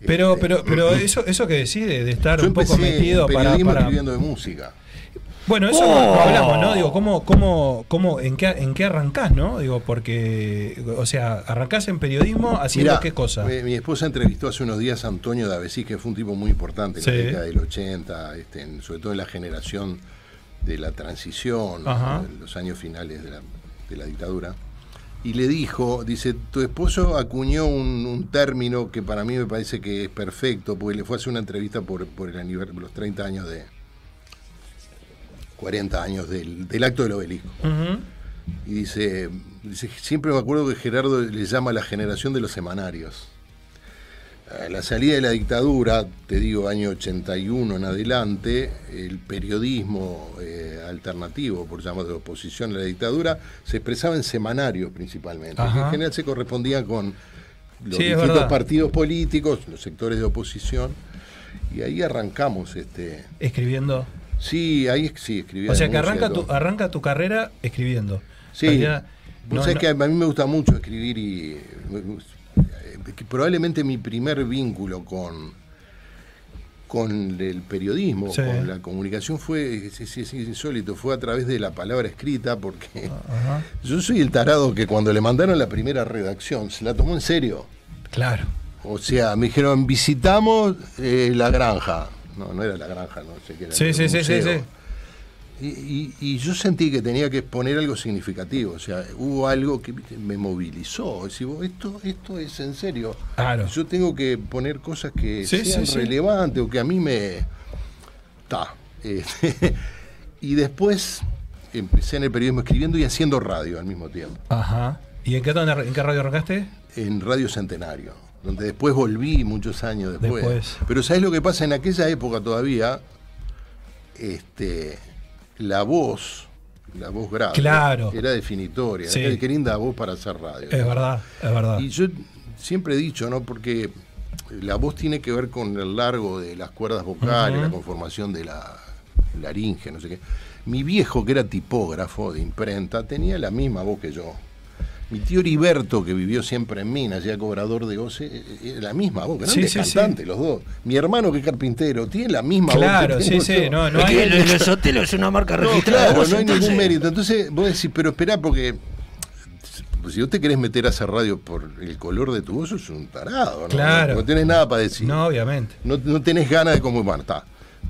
[SPEAKER 3] Pero,
[SPEAKER 10] este,
[SPEAKER 3] pero, pero eso, eso que decís de, de estar un poco metido
[SPEAKER 10] en
[SPEAKER 3] para, para-
[SPEAKER 10] escribiendo de música.
[SPEAKER 3] Bueno, eso
[SPEAKER 4] Oh.
[SPEAKER 3] lo hablamos, ¿no? Digo, ¿cómo, cómo, cómo, en, qué, ¿en qué arrancás, no? Digo, porque, o sea, ¿arrancás en periodismo haciendo
[SPEAKER 10] Mirá,
[SPEAKER 3] qué cosa?
[SPEAKER 10] Mi, mi esposa entrevistó hace unos días a Antonio Davesí, que fue un tipo muy importante en
[SPEAKER 3] Sí.
[SPEAKER 10] la década del 80, este, en- sobre todo en la generación de la transición, en los años finales de la, de la dictadura. Y le dijo, dice, tu esposo acuñó un, un término que para mí me parece que es perfecto, porque le fue a hacer una entrevista por, por el aniver- los 30 años de... 40 años del, del acto del obelisco. Y dice, dice, siempre me acuerdo que Gerardo le llama la generación de los semanarios. La salida de la dictadura, te digo, año 81 en adelante, el periodismo eh, alternativo, por llamarlo de oposición a la dictadura, se expresaba en semanarios principalmente,
[SPEAKER 3] Ajá.
[SPEAKER 10] que en general se correspondían con los
[SPEAKER 3] Sí,
[SPEAKER 10] distintos partidos políticos, los sectores de oposición, y ahí arrancamos. este
[SPEAKER 3] Escribiendo.
[SPEAKER 10] Sí, ahí sí escribía.
[SPEAKER 3] O sea, que arranca tu, arranca tu carrera escribiendo.
[SPEAKER 10] Sí,
[SPEAKER 3] no- no-
[SPEAKER 10] que a mí me gusta mucho escribir y que probablemente mi primer vínculo con con el periodismo,
[SPEAKER 3] Sí.
[SPEAKER 10] con la comunicación fue es, es- es insólito, fue a través de la palabra escrita porque
[SPEAKER 3] Ajá.
[SPEAKER 10] yo soy el tarado que cuando le mandaron la primera redacción se la tomó en serio.
[SPEAKER 3] Claro.
[SPEAKER 10] O sea, me dijeron, visitamos eh, la granja. No, no era la granja, no sé qué era.
[SPEAKER 3] Sí, sí, sí, sí, sí.
[SPEAKER 10] Y, y- y yo sentí que tenía que poner algo significativo, o sea, hubo algo que me movilizó. Decir, "Vos, esto, esto es en serio.
[SPEAKER 3] Claro.
[SPEAKER 10] Yo tengo que poner cosas que
[SPEAKER 3] Sí,
[SPEAKER 10] sean
[SPEAKER 3] sí, sí.
[SPEAKER 10] relevantes o que a mí me. Ta. Eh, y después empecé en el periodismo escribiendo y haciendo radio al mismo tiempo,
[SPEAKER 3] Ajá. ¿Y en qué, en qué radio arrancaste?
[SPEAKER 10] en Radio Centenario, donde después volví muchos años después.
[SPEAKER 3] Después.
[SPEAKER 10] Pero ¿sabes lo que pasa? En aquella época todavía, este, la voz, la voz grave,
[SPEAKER 3] Claro.
[SPEAKER 10] era definitoria.
[SPEAKER 3] Sí.
[SPEAKER 10] Qué, linda voz para hacer radio.
[SPEAKER 3] Es verdad, es verdad.
[SPEAKER 10] Y yo siempre he dicho, ¿no? Porque la voz tiene que ver con el largo de las cuerdas vocales, la conformación de la laringe, no sé qué. Mi viejo, que era tipógrafo de imprenta, tenía la misma voz que yo. Mi tío Heriberto, que vivió siempre en Minas, ya cobrador de OCE, eh, era la misma voz, grandes
[SPEAKER 3] Sí, sí,
[SPEAKER 10] los dos. Mi hermano, que es carpintero, tiene la misma
[SPEAKER 3] Claro,
[SPEAKER 10] voz. que
[SPEAKER 3] sí, sí, no, no
[SPEAKER 4] Es
[SPEAKER 3] hay-
[SPEAKER 4] que lo- los hoteles es una marca
[SPEAKER 10] No,
[SPEAKER 4] registrada.
[SPEAKER 10] claro,
[SPEAKER 4] vos,
[SPEAKER 10] no hay
[SPEAKER 4] entonces-
[SPEAKER 10] ningún mérito. Entonces vos decís, pero esperá, porque pues, si vos te querés meter a hacer radio por el color de tu voz, sos un tarado. ¿no?
[SPEAKER 3] Claro.
[SPEAKER 10] No, tenés nada para decir.
[SPEAKER 3] No, obviamente.
[SPEAKER 10] No, no tenés ganas de como, bueno, está.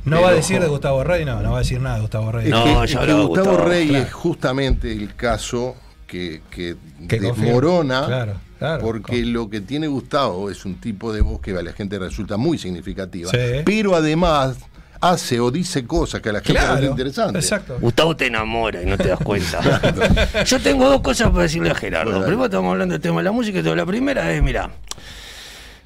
[SPEAKER 3] No
[SPEAKER 10] Pero-
[SPEAKER 3] va a decir de Gustavo Rey, no, no va a decir nada de Gustavo Rey.
[SPEAKER 10] Es
[SPEAKER 4] No,
[SPEAKER 10] que,
[SPEAKER 4] ya
[SPEAKER 10] es que Gustavo,
[SPEAKER 4] Gustavo,
[SPEAKER 10] Rey
[SPEAKER 3] claro.
[SPEAKER 10] es justamente el caso que, que desmorona,
[SPEAKER 3] Claro, claro.
[SPEAKER 10] porque lo que tiene Gustavo es un tipo de voz que a la gente resulta muy significativa,
[SPEAKER 3] Sí.
[SPEAKER 10] pero además hace o dice cosas que a la gente
[SPEAKER 3] Claro,
[SPEAKER 10] resulta interesante.
[SPEAKER 3] Exacto.
[SPEAKER 4] Gustavo te enamora y no te das cuenta. Yo tengo dos cosas para decirle a Gerardo.
[SPEAKER 10] Bueno.
[SPEAKER 4] Primero estamos hablando del tema de la música. y todo. La primera es, mira,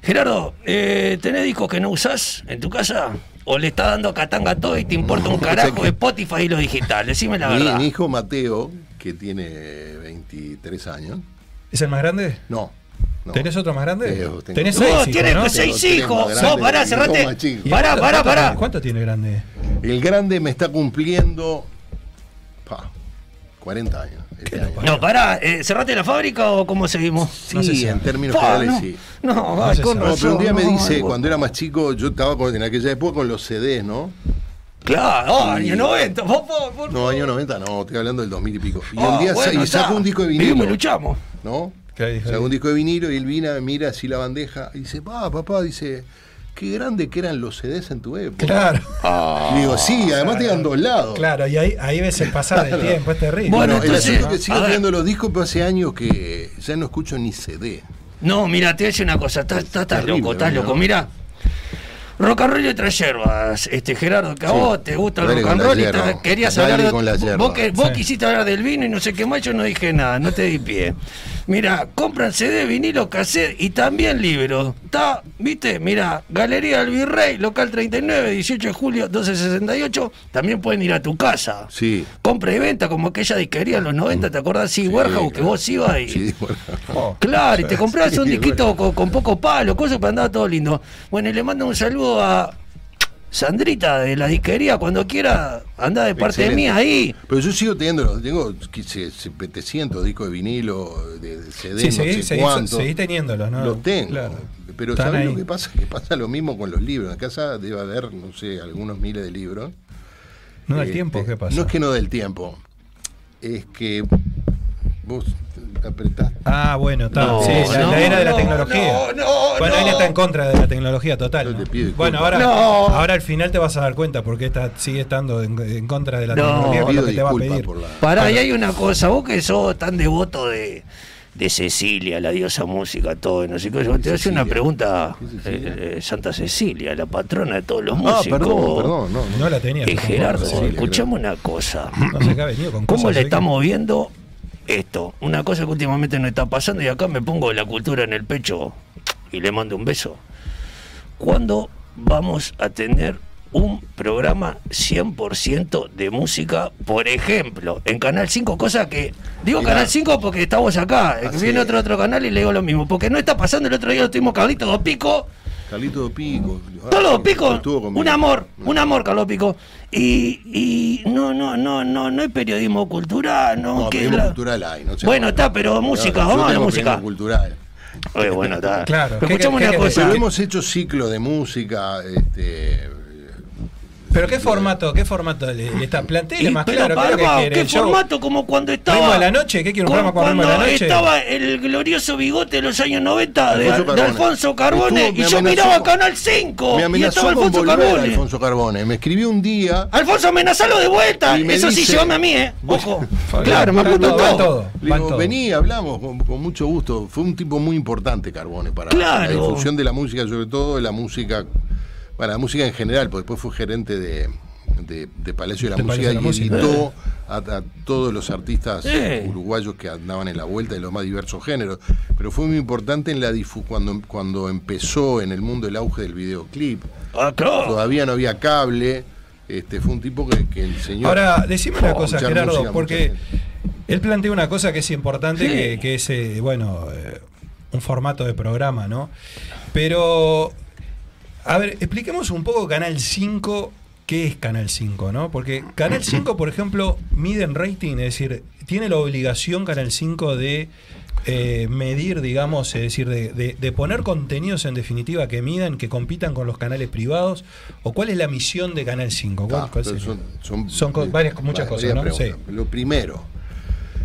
[SPEAKER 4] Gerardo, eh, ¿tenés discos que no usás en tu casa? ¿O le estás dando catanga a todo y te importa un carajo de Spotify y lo digital? Decime la
[SPEAKER 10] Mi,
[SPEAKER 4] verdad.
[SPEAKER 10] mi hijo Mateo, que tiene 23 años,
[SPEAKER 3] ¿Es el más grande?
[SPEAKER 10] no. no.
[SPEAKER 3] ¿Tenés otro más grande?
[SPEAKER 10] Tengo
[SPEAKER 3] Tenés seis
[SPEAKER 4] No,
[SPEAKER 3] hijos,
[SPEAKER 4] tiene
[SPEAKER 3] ¿no?
[SPEAKER 4] seis hijos. No, pará, cerrate.
[SPEAKER 10] más chicos.
[SPEAKER 3] ¿Y
[SPEAKER 4] Pará,
[SPEAKER 3] cuánto-
[SPEAKER 4] pará, pará.
[SPEAKER 3] tiene- ¿Cuánto tiene grande?
[SPEAKER 10] El grande me está cumpliendo pa, 40 años. este año.
[SPEAKER 4] No, pará, eh, ¿cerraste la fábrica o cómo seguimos?
[SPEAKER 10] Sí,
[SPEAKER 3] no sé si-
[SPEAKER 10] en términos generales
[SPEAKER 4] no,
[SPEAKER 10] sí.
[SPEAKER 4] no,
[SPEAKER 3] se
[SPEAKER 4] con razón.
[SPEAKER 10] pero un día me dice, cuando era más chico, yo estaba con- en aquella época con los CDs, ¿no?
[SPEAKER 4] Claro, oh, año 90, por favor, por
[SPEAKER 10] No, año 90 no, estoy hablando del 2000 y pico. Y
[SPEAKER 4] Ah,
[SPEAKER 10] un día sa-
[SPEAKER 4] bueno,
[SPEAKER 10] y
[SPEAKER 4] está.
[SPEAKER 10] un disco de
[SPEAKER 4] Vivimos
[SPEAKER 10] vinilo,
[SPEAKER 4] y luchamos.
[SPEAKER 10] ¿no? Sacó un disco de vinilo y él vino, mira así la bandeja y dice, pa, papá, dice, qué grande que eran los CDs en tu época.
[SPEAKER 3] Claro,
[SPEAKER 10] Y digo, sí, además tenían dos lados.
[SPEAKER 3] claro, y ahí, ahí ves el pasar del tiempo, es terrible.
[SPEAKER 4] Bueno,
[SPEAKER 10] Bueno, el
[SPEAKER 4] entonces,
[SPEAKER 10] asunto es que sigo teniendo los discos, pero hace años que ya no escucho ni CD.
[SPEAKER 4] No, mira, te voy a decir una cosa, estás, loco, estás loco, mira. Rock and roll y otras yerbas, este Gerardo, que a
[SPEAKER 10] Sí.
[SPEAKER 4] vos te gusta el
[SPEAKER 10] Dale
[SPEAKER 4] rock and roll y te- querías
[SPEAKER 10] Dale
[SPEAKER 4] hablar de.
[SPEAKER 10] con la yerba.
[SPEAKER 4] vos que- vos
[SPEAKER 3] Sí.
[SPEAKER 4] quisiste hablar del vino y no sé qué más, yo no dije nada, no te di pie. Mira, compran CD, vinilo, cassette y también libros. Está, viste, mira, Galería del Virrey, local 39, 18 de julio, 1268. También pueden ir a tu casa.
[SPEAKER 10] Sí.
[SPEAKER 4] Compra y venta, como aquella disquería en los 90, ¿te acordás? Sí, Warehouse, que vos ibas y.
[SPEAKER 10] Sí, bueno.
[SPEAKER 3] Oh,
[SPEAKER 4] Claro, y te comprabas un
[SPEAKER 10] Sí,
[SPEAKER 4] disquito con, con poco palo, cosas para andar todo lindo. Bueno, y le mando un saludo a Sandrita de la disquería, cuando quiera, anda de parte
[SPEAKER 10] Excelente.
[SPEAKER 4] mía ahí.
[SPEAKER 10] Pero yo sigo teniendo, tengo 700 discos de vinilo, de, de CD,
[SPEAKER 3] Sí,
[SPEAKER 10] no
[SPEAKER 3] seguí,
[SPEAKER 10] sé
[SPEAKER 3] seguí-
[SPEAKER 10] cuánto.
[SPEAKER 3] seguí teniéndolos, ¿no?
[SPEAKER 10] Los tengo.
[SPEAKER 3] Claro.
[SPEAKER 10] Pero
[SPEAKER 3] Están
[SPEAKER 10] ¿sabes
[SPEAKER 3] ahí.
[SPEAKER 10] lo que pasa? Que pasa lo mismo con los libros. En casa debe haber, no sé, algunos miles de libros.
[SPEAKER 3] ¿No da el
[SPEAKER 10] Este,
[SPEAKER 3] tiempo? ¿Qué pasa?
[SPEAKER 10] No es que no dé el tiempo, es que vos apretás.
[SPEAKER 3] Ah, bueno, está.
[SPEAKER 10] No,
[SPEAKER 3] sí, la,
[SPEAKER 10] no,
[SPEAKER 3] la era de la
[SPEAKER 10] no,
[SPEAKER 3] tecnología.
[SPEAKER 10] no, no,
[SPEAKER 3] bueno,
[SPEAKER 10] no.
[SPEAKER 3] él está en contra de la tecnología total. ¿no? Bueno, ahora,
[SPEAKER 4] No.
[SPEAKER 3] ahora al final te vas a dar cuenta porque esta sigue estando en, en contra de la
[SPEAKER 4] No,
[SPEAKER 3] tecnología, que lo que te va a pedir.
[SPEAKER 10] la-
[SPEAKER 4] Pará, y hay una cosa, vos que sos tan devoto de, de Cecilia, la diosa música, todo, y no sé qué, yo te voy a hacer una pregunta. eh, eh, Santa Cecilia, la patrona de todos los
[SPEAKER 10] Ah,
[SPEAKER 4] músicos.
[SPEAKER 10] perdón, perdón, no, no.
[SPEAKER 3] No la tenía.
[SPEAKER 4] Eh, Gerardo,
[SPEAKER 3] Cecilia,
[SPEAKER 4] escuchame una cosa.
[SPEAKER 3] No sé qué ha venido con
[SPEAKER 4] ¿Cómo
[SPEAKER 3] cosas
[SPEAKER 4] le
[SPEAKER 3] que-
[SPEAKER 4] estamos viendo esto? Una cosa que últimamente no está pasando y acá me pongo la cultura en el pecho y le mando un beso. ¿Cuándo vamos a tener un programa 100% de música, por ejemplo, en Canal 5, cosa que... Digo
[SPEAKER 10] Mirá.
[SPEAKER 4] Canal 5 porque estamos acá, eh,
[SPEAKER 10] Así
[SPEAKER 4] viene otro otro canal y le digo lo mismo, porque no está pasando, el otro día lo tuvimos Carlito Dos Pico,
[SPEAKER 10] Carlito Pico.
[SPEAKER 4] Carlos
[SPEAKER 10] Ah,
[SPEAKER 4] Pico, un amor, un amor, Carlos Pico. Y, y no, no, no, no, no hay periodismo cultural, no,
[SPEAKER 10] No,
[SPEAKER 4] que
[SPEAKER 10] periodismo
[SPEAKER 4] la-
[SPEAKER 10] cultural hay. No sé
[SPEAKER 4] Bueno, está, pero música,
[SPEAKER 10] Yo
[SPEAKER 4] vamos a la música.
[SPEAKER 10] periodismo cultural.
[SPEAKER 4] Oye, bueno, está.
[SPEAKER 3] Claro,
[SPEAKER 4] Pero
[SPEAKER 3] ¿qué-
[SPEAKER 4] escuchame
[SPEAKER 3] qué
[SPEAKER 4] una cosa.
[SPEAKER 10] Pero hemos hecho ciclo de música, este,
[SPEAKER 3] Pero qué formato, qué formato le, le está planteando
[SPEAKER 4] Y,
[SPEAKER 3] más
[SPEAKER 4] pero,
[SPEAKER 3] claro, ¿qué
[SPEAKER 4] formato como cuando estaba.
[SPEAKER 3] ¿Ritmo de la noche? ¿Qué quiere un programa con ritmo de la
[SPEAKER 4] cuando
[SPEAKER 3] noche?
[SPEAKER 4] estaba el glorioso bigote de los años 90 de,
[SPEAKER 10] Alfonso
[SPEAKER 4] de
[SPEAKER 10] Carbone.
[SPEAKER 4] Alfonso Carbone
[SPEAKER 10] Estuvo-
[SPEAKER 4] y yo miraba
[SPEAKER 10] con-
[SPEAKER 4] Canal 5
[SPEAKER 10] me
[SPEAKER 4] y
[SPEAKER 10] amenazó
[SPEAKER 4] estaba Alfonso Carbone.
[SPEAKER 10] Alfonso Carbone. Me escribió un día.
[SPEAKER 4] Alfonso, amenazalo de vuelta.
[SPEAKER 10] Y me
[SPEAKER 4] Eso sí,
[SPEAKER 10] dice-
[SPEAKER 4] llévame a mí, ¿eh? Ojo. claro, me apunto
[SPEAKER 3] todo,
[SPEAKER 10] Le digo, vení, hablamos con, con mucho gusto. Fue un tipo muy importante Carbone para
[SPEAKER 4] Claro.
[SPEAKER 10] la difusión de la música, sobre todo de la música, para la música en general, porque después fue gerente de, de, de Palacio de la Música
[SPEAKER 3] Palacio de la
[SPEAKER 10] y
[SPEAKER 3] Música.
[SPEAKER 10] editó a, a todos los artistas
[SPEAKER 4] Eh.
[SPEAKER 10] uruguayos que andaban en la vuelta de los más diversos géneros. Pero fue muy importante en la difu cuando, cuando empezó en el mundo el auge del videoclip.
[SPEAKER 4] Ah, claro.
[SPEAKER 10] Todavía no había cable. Este, fue un tipo que, que enseñó.
[SPEAKER 3] Ahora, decime una cosa, Gerardo,
[SPEAKER 10] música
[SPEAKER 3] porque él plantea una cosa que es importante,
[SPEAKER 4] Sí.
[SPEAKER 3] que, que es, eh, bueno, eh, un formato de programa, ¿no? Pero, a ver, expliquemos un poco Canal 5, ¿qué es Canal 5, no? Porque Canal 5, por ejemplo, mide en rating, es decir, tiene la obligación Canal 5 de eh, medir, digamos, es decir, de, de- de poner contenidos en definitiva que midan, que compitan con los canales privados, o cuál es la misión de Canal 5? ¿Cuál-
[SPEAKER 10] Ah,
[SPEAKER 3] cuál
[SPEAKER 10] son, son,
[SPEAKER 3] Son co- varias- muchas
[SPEAKER 10] varias
[SPEAKER 3] cosas, ¿no?
[SPEAKER 10] Lo primero,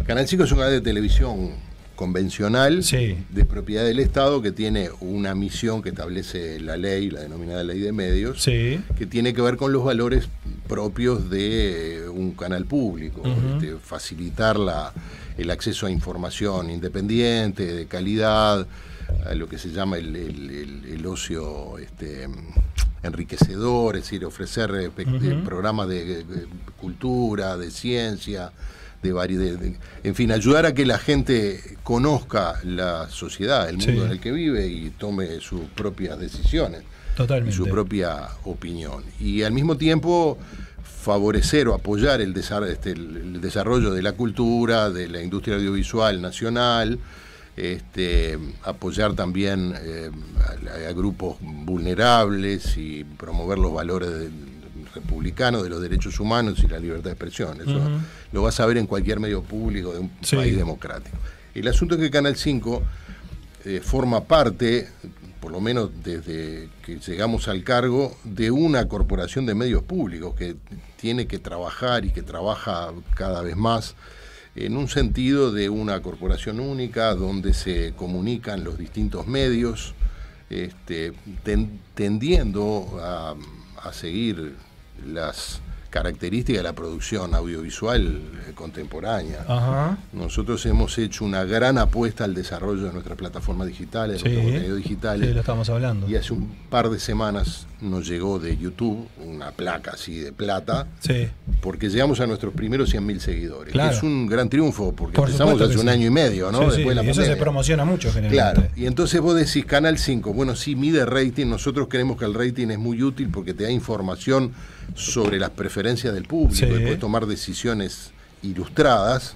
[SPEAKER 10] Canal 5 es un canal de televisión convencional de propiedad del Estado que tiene una misión que establece la ley, la denominada ley de medios,
[SPEAKER 3] Sí.
[SPEAKER 10] que tiene que ver con los valores propios de eh, un canal público, este, facilitar la, el acceso a información independiente, de calidad, a lo que se llama el, el- el- el ocio este, enriquecedor, es decir, ofrecer eh, programas de, de cultura, de ciencia, de, de- de- en fin, ayudar a que la gente conozca la sociedad, el mundo
[SPEAKER 3] Sí.
[SPEAKER 10] en el que vive y tome sus propias decisiones
[SPEAKER 3] Totalmente.
[SPEAKER 10] y su propia opinión. Y al mismo tiempo favorecer o apoyar el, este, el- desarrollo de la cultura, de la industria audiovisual nacional, este, apoyar también eh, a, a grupos vulnerables y promover los valores del- republicanos de los derechos humanos y la libertad de expresión. Eso lo vas a ver en cualquier medio público de un
[SPEAKER 3] Sí.
[SPEAKER 10] país democrático. El asunto es que Canal 5 eh, forma parte, por lo menos desde que llegamos al cargo, de una corporación de medios públicos que tiene que trabajar y que trabaja cada vez más en un sentido de una corporación única donde se comunican los distintos medios, este, ten- tendiendo a, a seguir las características de la producción audiovisual eh, contemporánea.
[SPEAKER 3] Ajá.
[SPEAKER 10] Nosotros hemos hecho una gran apuesta al desarrollo de nuestras plataformas digitales, de
[SPEAKER 3] Sí.
[SPEAKER 10] nuestros contenidos digitales.
[SPEAKER 3] Sí, lo estamos hablando.
[SPEAKER 10] Y hace un par de semanas nos llegó de YouTube una placa así de plata,
[SPEAKER 3] Sí.
[SPEAKER 10] porque llegamos a nuestros primeros 100.000 seguidores.
[SPEAKER 3] Claro.
[SPEAKER 10] es un gran triunfo, porque
[SPEAKER 3] Por
[SPEAKER 10] empezamos hace un
[SPEAKER 3] sí.
[SPEAKER 10] año y medio, ¿no? Después de la
[SPEAKER 3] y eso se promociona mucho generalmente.
[SPEAKER 10] Claro, y entonces vos decís Canal 5, bueno, sí, mide rating, nosotros creemos que el rating es muy útil porque te da información sobre las preferencias del público
[SPEAKER 3] Sí.
[SPEAKER 10] y tomar decisiones ilustradas.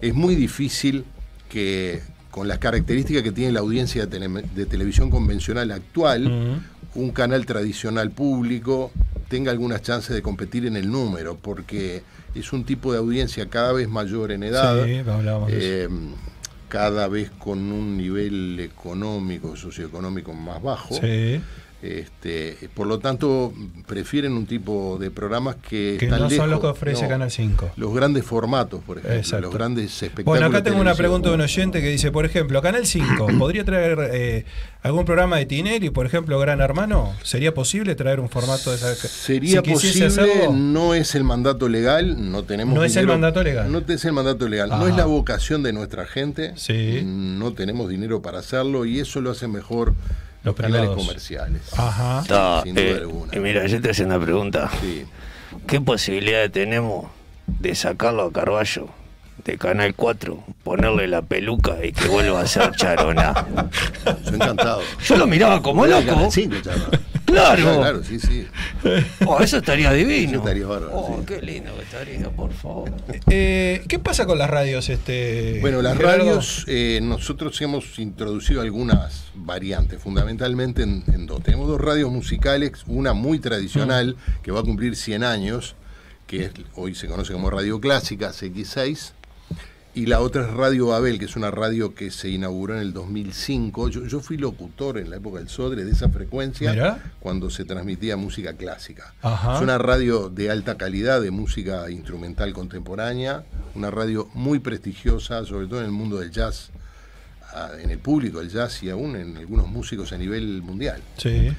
[SPEAKER 10] Es muy difícil que con las características que tiene la audiencia de, tele- de televisión convencional actual, un canal tradicional público tenga algunas chances de competir en el número, porque es un tipo de audiencia cada vez mayor en edad,
[SPEAKER 3] Sí,
[SPEAKER 10] eh, cada vez con un nivel económico, socioeconómico más bajo,
[SPEAKER 3] Sí.
[SPEAKER 10] Este, por lo tanto, prefieren un tipo de programas que,
[SPEAKER 3] Que
[SPEAKER 10] están
[SPEAKER 3] no son los que ofrece
[SPEAKER 10] no,
[SPEAKER 3] Canal 5.
[SPEAKER 10] Los grandes formatos, por ejemplo,
[SPEAKER 3] Exacto.
[SPEAKER 10] los grandes espectáculos.
[SPEAKER 3] Bueno, acá tengo una pregunta de un oyente que dice, por ejemplo, Canal 5, ¿podría traer eh, algún programa de Tinelli, por ejemplo, Gran Hermano? ¿Sería posible traer un formato de esa
[SPEAKER 10] Sería
[SPEAKER 3] si
[SPEAKER 10] posible,
[SPEAKER 3] hacerlo?
[SPEAKER 10] no es el mandato legal, no tenemos
[SPEAKER 3] No es el mandato legal.
[SPEAKER 10] No es el mandato legal, no es la vocación de nuestra gente, no tenemos dinero para hacerlo y eso lo hacen mejor los, canales
[SPEAKER 3] privados.
[SPEAKER 10] comerciales.
[SPEAKER 3] Ajá.
[SPEAKER 12] No,
[SPEAKER 10] Sin duda
[SPEAKER 12] eh,
[SPEAKER 10] alguna.
[SPEAKER 12] y mira, yo te hacía una pregunta.
[SPEAKER 10] Sí.
[SPEAKER 12] ¿Qué posibilidades tenemos de sacarlo a Carballo de Canal 4, ponerle la peluca y que vuelva a ser charona?
[SPEAKER 10] Yo encantado.
[SPEAKER 12] Yo lo miraba como loco.
[SPEAKER 10] Canal 5, charla.
[SPEAKER 12] Claro.
[SPEAKER 10] Claro, sí, sí.
[SPEAKER 12] Oh, eso estaría divino.
[SPEAKER 10] Eso estaría bárbaro,
[SPEAKER 12] Oh,
[SPEAKER 10] sí.
[SPEAKER 12] qué lindo que estaría, por favor.
[SPEAKER 3] Eh, ¿Qué pasa con las radios? Este,
[SPEAKER 10] Bueno, las
[SPEAKER 3] Gerardo?
[SPEAKER 10] radios, eh, nosotros hemos introducido algunas variantes, fundamentalmente en, en dos. Tenemos dos radios musicales, una muy tradicional,
[SPEAKER 3] Mm.
[SPEAKER 10] que va a cumplir 100 años, que es, hoy se conoce como Radio Clásica, CX6, y la otra es Radio Babel, que es una radio que se inauguró en el 2005. Yo, yo fui locutor en la época del Sodre de esa frecuencia, cuando se transmitía música clásica.
[SPEAKER 3] Ajá.
[SPEAKER 10] Es una radio de alta calidad, de música instrumental contemporánea, una radio muy prestigiosa, sobre todo en el mundo del jazz, en el público del jazz y aún en algunos músicos a nivel mundial.
[SPEAKER 3] Sí.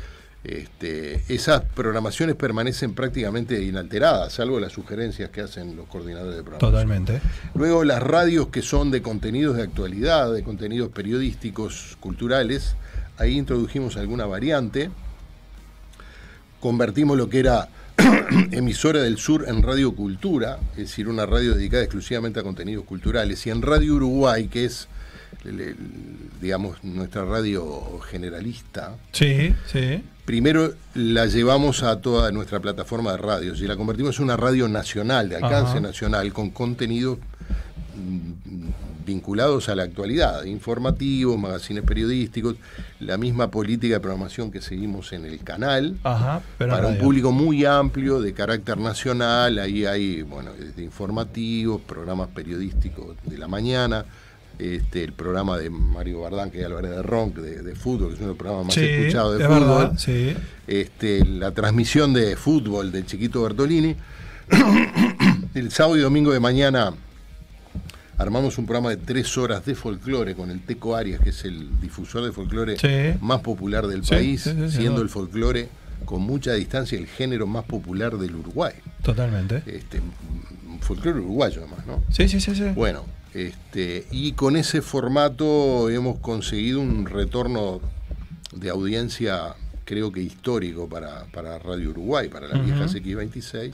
[SPEAKER 10] Este, esas programaciones permanecen prácticamente inalteradas, salvo las sugerencias que hacen los coordinadores de programación.
[SPEAKER 3] Totalmente.
[SPEAKER 10] Luego las radios que son de contenidos de actualidad, de contenidos periodísticos, culturales, ahí introdujimos alguna variante. Convertimos lo que era emisora del sur en Radio Cultura, es decir, una radio dedicada exclusivamente a contenidos culturales. Y en Radio Uruguay, que es, digamos, nuestra radio generalista,
[SPEAKER 3] Sí, sí.
[SPEAKER 10] Primero la llevamos a toda nuestra plataforma de radios y la convertimos en una radio nacional, de alcance
[SPEAKER 3] Ajá.
[SPEAKER 10] nacional, con contenidos mm, vinculados a la actualidad, informativos, magazines periodísticos, la misma política de programación que seguimos en el canal,
[SPEAKER 3] Ajá, pero en
[SPEAKER 10] para un público muy amplio, de carácter nacional, ahí hay, bueno, desde informativos, programas periodísticos de la mañana, este, el programa de Mario Bardán, que es Álvarez de Ronc, de, de fútbol, que es uno de los programas más
[SPEAKER 3] Sí,
[SPEAKER 10] escuchados de
[SPEAKER 3] es
[SPEAKER 10] fútbol.
[SPEAKER 3] verdad, sí.
[SPEAKER 10] Este, la transmisión de fútbol del chiquito Bertolini. el sábado y domingo de mañana armamos un programa de tres horas de folclore con el Teco Arias, que es el difusor de folclore
[SPEAKER 3] Sí.
[SPEAKER 10] más popular del país, siendo el folclore con mucha distancia el género más popular del Uruguay.
[SPEAKER 3] Totalmente.
[SPEAKER 10] Este, folclore uruguayo además, ¿no?
[SPEAKER 3] Sí, sí, sí, sí.
[SPEAKER 10] Bueno, este, y con ese formato hemos conseguido un retorno de audiencia, creo que histórico para, para Radio Uruguay, para las
[SPEAKER 3] Ujú.
[SPEAKER 10] viejas X26.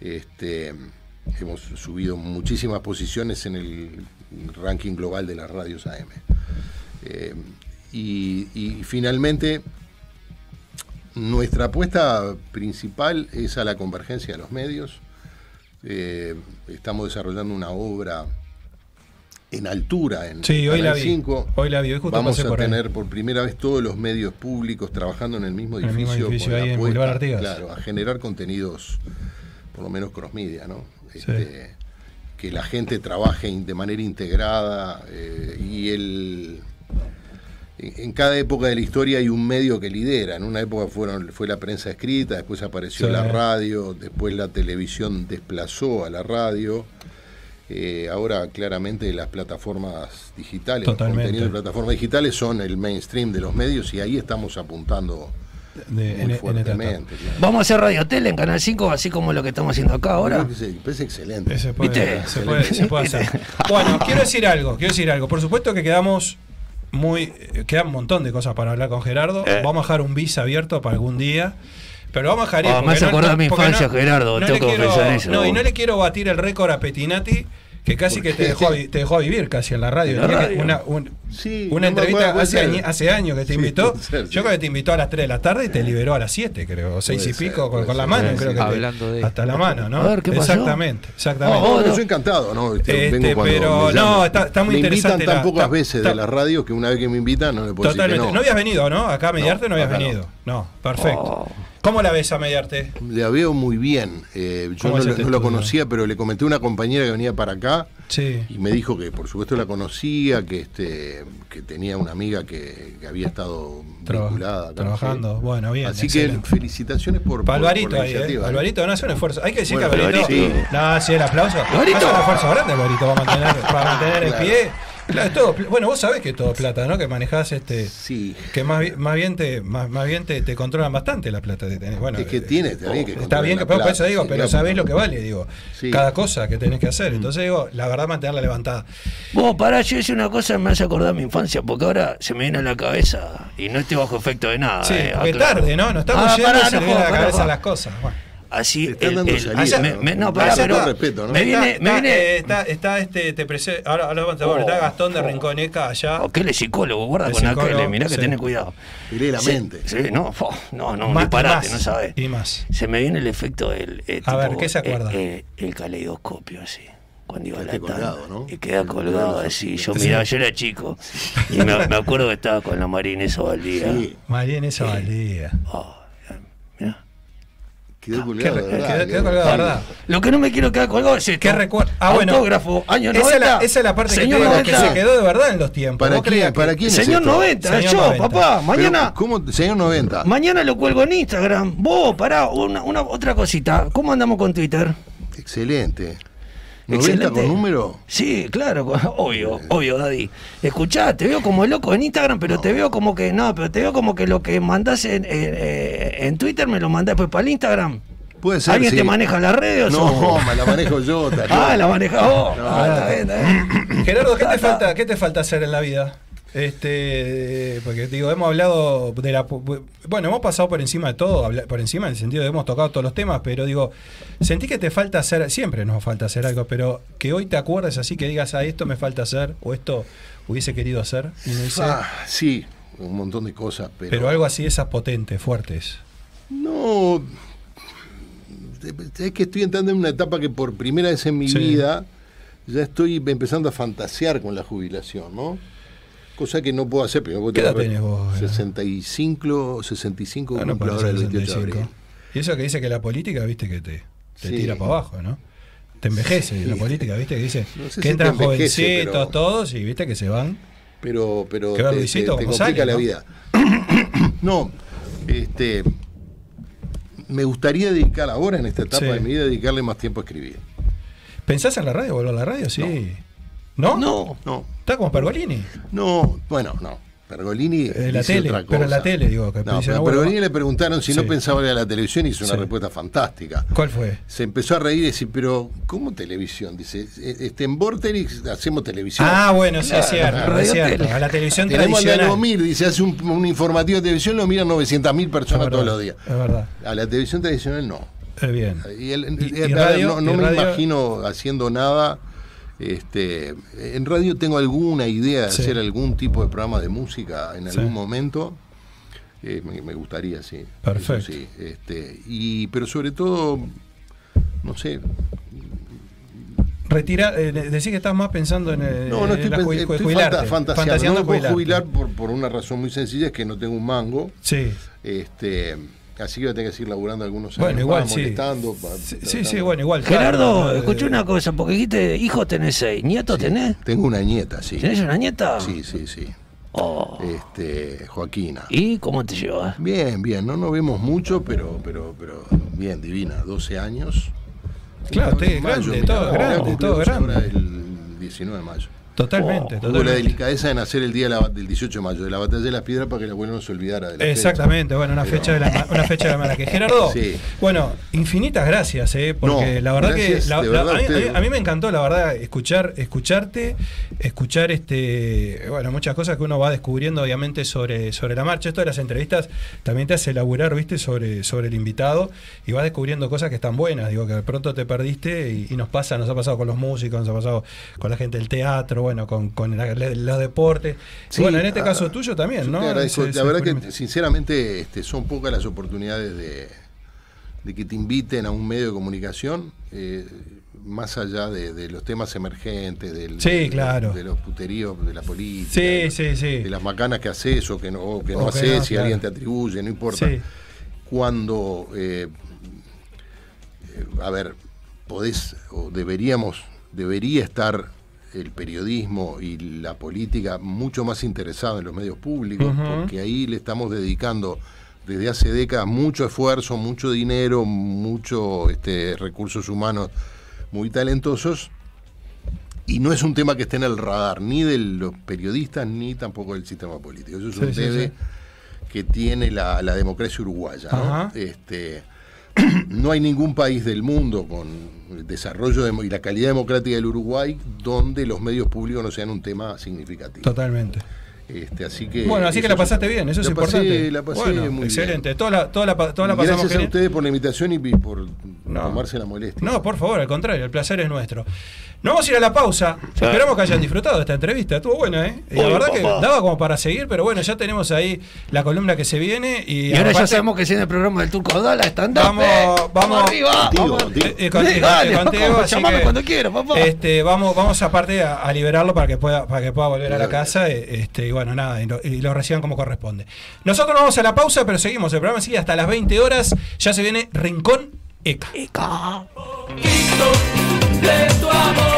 [SPEAKER 10] Este, hemos subido muchísimas posiciones en el ranking global de las radios AM. Eh, y, y finalmente, nuestra apuesta principal es a la convergencia de los medios. Eh, estamos desarrollando una obra en altura en
[SPEAKER 3] Sí, hoy la vi.
[SPEAKER 10] 5.
[SPEAKER 3] Hoy la vi, hoy justo
[SPEAKER 10] Vamos a
[SPEAKER 3] por ahí.
[SPEAKER 10] tener por primera vez todos los medios públicos trabajando en el mismo
[SPEAKER 3] el
[SPEAKER 10] edificio.
[SPEAKER 3] mismo edificio
[SPEAKER 10] con la
[SPEAKER 3] ahí en
[SPEAKER 10] apuesta,
[SPEAKER 3] Boulevard Artigas.
[SPEAKER 10] Claro, a generar contenidos, por lo menos cross media, ¿no? Este, Que la gente trabaje de manera integrada eh, y el en en cada época de la historia hay un medio que lidera. En una época fueron, fue la prensa escrita, después apareció
[SPEAKER 3] Sí.
[SPEAKER 10] la radio, después la televisión desplazó a la radio. Eh, ahora claramente las plataformas digitales,
[SPEAKER 3] Totalmente.
[SPEAKER 10] los contenidos de plataformas digitales son el mainstream de los medios y ahí estamos apuntando
[SPEAKER 3] De-
[SPEAKER 10] muy
[SPEAKER 3] en- en esta
[SPEAKER 10] fuertemente. claro.
[SPEAKER 12] Vamos a hacer radio tele en Canal 5, así como lo que estamos haciendo acá ahora.
[SPEAKER 10] Parece excelente.
[SPEAKER 3] Se puede,
[SPEAKER 12] ¿Viste?
[SPEAKER 3] se puede- se puede hacer. Bueno, quiero decir algo, quiero decir algo. Por supuesto que quedamos muy. eh, Quedan un montón de cosas para hablar con Gerardo.
[SPEAKER 12] Eh.
[SPEAKER 3] Vamos a dejar un bis abierto para algún día. Pero vamos a dejar ir,
[SPEAKER 12] Ah, me hace acordar mi infancia, Gerardo, tengo que
[SPEAKER 3] quiero-
[SPEAKER 12] confesar eso.
[SPEAKER 3] No, y no le quiero batir el récord a Petinati, que casi que te dejó, te dejó a vivir casi en la radio.
[SPEAKER 12] ¿En la radio?
[SPEAKER 3] Una, un-
[SPEAKER 10] Sí,
[SPEAKER 3] una
[SPEAKER 10] no
[SPEAKER 3] entrevista
[SPEAKER 10] acuerdo,
[SPEAKER 3] hace, hace años que te
[SPEAKER 10] Sí,
[SPEAKER 3] invitó.
[SPEAKER 10] ser, sí.
[SPEAKER 3] Yo creo que te invitó a las 3 de la tarde y te liberó a las 7, creo. o 6 y pico
[SPEAKER 10] ser,
[SPEAKER 3] con, con la mano, creo que te-
[SPEAKER 5] Hablando de-
[SPEAKER 3] hasta la mano, ¿no?
[SPEAKER 12] A ver, ¿qué pasó?
[SPEAKER 3] Exactamente, exactamente.
[SPEAKER 12] Oh,
[SPEAKER 10] No,
[SPEAKER 12] no.
[SPEAKER 10] yo encantado, ¿no? Este,
[SPEAKER 3] Este,
[SPEAKER 10] vengo
[SPEAKER 3] pero no, está- está muy
[SPEAKER 10] me
[SPEAKER 3] interesante
[SPEAKER 10] invitan tan
[SPEAKER 3] la-
[SPEAKER 10] pocas
[SPEAKER 3] está-
[SPEAKER 10] veces
[SPEAKER 3] está-
[SPEAKER 10] de la radio que una vez que me invitan no le puedo
[SPEAKER 3] Totalmente.
[SPEAKER 10] decir
[SPEAKER 3] No.
[SPEAKER 10] que no.
[SPEAKER 3] habías venido, ¿no? Acá a Mediarte no,
[SPEAKER 10] No,
[SPEAKER 3] habías
[SPEAKER 10] no.
[SPEAKER 3] venido. No, perfecto. ¿Cómo la ves a Mediarte?
[SPEAKER 10] La veo muy bien. Eh, yo
[SPEAKER 3] ¿Cómo
[SPEAKER 10] no,
[SPEAKER 3] este
[SPEAKER 10] no lo conocía, pero le comenté a una compañera que venía para acá
[SPEAKER 3] Sí.
[SPEAKER 10] y me dijo que por supuesto la conocía, que este que tenía una amiga que, que había estado
[SPEAKER 3] Traba-
[SPEAKER 10] vinculada.
[SPEAKER 3] trabajando.
[SPEAKER 10] sí.
[SPEAKER 3] Bueno, bien,
[SPEAKER 10] Así
[SPEAKER 3] excelente.
[SPEAKER 10] que felicitaciones por, por- por
[SPEAKER 3] Alvarito
[SPEAKER 10] la
[SPEAKER 3] ahí, ¿eh?
[SPEAKER 10] iniciativa, ¿eh?
[SPEAKER 3] Alvarito no hace un esfuerzo. Hay que decir
[SPEAKER 10] Bueno,
[SPEAKER 3] que Alvarito.
[SPEAKER 10] Alvarito.
[SPEAKER 3] No, sí, el aplauso.
[SPEAKER 4] Alvarito.
[SPEAKER 3] Hace un esfuerzo grande, Alvarito, para mantener, para mantener el
[SPEAKER 10] Claro.
[SPEAKER 3] pie. Claro, es todo bueno, vos sabés que es todo plata, ¿no? Que manejás este.
[SPEAKER 10] Sí.
[SPEAKER 3] Que más, bi- más bien te más, más bien te, te controlan bastante la plata que tenés. Bueno,
[SPEAKER 10] Es que tiene, está bien que
[SPEAKER 3] Está bien
[SPEAKER 10] la
[SPEAKER 3] que por eso digo,
[SPEAKER 10] sí,
[SPEAKER 3] pero
[SPEAKER 10] digamos.
[SPEAKER 3] sabés lo que vale, digo.
[SPEAKER 10] Sí.
[SPEAKER 3] Cada cosa que tenés que hacer. Entonces digo, la verdad mantenerla levantada.
[SPEAKER 4] Vos, pará, yo hice una cosa que me hace acordar mi infancia, porque ahora se me viene a la cabeza y no estoy bajo efecto de nada.
[SPEAKER 3] Sí,
[SPEAKER 4] eh,
[SPEAKER 3] porque
[SPEAKER 4] aclaro.
[SPEAKER 3] tarde, ¿no? No estamos
[SPEAKER 4] Ah,
[SPEAKER 3] yendo
[SPEAKER 4] pará,
[SPEAKER 3] y se
[SPEAKER 4] no
[SPEAKER 3] le viene a la cabeza
[SPEAKER 4] pará,
[SPEAKER 3] las cosas. Bueno.
[SPEAKER 4] Así, el- el-
[SPEAKER 10] salida, ¿no?
[SPEAKER 4] me- no,
[SPEAKER 10] todo
[SPEAKER 4] pero
[SPEAKER 10] respeto, ¿no?
[SPEAKER 4] me viene,
[SPEAKER 3] está,
[SPEAKER 4] me
[SPEAKER 3] está,
[SPEAKER 4] viene,
[SPEAKER 3] eh, está, está este, te prese- ahora, ahora vamos a ver,
[SPEAKER 4] Oh,
[SPEAKER 3] está Gastón de
[SPEAKER 4] oh.
[SPEAKER 3] Rinconeca allá.
[SPEAKER 4] Oh, que él es psicólogo, guarda
[SPEAKER 3] El
[SPEAKER 4] con aquel, mirá que
[SPEAKER 3] sí.
[SPEAKER 4] tenés cuidado.
[SPEAKER 10] Y lee la
[SPEAKER 4] Sí,
[SPEAKER 10] mente.
[SPEAKER 4] Sí, no, fo, no, no,
[SPEAKER 3] Más-
[SPEAKER 4] disparate,
[SPEAKER 3] más,
[SPEAKER 4] no sabes.
[SPEAKER 3] Y más.
[SPEAKER 4] Se me viene el efecto del. eh,
[SPEAKER 3] A ver, ¿qué se acuerda?
[SPEAKER 4] eh, eh, el caleidoscopio, así. Cuando iba a la
[SPEAKER 10] colgado, ¿no?
[SPEAKER 4] Y queda colgado así. Yo
[SPEAKER 3] Sí.
[SPEAKER 4] miraba, yo era chico. Y me, me acuerdo que estaba con la Marina esa Valdía.
[SPEAKER 10] Sí,
[SPEAKER 3] María en esa valía.
[SPEAKER 4] Oh.
[SPEAKER 10] Quedó colgado, de verdad.
[SPEAKER 3] quedó- quedó colgado, de verdad.
[SPEAKER 4] Lo que no me quiero quedar colgado es esto.
[SPEAKER 3] ¿Qué recuerdo? Ah, bueno.
[SPEAKER 4] Autógrafo, año 90.
[SPEAKER 3] Esa es, la, esa es la parte que, digo, que
[SPEAKER 4] 90.
[SPEAKER 3] se quedó de verdad en los tiempos.
[SPEAKER 10] ¿Para
[SPEAKER 3] ¿Vos
[SPEAKER 10] quién, ¿Para quién es
[SPEAKER 4] Señor
[SPEAKER 10] esto?
[SPEAKER 4] 90,
[SPEAKER 3] Señor
[SPEAKER 4] yo,
[SPEAKER 3] 90.
[SPEAKER 4] papá.
[SPEAKER 10] Pero,
[SPEAKER 4] Mañana.
[SPEAKER 10] ¿Cómo? Señor 90.
[SPEAKER 4] Mañana lo cuelgo en Instagram. Vos, pará, una, una otra cosita. ¿Cómo andamos con Twitter?
[SPEAKER 10] Excelente. ¿90
[SPEAKER 4] Excelente.
[SPEAKER 10] con número?
[SPEAKER 4] Sí, claro, obvio, obvio, Daddy. Escuchá, te veo como loco en Instagram, pero te veo como que, no, pero te veo como que lo que mandás en, en, eh, en Twitter me lo mandás después para el Instagram.
[SPEAKER 10] Puede ser.
[SPEAKER 4] ¿Alguien
[SPEAKER 10] sí.
[SPEAKER 4] te maneja las redes o
[SPEAKER 10] No, me la manejo yo. está
[SPEAKER 4] Ah, la maneja vos.
[SPEAKER 10] No,
[SPEAKER 4] Ah, está bien, está bien.
[SPEAKER 3] Gerardo, ¿qué te,
[SPEAKER 4] Ta, ta.
[SPEAKER 3] falta, ¿qué te falta hacer en la vida? Este, porque digo, hemos hablado de la. Bueno, hemos pasado por encima de todo, por encima en el sentido de hemos tocado todos los temas, pero digo, sentí que te falta hacer, siempre nos falta hacer algo, pero que hoy te acuerdes así, que digas, ah, esto me falta hacer, o esto hubiese querido hacer, y no hice.
[SPEAKER 10] Ah, sí, un montón de cosas, pero.
[SPEAKER 3] pero algo así, esas potentes, fuertes.
[SPEAKER 10] No. Es que estoy entrando en una etapa que por primera vez en mi
[SPEAKER 3] Sí.
[SPEAKER 10] vida ya estoy empezando a fantasear con la jubilación, ¿no? Cosa que no puedo hacer, pero
[SPEAKER 3] ¿Qué edad tenés vos, eh?
[SPEAKER 10] 65, 65
[SPEAKER 3] Ah, no parece
[SPEAKER 10] ahora el 28 de
[SPEAKER 3] 65.
[SPEAKER 10] abril.
[SPEAKER 3] Y eso que dice que la política, viste, que te, te
[SPEAKER 10] Sí.
[SPEAKER 3] tira para abajo, ¿no? Te envejece la política, viste, que dice
[SPEAKER 10] No sé
[SPEAKER 3] que
[SPEAKER 10] si
[SPEAKER 3] entran jovencitos
[SPEAKER 10] pero-
[SPEAKER 3] todos y viste que se van.
[SPEAKER 10] Pero, pero te,
[SPEAKER 3] Luisito
[SPEAKER 10] te- complica la
[SPEAKER 3] ¿no?
[SPEAKER 10] vida. no, este. Me gustaría dedicar ahora, en esta etapa
[SPEAKER 3] Sí.
[SPEAKER 10] de mi vida, dedicarle más tiempo a escribir.
[SPEAKER 3] ¿Pensás en la radio, volver a la radio? Sí. ¿No?
[SPEAKER 10] No, no,
[SPEAKER 3] ¿Está como Pergolini?
[SPEAKER 10] no, bueno, no. Pergolini.
[SPEAKER 3] Eh, la
[SPEAKER 10] dice
[SPEAKER 3] tele,
[SPEAKER 10] otra
[SPEAKER 3] pero en la
[SPEAKER 10] cosa.
[SPEAKER 3] tele, digo, que
[SPEAKER 10] No, pero
[SPEAKER 3] ah,
[SPEAKER 10] a
[SPEAKER 3] bueno,
[SPEAKER 10] Pergolini le preguntaron si
[SPEAKER 3] Sí.
[SPEAKER 10] no pensaba ir a la televisión y hizo una
[SPEAKER 3] Sí.
[SPEAKER 10] respuesta fantástica.
[SPEAKER 3] ¿Cuál fue?
[SPEAKER 10] Se empezó a reír y decir, pero ¿cómo televisión? Dice, "Eh, este, en Vorterix hacemos televisión.
[SPEAKER 3] Ah, bueno, sí,
[SPEAKER 10] Claro,
[SPEAKER 3] es cierto,
[SPEAKER 4] radio
[SPEAKER 3] es cierto.
[SPEAKER 4] tele.
[SPEAKER 3] A la televisión
[SPEAKER 10] Tenemos al
[SPEAKER 3] tradicional.
[SPEAKER 10] Algomir, dice, hace un, un informativo de televisión, lo miran 900.000
[SPEAKER 3] Es
[SPEAKER 10] personas
[SPEAKER 3] verdad,
[SPEAKER 10] todos los días.
[SPEAKER 3] Es verdad.
[SPEAKER 10] A la televisión tradicional no.
[SPEAKER 3] Es bien.
[SPEAKER 10] Y, el-
[SPEAKER 3] ¿Y-
[SPEAKER 10] eh,
[SPEAKER 3] y
[SPEAKER 10] a ver,
[SPEAKER 3] radio?
[SPEAKER 10] no, no
[SPEAKER 3] ¿Y
[SPEAKER 10] me
[SPEAKER 3] radio?
[SPEAKER 10] imagino haciendo nada. Este, en radio tengo alguna idea de
[SPEAKER 3] Sí.
[SPEAKER 10] hacer algún tipo de programa de música en
[SPEAKER 3] Sí.
[SPEAKER 10] algún momento. Eh, me, me gustaría, sí.
[SPEAKER 3] Perfecto.
[SPEAKER 10] Sí. Este, y, pero sobre todo, no sé.
[SPEAKER 3] Retira, eh, decís que estás más pensando en, eh,
[SPEAKER 10] No, no estoy,
[SPEAKER 3] la
[SPEAKER 10] estoy
[SPEAKER 3] jubilarte,
[SPEAKER 10] fanta- fantaseando.
[SPEAKER 3] fantaseando
[SPEAKER 10] No me puedo jubilar por, por una razón muy sencilla, es que no tengo un mango.
[SPEAKER 3] Sí.
[SPEAKER 10] Este, así que voy a tener que seguir laburando algunos
[SPEAKER 3] Bueno,
[SPEAKER 10] años
[SPEAKER 3] igual
[SPEAKER 10] más,
[SPEAKER 3] sí. Sí, sí, sí, bueno, igual.
[SPEAKER 4] Gerardo,
[SPEAKER 3] claro,
[SPEAKER 4] escuché
[SPEAKER 3] eh,
[SPEAKER 4] una cosa, porque dijiste, hijos tenés seis, nietos tenés.
[SPEAKER 10] Tengo una nieta, sí.
[SPEAKER 4] ¿Tenés una nieta?
[SPEAKER 10] Sí, sí, sí.
[SPEAKER 4] Oh.
[SPEAKER 10] Este, Joaquina.
[SPEAKER 4] ¿Y cómo te llevas?
[SPEAKER 10] Bien, bien, no nos vemos mucho, pero, pero, pero bien, divina, 12 años.
[SPEAKER 3] Claro, usted es
[SPEAKER 10] mayo,
[SPEAKER 3] grande,
[SPEAKER 10] mirá,
[SPEAKER 3] todo
[SPEAKER 10] mirá,
[SPEAKER 3] grande, todo
[SPEAKER 10] 12
[SPEAKER 3] grande.
[SPEAKER 10] ahora el 19 de mayo.
[SPEAKER 3] Totalmente,
[SPEAKER 10] Tuvo la
[SPEAKER 3] totalmente.
[SPEAKER 10] delicadeza de nacer el día de la- del 18 de mayo, de la batalla de las piedras, para que el abuelo no se olvidara de la
[SPEAKER 3] Exactamente, bueno, una
[SPEAKER 10] Pero-
[SPEAKER 3] fecha de la una fecha de la mala que Gerardo.
[SPEAKER 10] Sí.
[SPEAKER 3] Bueno, infinitas gracias, eh, porque
[SPEAKER 10] No,
[SPEAKER 3] la verdad
[SPEAKER 10] gracias,
[SPEAKER 3] que la- la- mí,
[SPEAKER 10] a
[SPEAKER 3] mí me encantó la verdad escuchar escucharte, escuchar este, bueno, muchas cosas que uno va descubriendo obviamente sobre sobre la marcha. Esto de las entrevistas también te hace elaborar, ¿viste? sobre sobre el invitado y vas descubriendo cosas que están buenas, digo que de pronto te perdiste y, y nos pasa, nos ha pasado con los músicos, nos ha pasado con la gente del teatro, bueno, con, con la- la- los deportes.
[SPEAKER 10] Sí,
[SPEAKER 3] bueno, en este
[SPEAKER 10] ah,
[SPEAKER 3] caso tuyo también, ¿no?
[SPEAKER 10] agradezco. La verdad que, sinceramente, este, son pocas las oportunidades de, de que te inviten a un medio de comunicación, eh, más allá de, de los temas emergentes, del,
[SPEAKER 3] Sí,
[SPEAKER 10] de,
[SPEAKER 3] claro.
[SPEAKER 10] de los puteríos de la política,
[SPEAKER 3] Sí,
[SPEAKER 10] de,
[SPEAKER 3] sí, sí.
[SPEAKER 10] de las macanas que haces o que no, o que
[SPEAKER 3] O
[SPEAKER 10] no
[SPEAKER 3] que
[SPEAKER 10] haces,
[SPEAKER 3] no,
[SPEAKER 10] si
[SPEAKER 3] claro.
[SPEAKER 10] alguien te atribuye, no importa. Cuando, eh, eh, a ver, podés, o deberíamos, debería estar el periodismo y la política mucho más interesado en los medios públicos,
[SPEAKER 3] Ujú.
[SPEAKER 10] porque ahí le estamos dedicando desde hace décadas mucho esfuerzo, mucho dinero, mucho este, recursos humanos muy talentosos. Y no es un tema que esté en el radar ni de los periodistas ni tampoco del sistema político. Eso es
[SPEAKER 3] Sí,
[SPEAKER 10] un
[SPEAKER 3] sí,
[SPEAKER 10] debe
[SPEAKER 3] sí.
[SPEAKER 10] que tiene la, la democracia uruguaya. Este, no hay ningún país del mundo con el desarrollo demo- y la calidad democrática del Uruguay donde los medios públicos no sean un tema significativo.
[SPEAKER 3] Totalmente.
[SPEAKER 10] Este, así que
[SPEAKER 3] Bueno, así que la pasaste bien, eso es
[SPEAKER 10] pasé-
[SPEAKER 3] importante.
[SPEAKER 10] la pasé
[SPEAKER 3] Bueno,
[SPEAKER 10] muy
[SPEAKER 3] excelente.
[SPEAKER 10] bien.
[SPEAKER 3] Toda la, toda la, pa- toda la
[SPEAKER 10] Y
[SPEAKER 3] pasamos
[SPEAKER 10] Gracias a ustedes por la invitación y por tomarse la molestia.
[SPEAKER 3] No, por favor, al contrario, el placer es nuestro. Nos vamos a ir a la pausa. Esperamos que hayan disfrutado de esta entrevista. Estuvo buena, ¿eh? Y la verdad que daba como para seguir, pero bueno, ya tenemos ahí la columna que se viene. Y,
[SPEAKER 12] Y ahora ya sabemos que si en el programa del Turco Dala están
[SPEAKER 3] Vamos, vamos,
[SPEAKER 12] arriba. vamos.
[SPEAKER 3] Eh, así
[SPEAKER 12] llamame
[SPEAKER 3] que,
[SPEAKER 12] cuando quieras, papá.
[SPEAKER 3] Este, vamos, vamos aparte a, a liberarlo para que pueda, para que pueda volver a la casa. eh, Este, bueno, nada, y lo, reciban como corresponde. Nosotros nos vamos a la pausa, pero seguimos. El programa sigue hasta las 20 horas. Ya se viene Rincón ECA.
[SPEAKER 13] amor.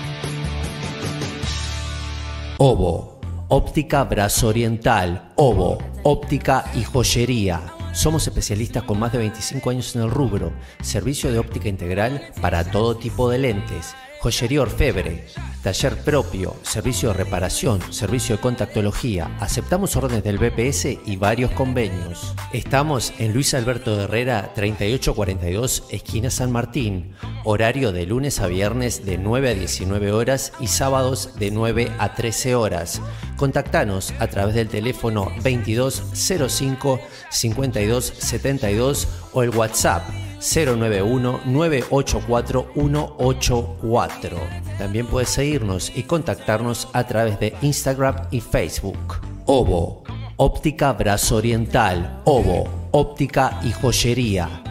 [SPEAKER 4] Ovo, óptica brazo oriental, Ovo, óptica y joyería. Somos especialistas con más de 25 años en el rubro, servicio de óptica integral para todo tipo de lentes, joyería orfebre, taller propio, servicio de reparación, servicio de contactología, aceptamos órdenes del BPS y varios convenios. Estamos en Luis Alberto de Herrera 3842, esquina San Martín, horario de lunes a viernes de 9 a 19 horas y sábados de 9 a 13 horas. Contactanos a través del teléfono 2205 5272 o el WhatsApp 091-984-184. También puedes seguirnos y contactarnos a través de Instagram y Facebook. Ovo, óptica brazo oriental, Ovo, óptica y joyería.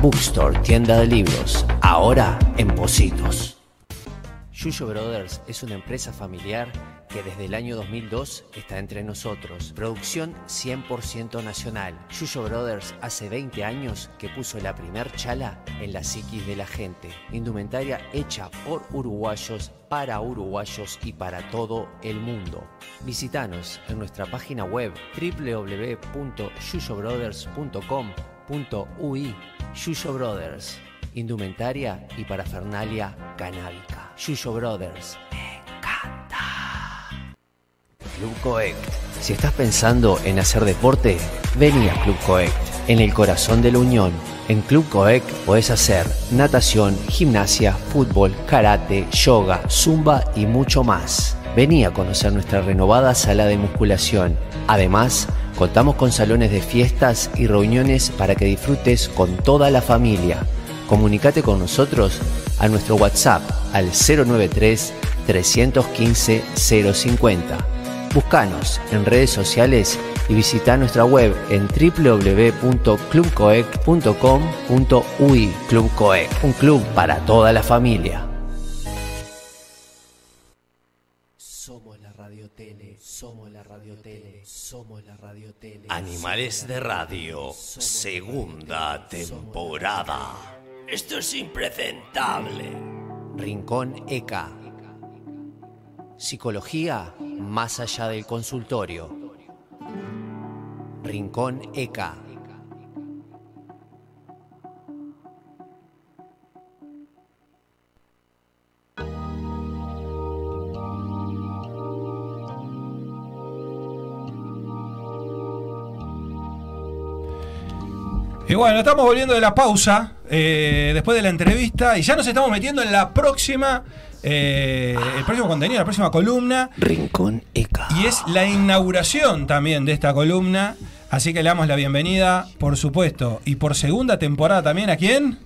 [SPEAKER 4] Bookstore, tienda de libros. Ahora en Positos. Yuyo Brothers es una empresa familiar que desde el año 2002 está entre nosotros. Producción 100% nacional. Yuyo Brothers hace 20 años que puso la primer chala en la psiquis de la gente. Indumentaria hecha por uruguayos, para uruguayos y para todo el mundo. Visítanos en nuestra página web www.yuyobrothers.com.ui Yuyo Brothers, indumentaria y parafernalia canábica. Yuyo Brothers, me encanta. Club Coect. Si estás pensando en hacer deporte, vení a Club Coect, en el corazón de la Unión. En Club Coect podés hacer natación, gimnasia, fútbol, karate, yoga, zumba y mucho más. Vení a conocer nuestra renovada sala de musculación. Además, contamos con salones de fiestas y reuniones para que disfrutes con toda la familia. Comunicate con nosotros a nuestro WhatsApp al 093 315 050. Buscanos en redes sociales y visita nuestra web en www.clubcoec.com.ui Club Coec, un club para toda la familia.
[SPEAKER 13] Animales de Radio, segunda temporada. Esto es impresentable.
[SPEAKER 4] Rincón ECA. Psicología más allá del consultorio. Rincón ECA.
[SPEAKER 3] Y bueno, estamos volviendo de la pausa, eh, después de la entrevista, y ya nos estamos metiendo en la próxima, eh, el próximo contenido, la próxima columna.
[SPEAKER 4] Rincón ECA.
[SPEAKER 3] Y es la inauguración también de esta columna. Así que le damos la bienvenida, por supuesto, y por segunda temporada también, ¿a quién?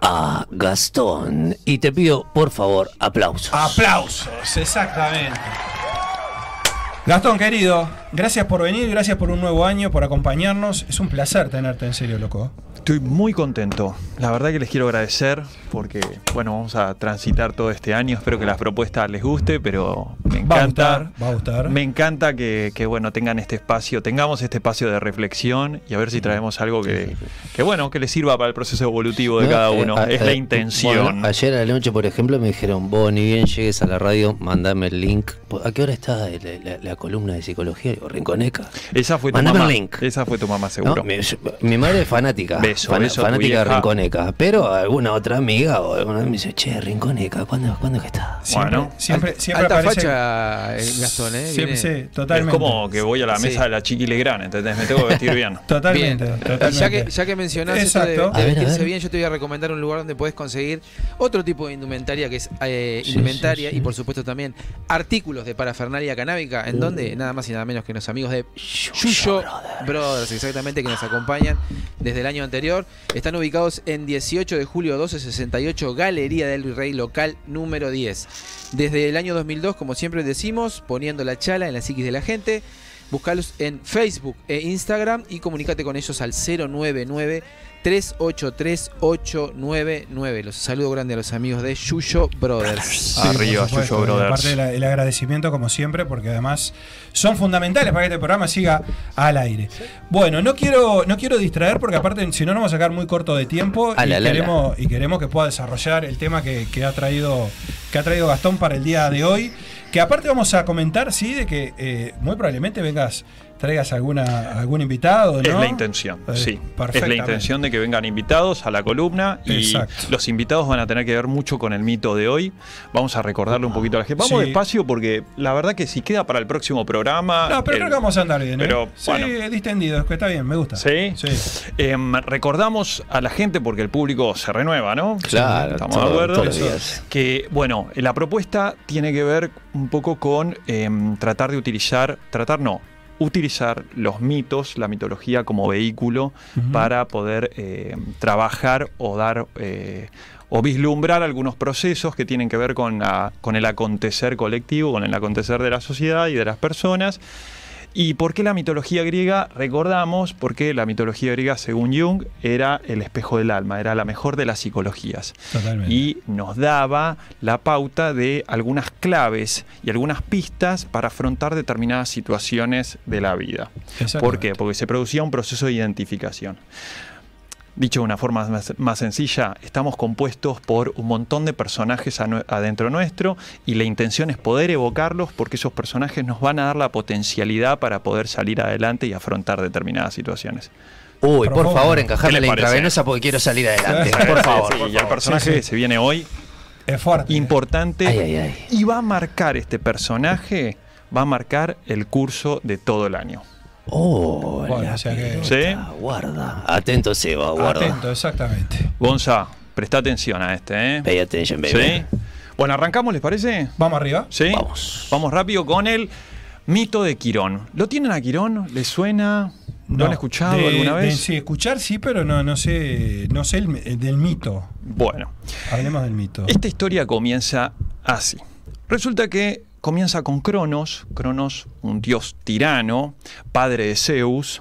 [SPEAKER 4] A Gastón. Y te pido, por favor, aplausos.
[SPEAKER 3] Aplausos, exactamente. Gastón, querido, gracias por venir, gracias por un nuevo año, por acompañarnos. Es un placer tenerte en serio, loco.
[SPEAKER 14] Estoy muy contento. La verdad que les quiero agradecer porque, bueno, vamos a transitar todo este año. Espero que las propuestas les guste, pero me
[SPEAKER 3] Va a
[SPEAKER 14] encanta.
[SPEAKER 3] gustar, va a gustar.
[SPEAKER 14] Me encanta que, que, bueno, tengan este espacio, tengamos este espacio de reflexión y a ver si traemos algo que, que bueno, que les sirva para el proceso evolutivo de
[SPEAKER 4] No,
[SPEAKER 14] cada
[SPEAKER 4] eh,
[SPEAKER 14] uno.
[SPEAKER 4] a-
[SPEAKER 14] es la intención.
[SPEAKER 4] bueno, ayer a la noche, por ejemplo, me dijeron, vos ni bien llegues a la radio, mandame el link. ¿A qué hora está la, la- la columna de psicología? Digo, Rinconeca.
[SPEAKER 14] Esa fue tu
[SPEAKER 4] Mandame
[SPEAKER 14] mamá.
[SPEAKER 4] el link.
[SPEAKER 14] Esa fue tu mamá, seguro.
[SPEAKER 4] No, mi, mi madre es fanática. Fanática de. Rinconeca. Pero alguna otra amiga o alguna me dice, che, Rinconeca, ¿cuándo, ¿cuándo es que está?
[SPEAKER 14] Bueno.
[SPEAKER 3] siempre, siempre
[SPEAKER 5] Alta
[SPEAKER 3] aparece-
[SPEAKER 5] facha, eh, Gastón, ¿eh?
[SPEAKER 3] Siempre, sí, totalmente.
[SPEAKER 14] Es como que voy a la
[SPEAKER 5] Sí.
[SPEAKER 14] mesa de la Chiqui Legrand, ¿entendés? Me tengo que vestir bien.
[SPEAKER 3] Totalmente,
[SPEAKER 5] Bien.
[SPEAKER 3] totalmente.
[SPEAKER 5] Ya que, ya que mencionás esto de,
[SPEAKER 3] Exacto.
[SPEAKER 5] de
[SPEAKER 3] A ver, a
[SPEAKER 5] vestirse
[SPEAKER 3] ver.
[SPEAKER 5] bien, yo te voy a recomendar un lugar donde puedes conseguir otro tipo de indumentaria que es eh,
[SPEAKER 4] Sí,
[SPEAKER 5] indumentaria
[SPEAKER 4] sí, sí.
[SPEAKER 5] y por supuesto también artículos de parafernalia canábica, en donde nada más y nada menos que los amigos de Yuyo Brothers. exactamente, que nos acompañan desde el año anterior. Están ubicados en 18 de julio 1268, Galería del Virrey, local número 10. Desde el año 2002, como siempre decimos, poniendo la chala en la psiquis de la gente. Buscalos en Facebook e Instagram y comunícate con ellos al 099 383 Los saludo grande a los amigos de Yuyo Brothers.
[SPEAKER 3] Sí,
[SPEAKER 14] Arriba, Yuyo Brothers.
[SPEAKER 3] Aparte del el agradecimiento, como siempre, porque además son fundamentales para que este programa siga al aire. Bueno, no quiero, no quiero distraer, porque aparte, si no, nos vamos a sacar muy corto de tiempo y, queremos, y queremos que pueda desarrollar el tema que, que ha traído, que ha traído Gastón para el día de hoy. Que aparte vamos a comentar, sí, de que eh, muy probablemente vengas, traigas alguna, algún invitado, ¿no?
[SPEAKER 14] Es la intención,
[SPEAKER 3] Eh,
[SPEAKER 14] sí. Es la intención de que vengan invitados a la columna y
[SPEAKER 3] Exacto.
[SPEAKER 14] los invitados van a tener que ver mucho con el mito de hoy. Vamos a recordarle un poquito a la gente. Vamos
[SPEAKER 3] Sí.
[SPEAKER 14] despacio porque la verdad que si queda para el próximo programa.
[SPEAKER 3] No, pero
[SPEAKER 14] el-
[SPEAKER 3] creo que vamos a andar bien. ¿eh?
[SPEAKER 14] Pero,
[SPEAKER 3] sí,
[SPEAKER 14] bueno.
[SPEAKER 3] distendido, es que está bien, me gusta.
[SPEAKER 14] ¿Sí?
[SPEAKER 3] Sí.
[SPEAKER 14] Em, recordamos a la gente porque el público se renueva, ¿no?
[SPEAKER 4] Claro,
[SPEAKER 14] estamos
[SPEAKER 4] todo-
[SPEAKER 14] de acuerdo.
[SPEAKER 4] todos los días.
[SPEAKER 14] Que, bueno, la propuesta tiene que ver un poco con em, tratar de utilizar, tratar no, utilizar los mitos, la mitología como vehículo para poder em, trabajar o dar eh, o vislumbrar algunos procesos que tienen que ver con, la- con el acontecer colectivo, con el acontecer de la sociedad y de las personas. ¿Y por qué la mitología griega? Recordamos porque la mitología griega, según Jung, era el espejo del alma, era la mejor de las psicologías.
[SPEAKER 3] Totalmente.
[SPEAKER 14] Y nos daba la pauta de algunas claves y algunas pistas para afrontar determinadas situaciones de la vida. ¿Por qué? Porque se producía un proceso de identificación. Dicho de una forma más, más sencilla, estamos compuestos por un montón de personajes adentro nuestro y la intención es poder evocarlos porque esos personajes nos van a dar la potencialidad para poder salir adelante y afrontar determinadas situaciones.
[SPEAKER 4] Uy, por favor, encajarle
[SPEAKER 14] ¿Qué
[SPEAKER 4] la intravenosa porque quiero salir adelante. Por favor.
[SPEAKER 14] sí, y el personaje que se viene hoy
[SPEAKER 3] es fuerte.
[SPEAKER 14] Importante.
[SPEAKER 4] Ay, ay, ay.
[SPEAKER 14] Y va a marcar este personaje, va a marcar el curso de todo el año.
[SPEAKER 4] Oh,
[SPEAKER 3] Bueno, o sea que-
[SPEAKER 4] pelota, guarda. Atento, Seba, guarda.
[SPEAKER 3] Atento, exactamente.
[SPEAKER 14] Gonza, presta atención a este, ¿eh?
[SPEAKER 4] Pay attention, baby.
[SPEAKER 14] ¿Sí? Bueno, arrancamos, ¿les parece?
[SPEAKER 3] Vamos arriba.
[SPEAKER 14] ¿Sí?
[SPEAKER 4] Vamos.
[SPEAKER 14] Vamos rápido con el mito de Quirón. ¿Lo tienen a Quirón? ¿Les suena? ¿Lo han escuchado
[SPEAKER 3] de-
[SPEAKER 14] alguna
[SPEAKER 3] de-
[SPEAKER 14] vez?
[SPEAKER 3] sí, escuchar sí, pero no, no sé, no sé el, el del mito.
[SPEAKER 14] Bueno,
[SPEAKER 3] Hablemos del mito.
[SPEAKER 14] esta historia comienza así. Resulta que comienza con Cronos, Cronos, un dios tirano, padre de Zeus,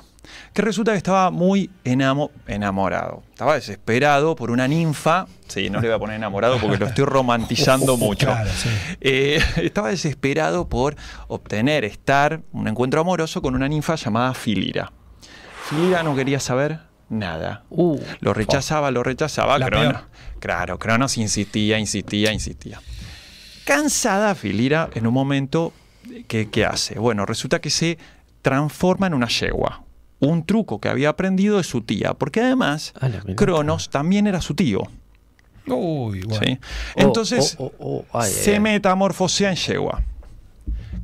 [SPEAKER 14] que resulta que estaba muy enamo- enamorado. Estaba desesperado por una ninfa. Sí, no le voy a poner enamorado porque lo estoy romantizando mucho.
[SPEAKER 3] Claro, sí.
[SPEAKER 14] Eh, estaba desesperado por obtener, estar, un encuentro amoroso con una ninfa llamada Filira. Filira no quería saber nada.
[SPEAKER 4] Uh,
[SPEAKER 14] Lo rechazaba, lo rechazaba. Cronos, claro, Cronos insistía, insistía, insistía. Cansada, Filira, en un momento, ¿qué, qué hace? Bueno, resulta que se transforma en una yegua. Un truco que había aprendido de su tía, porque además
[SPEAKER 4] A la pelota.
[SPEAKER 14] Cronos también era su tío.
[SPEAKER 3] Uy, bueno.
[SPEAKER 14] ¿sí?
[SPEAKER 4] Oh,
[SPEAKER 14] Entonces,
[SPEAKER 4] oh, oh, oh, ay,
[SPEAKER 14] se
[SPEAKER 4] ay, ay.
[SPEAKER 14] metamorfosea en yegua.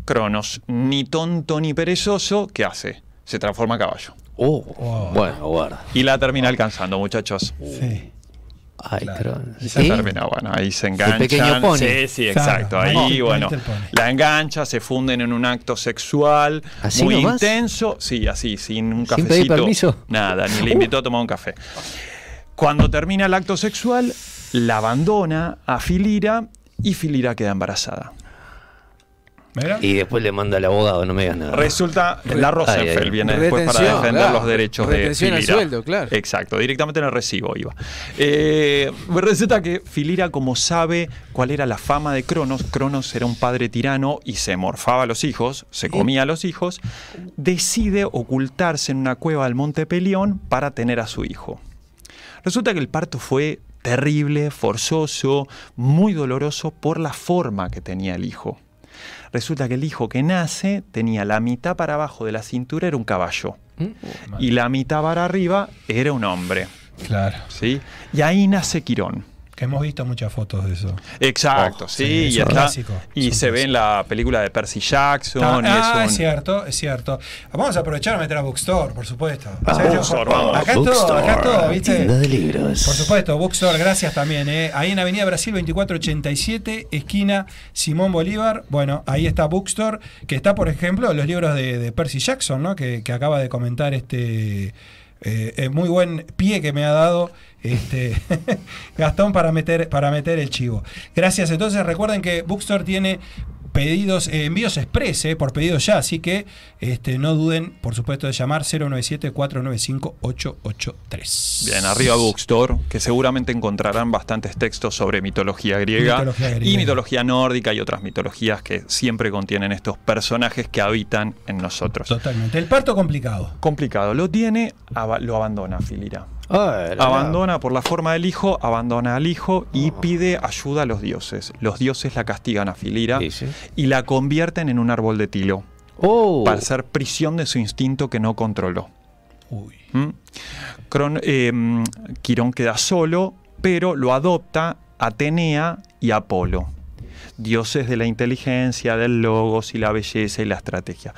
[SPEAKER 14] Cronos, ni tonto ni perezoso, ¿qué hace? Se transforma en caballo.
[SPEAKER 4] Oh,
[SPEAKER 3] Oh.
[SPEAKER 4] Bueno, guarda.
[SPEAKER 14] Y la termina alcanzando, muchachos.
[SPEAKER 3] Sí.
[SPEAKER 4] Ay.
[SPEAKER 14] Se
[SPEAKER 4] ¿Sí?
[SPEAKER 14] termina, bueno, ahí se enganchan.
[SPEAKER 4] pequeño pony.
[SPEAKER 14] Sí, sí,
[SPEAKER 3] Claro,
[SPEAKER 14] exacto. Ahí, bueno, la engancha, se funden en un acto sexual
[SPEAKER 4] ¿Así
[SPEAKER 14] muy
[SPEAKER 4] nomás?
[SPEAKER 14] intenso. Sí, así, sin un
[SPEAKER 4] ¿Sin
[SPEAKER 14] cafecito.
[SPEAKER 4] pedir permiso?
[SPEAKER 14] Nada, ni le invitó a tomar un café. Cuando termina el acto sexual, la abandona a Filira y Filira queda embarazada.
[SPEAKER 3] ¿Mira?
[SPEAKER 4] Y después le manda al abogado, no me digas nada.
[SPEAKER 14] Resulta, la Rosenfeld viene después para defender
[SPEAKER 5] claro.
[SPEAKER 14] los derechos de
[SPEAKER 5] al
[SPEAKER 14] Filira.
[SPEAKER 5] sueldo, claro.
[SPEAKER 14] Exacto, directamente en el recibo iba. Eh, resulta que Filira, como sabe cuál era la fama de Cronos, Cronos era un padre tirano y se morfaba a los hijos, se comía a los hijos, decide ocultarse en una cueva del Monte Pelión para tener a su hijo. Resulta que el parto fue terrible, forzoso, muy doloroso por la forma que tenía el hijo. Resulta que el hijo que nace tenía la mitad para abajo de la cintura era un caballo y la mitad para arriba era un hombre.
[SPEAKER 3] Claro.
[SPEAKER 14] ¿sí? Y ahí nace Quirón.
[SPEAKER 3] Que hemos visto muchas fotos de eso.
[SPEAKER 14] Exacto,
[SPEAKER 3] Oh,
[SPEAKER 14] sí, y, está-
[SPEAKER 3] clásico,
[SPEAKER 14] se ve en la película de Percy Jackson.
[SPEAKER 3] Ah,
[SPEAKER 14] y
[SPEAKER 3] ah,
[SPEAKER 14] es
[SPEAKER 3] es cierto, es cierto. Vamos a aprovechar a meter a Bookstore, por supuesto.
[SPEAKER 4] Ah,
[SPEAKER 3] O sea, yo-
[SPEAKER 14] Bookstore, vamos.
[SPEAKER 3] Acá todo,
[SPEAKER 4] Bookstore,
[SPEAKER 3] acá todo, ¿viste?
[SPEAKER 4] de libros.
[SPEAKER 3] Por supuesto, Bookstore, gracias también. ¿eh? Ahí en Avenida Brasil 2487, esquina Simón Bolívar. Bueno, ahí está Bookstore, que está, por ejemplo, los libros de, de Percy Jackson, ¿no? Que, que acaba de comentar este eh, eh, muy buen pie que me ha dado este Gastón para meter, para meter el chivo. Gracias. Entonces recuerden que Bookstore tiene pedidos, eh, envíos express, eh, por pedido ya, así que este, no duden, por supuesto, de llamar 097-495-883.
[SPEAKER 14] Bien, arriba Bookstore, que seguramente encontrarán bastantes textos sobre mitología griega,
[SPEAKER 3] Mitología griega.
[SPEAKER 14] y mitología nórdica y otras mitologías que siempre contienen estos personajes que habitan en nosotros.
[SPEAKER 3] Totalmente. El parto complicado.
[SPEAKER 14] Complicado, lo tiene, lo abandona Filira. Abandona por la forma del hijo, abandona al hijo y pide ayuda a los dioses. Los dioses la castigan a Filira y la convierten en un árbol de tilo
[SPEAKER 4] Oh.
[SPEAKER 14] para hacer prisión de su instinto que no controló.
[SPEAKER 3] Uy.
[SPEAKER 14] ¿Mm? Cron- eh, mm, Quirón queda solo, pero lo adopta Atenea y Apolo, dioses de la inteligencia, del logos y la belleza y la estrategia.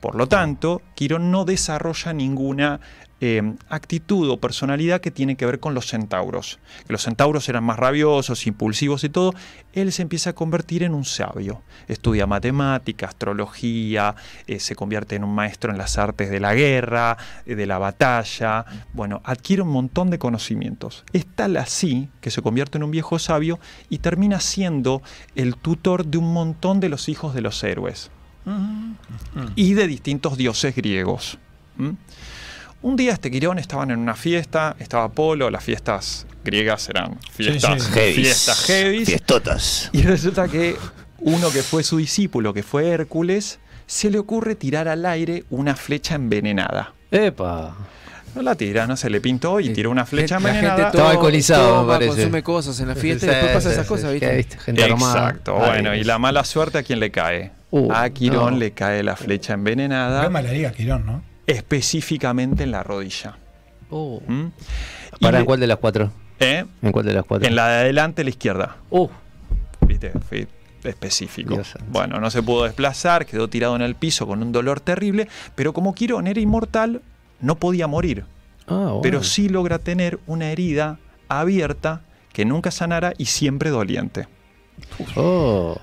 [SPEAKER 14] Por lo tanto, Quirón no desarrolla ninguna eh, actitud o personalidad que tiene que ver con los centauros. Que los centauros eran más rabiosos, impulsivos y todo. Él se empieza a convertir en un sabio. Estudia matemática, astrología, eh, se convierte en un maestro en las artes de la guerra, eh, de la batalla. Bueno, adquiere un montón de conocimientos. Es tal así que se convierte en un viejo sabio y termina siendo el tutor de un montón de los hijos de los héroes. y de distintos dioses griegos. ¿m? Un día este Quirón estaban en una fiesta, estaba Apolo, las fiestas griegas eran fiestas
[SPEAKER 4] sí.
[SPEAKER 14] Fiestas heavies.
[SPEAKER 4] Fiestotas.
[SPEAKER 14] Y resulta que uno que fue su discípulo, que fue Hércules, se le ocurre tirar al aire una flecha envenenada.
[SPEAKER 4] Epa.
[SPEAKER 14] No la tira, no se le pintó y tiró una flecha
[SPEAKER 5] La
[SPEAKER 14] envenenada.
[SPEAKER 5] gente
[SPEAKER 4] Estaba alcoholizado, me
[SPEAKER 5] toma,
[SPEAKER 4] parece.
[SPEAKER 5] consume cosas en la fiesta y
[SPEAKER 4] Sí,
[SPEAKER 5] después pasa
[SPEAKER 4] sí,
[SPEAKER 5] esas
[SPEAKER 4] sí,
[SPEAKER 5] cosas,
[SPEAKER 4] sí,
[SPEAKER 5] ¿viste?
[SPEAKER 4] ¿viste? Gente armada.
[SPEAKER 14] Exacto,
[SPEAKER 4] Ay,
[SPEAKER 14] bueno, y la mala suerte a quién le cae.
[SPEAKER 4] Uh,
[SPEAKER 14] a Quirón
[SPEAKER 4] no.
[SPEAKER 14] le cae la flecha
[SPEAKER 3] Qué
[SPEAKER 14] envenenada,
[SPEAKER 3] mala liga, Quirón, ¿no?
[SPEAKER 14] Específicamente en la rodilla.
[SPEAKER 4] Uh.
[SPEAKER 14] ¿Mm?
[SPEAKER 4] ¿Para en cuál de las cuatro?
[SPEAKER 14] ¿Eh?
[SPEAKER 4] ¿En cuál de las cuatro?
[SPEAKER 14] En la de adelante, a la izquierda.
[SPEAKER 4] Uh.
[SPEAKER 14] ¿Viste? Fue específico.
[SPEAKER 4] Dios.
[SPEAKER 14] Bueno, no se pudo desplazar, quedó tirado en el piso con un dolor terrible, pero como Quirón era inmortal, no podía morir.
[SPEAKER 4] Ah.
[SPEAKER 14] Pero sí logra tener una herida abierta que nunca sanara y siempre doliente.
[SPEAKER 4] Oh.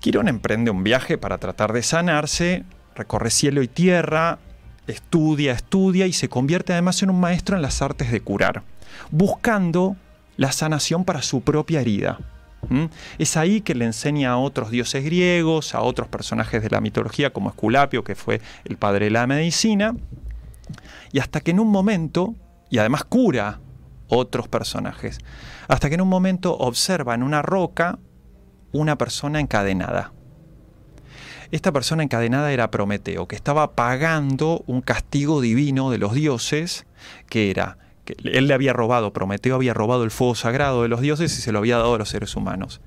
[SPEAKER 14] Quirón emprende un viaje para tratar de sanarse, recorre cielo y tierra, estudia, estudia y se convierte además en un maestro en las artes de curar, buscando la sanación para su propia herida. Es ahí que le enseña a otros dioses griegos, a otros personajes de la mitología como Esculapio, que fue el padre de la medicina, y hasta que en un momento, y además cura otros personajes, hasta que en un momento observa en una roca una persona encadenada. Esta persona encadenada era Prometeo, que estaba pagando un castigo divino de los dioses, que era que él le había robado, Prometeo había robado el fuego sagrado de los dioses y se lo había dado a los seres humanos.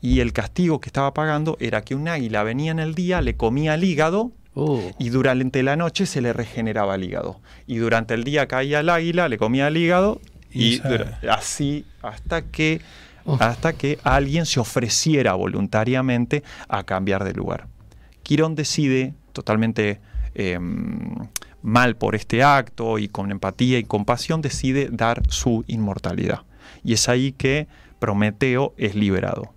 [SPEAKER 14] Y el castigo que estaba pagando era que un águila venía en el día, le comía el hígado
[SPEAKER 4] Uh.
[SPEAKER 14] y durante la noche se le regeneraba el hígado. Y durante el día caía el águila, le comía el hígado y, así hasta que,
[SPEAKER 4] Oh.
[SPEAKER 14] hasta que alguien se ofreciera voluntariamente a cambiar de lugar. Quirón decide, totalmente eh, mal por este acto y con empatía y compasión, decide dar su inmortalidad. Y es ahí que Prometeo es liberado.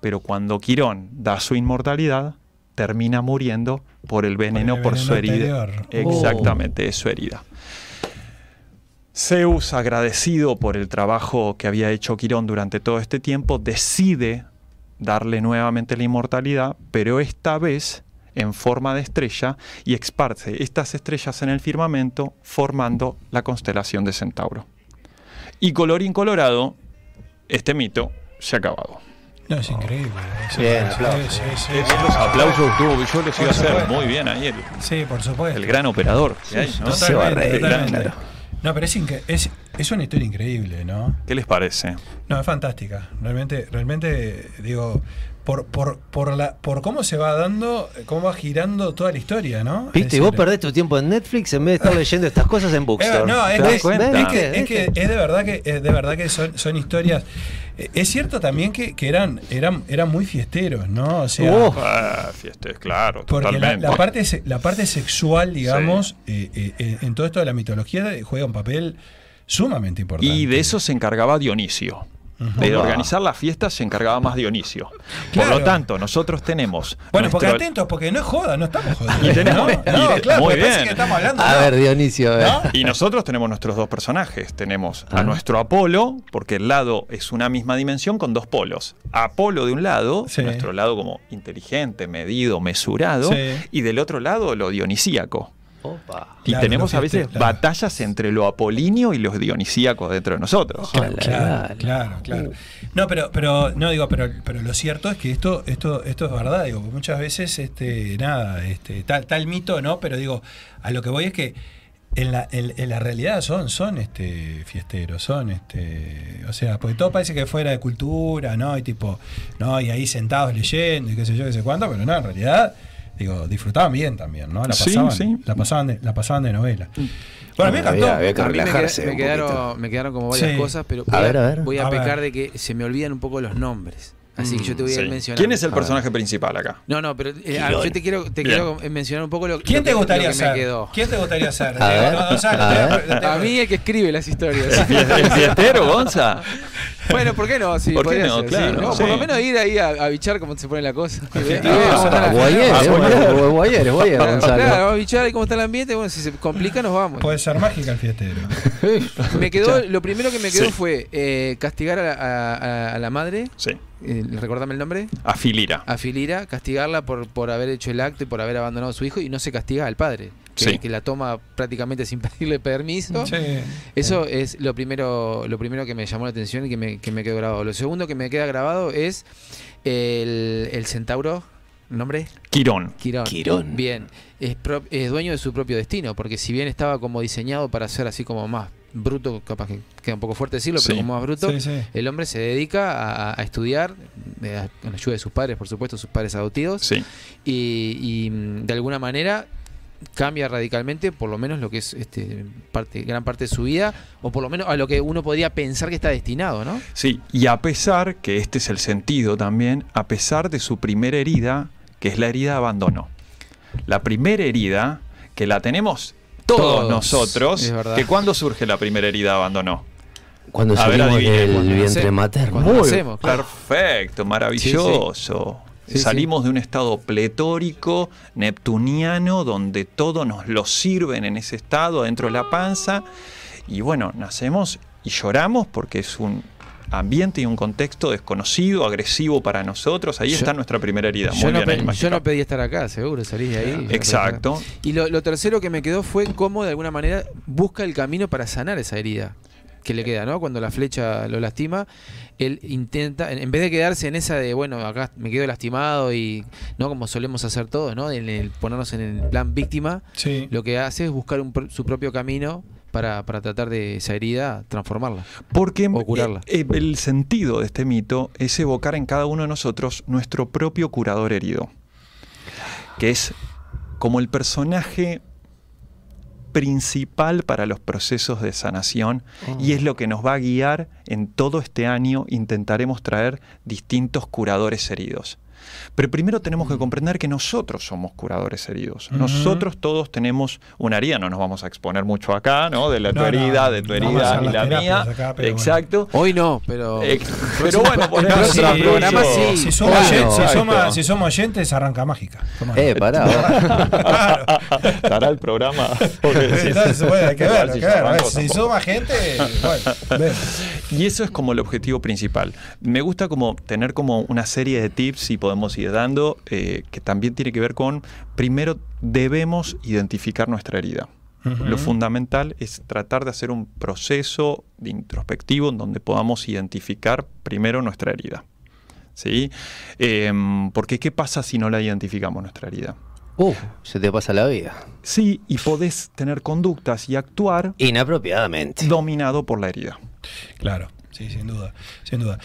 [SPEAKER 14] Pero cuando Quirón da su inmortalidad, termina muriendo por el veneno,
[SPEAKER 3] el
[SPEAKER 14] por, su herida.
[SPEAKER 3] anterior.
[SPEAKER 14] Exactamente, es su herida. Zeus, agradecido por el trabajo que había hecho Quirón durante todo este tiempo, decide darle nuevamente la inmortalidad, pero esta vez en forma de estrella y esparce estas estrellas en el firmamento formando la constelación de Centauro. Y colorín colorado, este mito se ha acabado.
[SPEAKER 3] No, es increíble. Eso-
[SPEAKER 4] Bien,
[SPEAKER 3] sí,
[SPEAKER 4] aplausos.
[SPEAKER 3] sí, sí,
[SPEAKER 14] Eh,
[SPEAKER 3] sí,
[SPEAKER 14] Los
[SPEAKER 3] sí.
[SPEAKER 14] aplausos tuvo yo les iba a hacer
[SPEAKER 3] supuesto.
[SPEAKER 14] muy bien ahí el,
[SPEAKER 3] Sí, por supuesto.
[SPEAKER 14] el gran operador. ¿no?
[SPEAKER 4] Se va a reír,
[SPEAKER 3] totalmente.
[SPEAKER 4] claro.
[SPEAKER 3] No, pero es, incre- es, es una historia increíble, ¿no?
[SPEAKER 14] ¿Qué les parece?
[SPEAKER 3] No, es fantástica. Realmente, realmente, digo, por, por, por, la, por cómo se va dando, cómo va girando toda la historia, ¿no?
[SPEAKER 4] Viste,
[SPEAKER 3] Es
[SPEAKER 4] vos perdés tu tiempo en Netflix en vez de estar leyendo estas cosas en
[SPEAKER 3] Eh,
[SPEAKER 4] Bookstore.
[SPEAKER 3] no, es,
[SPEAKER 4] ¿Te das
[SPEAKER 3] que,
[SPEAKER 4] cuenta?
[SPEAKER 3] es que- es que es de verdad que es de verdad que son, son historias. Es cierto también que, que eran, eran, eran muy fiesteros, ¿no? O sea.
[SPEAKER 14] Ah, fiestas, claro,
[SPEAKER 3] porque la,
[SPEAKER 14] totalmente.
[SPEAKER 3] la parte se- la parte sexual, digamos, eh, eh, eh, en todo esto de la mitología juega un papel sumamente importante.
[SPEAKER 14] Y de eso se encargaba Dionisio. De organizar las fiestas se encargaba más Dionisio.
[SPEAKER 3] Claro.
[SPEAKER 14] Por lo tanto, nosotros tenemos.
[SPEAKER 3] Bueno, porque atentos, porque no es joda, no estamos jodiendo.
[SPEAKER 14] Y tenemos-
[SPEAKER 3] ¿no? No, claro,
[SPEAKER 14] muy bien.
[SPEAKER 3] que estamos hablando.
[SPEAKER 4] A
[SPEAKER 3] ¿no?
[SPEAKER 4] ver, Dionisio, a ver.
[SPEAKER 3] ¿No?
[SPEAKER 14] Y nosotros tenemos nuestros dos personajes. Tenemos
[SPEAKER 4] Ah.
[SPEAKER 14] a nuestro Apolo, porque el lado es una misma dimensión con dos polos. Apolo de un lado,
[SPEAKER 3] Sí.
[SPEAKER 14] nuestro lado como inteligente, medido, mesurado,
[SPEAKER 3] Sí.
[SPEAKER 14] y del otro lado lo dionisíaco.
[SPEAKER 4] Opa.
[SPEAKER 14] Y
[SPEAKER 3] Claro,
[SPEAKER 14] tenemos a veces
[SPEAKER 3] claro.
[SPEAKER 14] batallas entre lo apolíneo y los dionisíacos dentro de nosotros.
[SPEAKER 4] Ojalá.
[SPEAKER 3] Claro, claro, claro. No, pero, pero, no digo, pero, pero lo cierto es que esto, esto, esto es verdad, digo, muchas veces, este, nada, este, tal, tal mito, ¿no? Pero digo, a lo que voy es que en la, en, en la realidad son, son este fiesteros, son este, o sea, porque todo parece que fuera de cultura, ¿no? Y tipo, no, y ahí sentados leyendo y qué sé yo, qué sé cuánto, pero no, en realidad, digo, disfrutaban bien también, ¿no? La
[SPEAKER 14] Sí,
[SPEAKER 3] pasaban,
[SPEAKER 14] sí.
[SPEAKER 3] la pasaban de, la pasaban de novela. Bueno, a mí me encantó.
[SPEAKER 4] Había- había que
[SPEAKER 5] me, quedaron, me quedaron como varias
[SPEAKER 3] Sí.
[SPEAKER 5] cosas, pero
[SPEAKER 4] A
[SPEAKER 5] voy
[SPEAKER 4] ver, a ver.
[SPEAKER 5] voy a,
[SPEAKER 3] A ver.
[SPEAKER 5] pecar de que se me olvidan un poco los nombres. Así que yo te voy a
[SPEAKER 14] Sí.
[SPEAKER 5] ir mencionando.
[SPEAKER 14] ¿Quién es el personaje principal acá?
[SPEAKER 5] No, no, pero eh, ah, yo te quiero, te quiero mencionar un poco lo,
[SPEAKER 3] ¿Quién
[SPEAKER 5] lo
[SPEAKER 3] te
[SPEAKER 5] que-
[SPEAKER 3] gustaría
[SPEAKER 5] lo que me
[SPEAKER 3] ser?
[SPEAKER 5] quedó.
[SPEAKER 3] ¿Quién te gustaría ser?
[SPEAKER 4] A ver,
[SPEAKER 3] Gonzalo,
[SPEAKER 4] a
[SPEAKER 3] te-
[SPEAKER 4] ver.
[SPEAKER 3] te- te-
[SPEAKER 5] A mí el que escribe las historias.
[SPEAKER 14] ¿El fiestero, Gonza?
[SPEAKER 5] Bueno, ¿por qué no? Sí,
[SPEAKER 14] ¿Por qué
[SPEAKER 5] podría
[SPEAKER 14] no?
[SPEAKER 5] ser, sí.
[SPEAKER 14] Claro,
[SPEAKER 5] No,
[SPEAKER 14] sí.
[SPEAKER 5] Por lo menos ir ahí a, a bichar cómo se pone la cosa.
[SPEAKER 4] Guayer. Guayer, Gonzalo.
[SPEAKER 5] Claro, vamos a bichar ahí cómo está el ambiente. Bueno, si se complica, nos vamos.
[SPEAKER 3] Puede ser mágica el fiestero.
[SPEAKER 5] Me quedó, lo primero que me quedó
[SPEAKER 14] Sí.
[SPEAKER 5] fue eh, castigar a, la- a- a- a la madre.
[SPEAKER 14] Sí.
[SPEAKER 5] Eh, recordame el nombre.
[SPEAKER 14] A Filira.
[SPEAKER 5] A Filira, castigarla por, por haber hecho el acto y por haber abandonado a su hijo y no se castiga al padre, que,
[SPEAKER 14] Sí.
[SPEAKER 5] que la toma prácticamente sin pedirle permiso.
[SPEAKER 3] Sí.
[SPEAKER 5] Eso es lo primero, lo primero que me llamó la atención y que me, que me quedó grabado. Lo segundo que me queda grabado es el, el centauro, ¿el nombre?
[SPEAKER 14] Quirón.
[SPEAKER 5] Quirón.
[SPEAKER 4] Quirón.
[SPEAKER 5] Bien, es, pro- es dueño de su propio destino, porque si bien estaba como diseñado para ser así como más bruto, capaz que queda un poco fuerte decirlo, pero como más bruto,
[SPEAKER 3] Sí, sí.
[SPEAKER 5] el hombre se dedica a, a estudiar, eh, a- con la ayuda de sus padres, por supuesto, sus padres adoptivos,
[SPEAKER 14] Sí.
[SPEAKER 5] y, y, mm, de alguna manera cambia radicalmente, por lo menos lo que es este parte, gran parte de su vida, o por lo menos a lo que uno podría pensar que está destinado, ¿no?
[SPEAKER 14] Sí, y a pesar, que este es el sentido también, a pesar de su primera herida, que es la herida de abandono. La primera herida, que la tenemos todos,
[SPEAKER 5] Todos,
[SPEAKER 14] nosotros, que cuando surge la primera herida de abandono.
[SPEAKER 4] Cuando
[SPEAKER 14] A
[SPEAKER 4] salimos del vientre materno.
[SPEAKER 14] Muy
[SPEAKER 5] claro.
[SPEAKER 14] perfecto, maravilloso.
[SPEAKER 5] Sí, sí.
[SPEAKER 14] Salimos de un estado pletórico, neptuniano, donde todo nos lo sirven en ese estado, adentro de la panza. Y bueno, nacemos y lloramos porque es un ambiente y un contexto desconocido, agresivo para nosotros. Ahí
[SPEAKER 5] Yo-
[SPEAKER 14] está nuestra primera herida.
[SPEAKER 5] Yo
[SPEAKER 14] Muy
[SPEAKER 5] no,
[SPEAKER 14] bien,
[SPEAKER 5] pe- yo no pedí estar acá, seguro, salís de ahí. no.
[SPEAKER 14] Exacto.
[SPEAKER 5] Y lo, lo tercero que me quedó fue cómo de alguna manera busca el camino para sanar esa herida que le queda, ¿no? Cuando la flecha lo lastima, él intenta, en vez de quedarse en esa de, bueno, acá me quedo lastimado y, ¿no? Como solemos hacer todos, ¿no? En el ponernos en el plan víctima,
[SPEAKER 3] Sí.
[SPEAKER 5] lo que hace es buscar un su propio camino para, para tratar de esa herida transformarla.
[SPEAKER 14] Porque
[SPEAKER 5] O curarla.
[SPEAKER 14] eh, eh, el sentido de este mito es evocar en cada uno de nosotros nuestro propio curador herido, que es como el personaje principal para los procesos de sanación y es lo que nos va a guiar en todo este año. Intentaremos traer distintos curadores heridos. Pero primero tenemos que comprender que nosotros somos curadores heridos.
[SPEAKER 3] Ujú.
[SPEAKER 14] Nosotros todos tenemos una herida, no nos vamos a exponer mucho acá, ¿no? De la tu
[SPEAKER 3] no,
[SPEAKER 14] herida, de tu herida y la mía.
[SPEAKER 3] acá,
[SPEAKER 14] Exacto.
[SPEAKER 5] Hoy no, pero...
[SPEAKER 14] Eh, pero bueno, por
[SPEAKER 5] el
[SPEAKER 14] ejemplo,
[SPEAKER 5] próximo
[SPEAKER 14] otro
[SPEAKER 5] programa sí.
[SPEAKER 3] Si somos,
[SPEAKER 4] Claro,
[SPEAKER 3] si
[SPEAKER 14] exacto.
[SPEAKER 3] somos- si somos oyentes, arranca mágica. Toma.
[SPEAKER 4] Eh, pará.
[SPEAKER 3] Claro.
[SPEAKER 14] Estará el programa. Porque sí,
[SPEAKER 3] Entonces, bueno, hay que ver, hay
[SPEAKER 14] si
[SPEAKER 3] que ver. A ver,
[SPEAKER 14] arranco
[SPEAKER 3] Si
[SPEAKER 14] tampoco.
[SPEAKER 3] suma gente, bueno, ven.
[SPEAKER 14] Y eso es como el objetivo principal. Me gusta como tener como una serie de tips y podemos ir dando eh, que también tiene que ver con, primero debemos identificar nuestra herida. Lo fundamental es tratar de hacer un proceso de introspectivo en donde podamos identificar primero nuestra herida. ¿Sí? Em, porque ¿qué pasa si no la identificamos nuestra herida?
[SPEAKER 4] Uh, se te pasa la vida.
[SPEAKER 14] Sí, y podés tener conductas y actuar
[SPEAKER 4] Inapropiadamente.
[SPEAKER 14] dominado por la herida.
[SPEAKER 3] Claro, sí, sin duda, sin duda.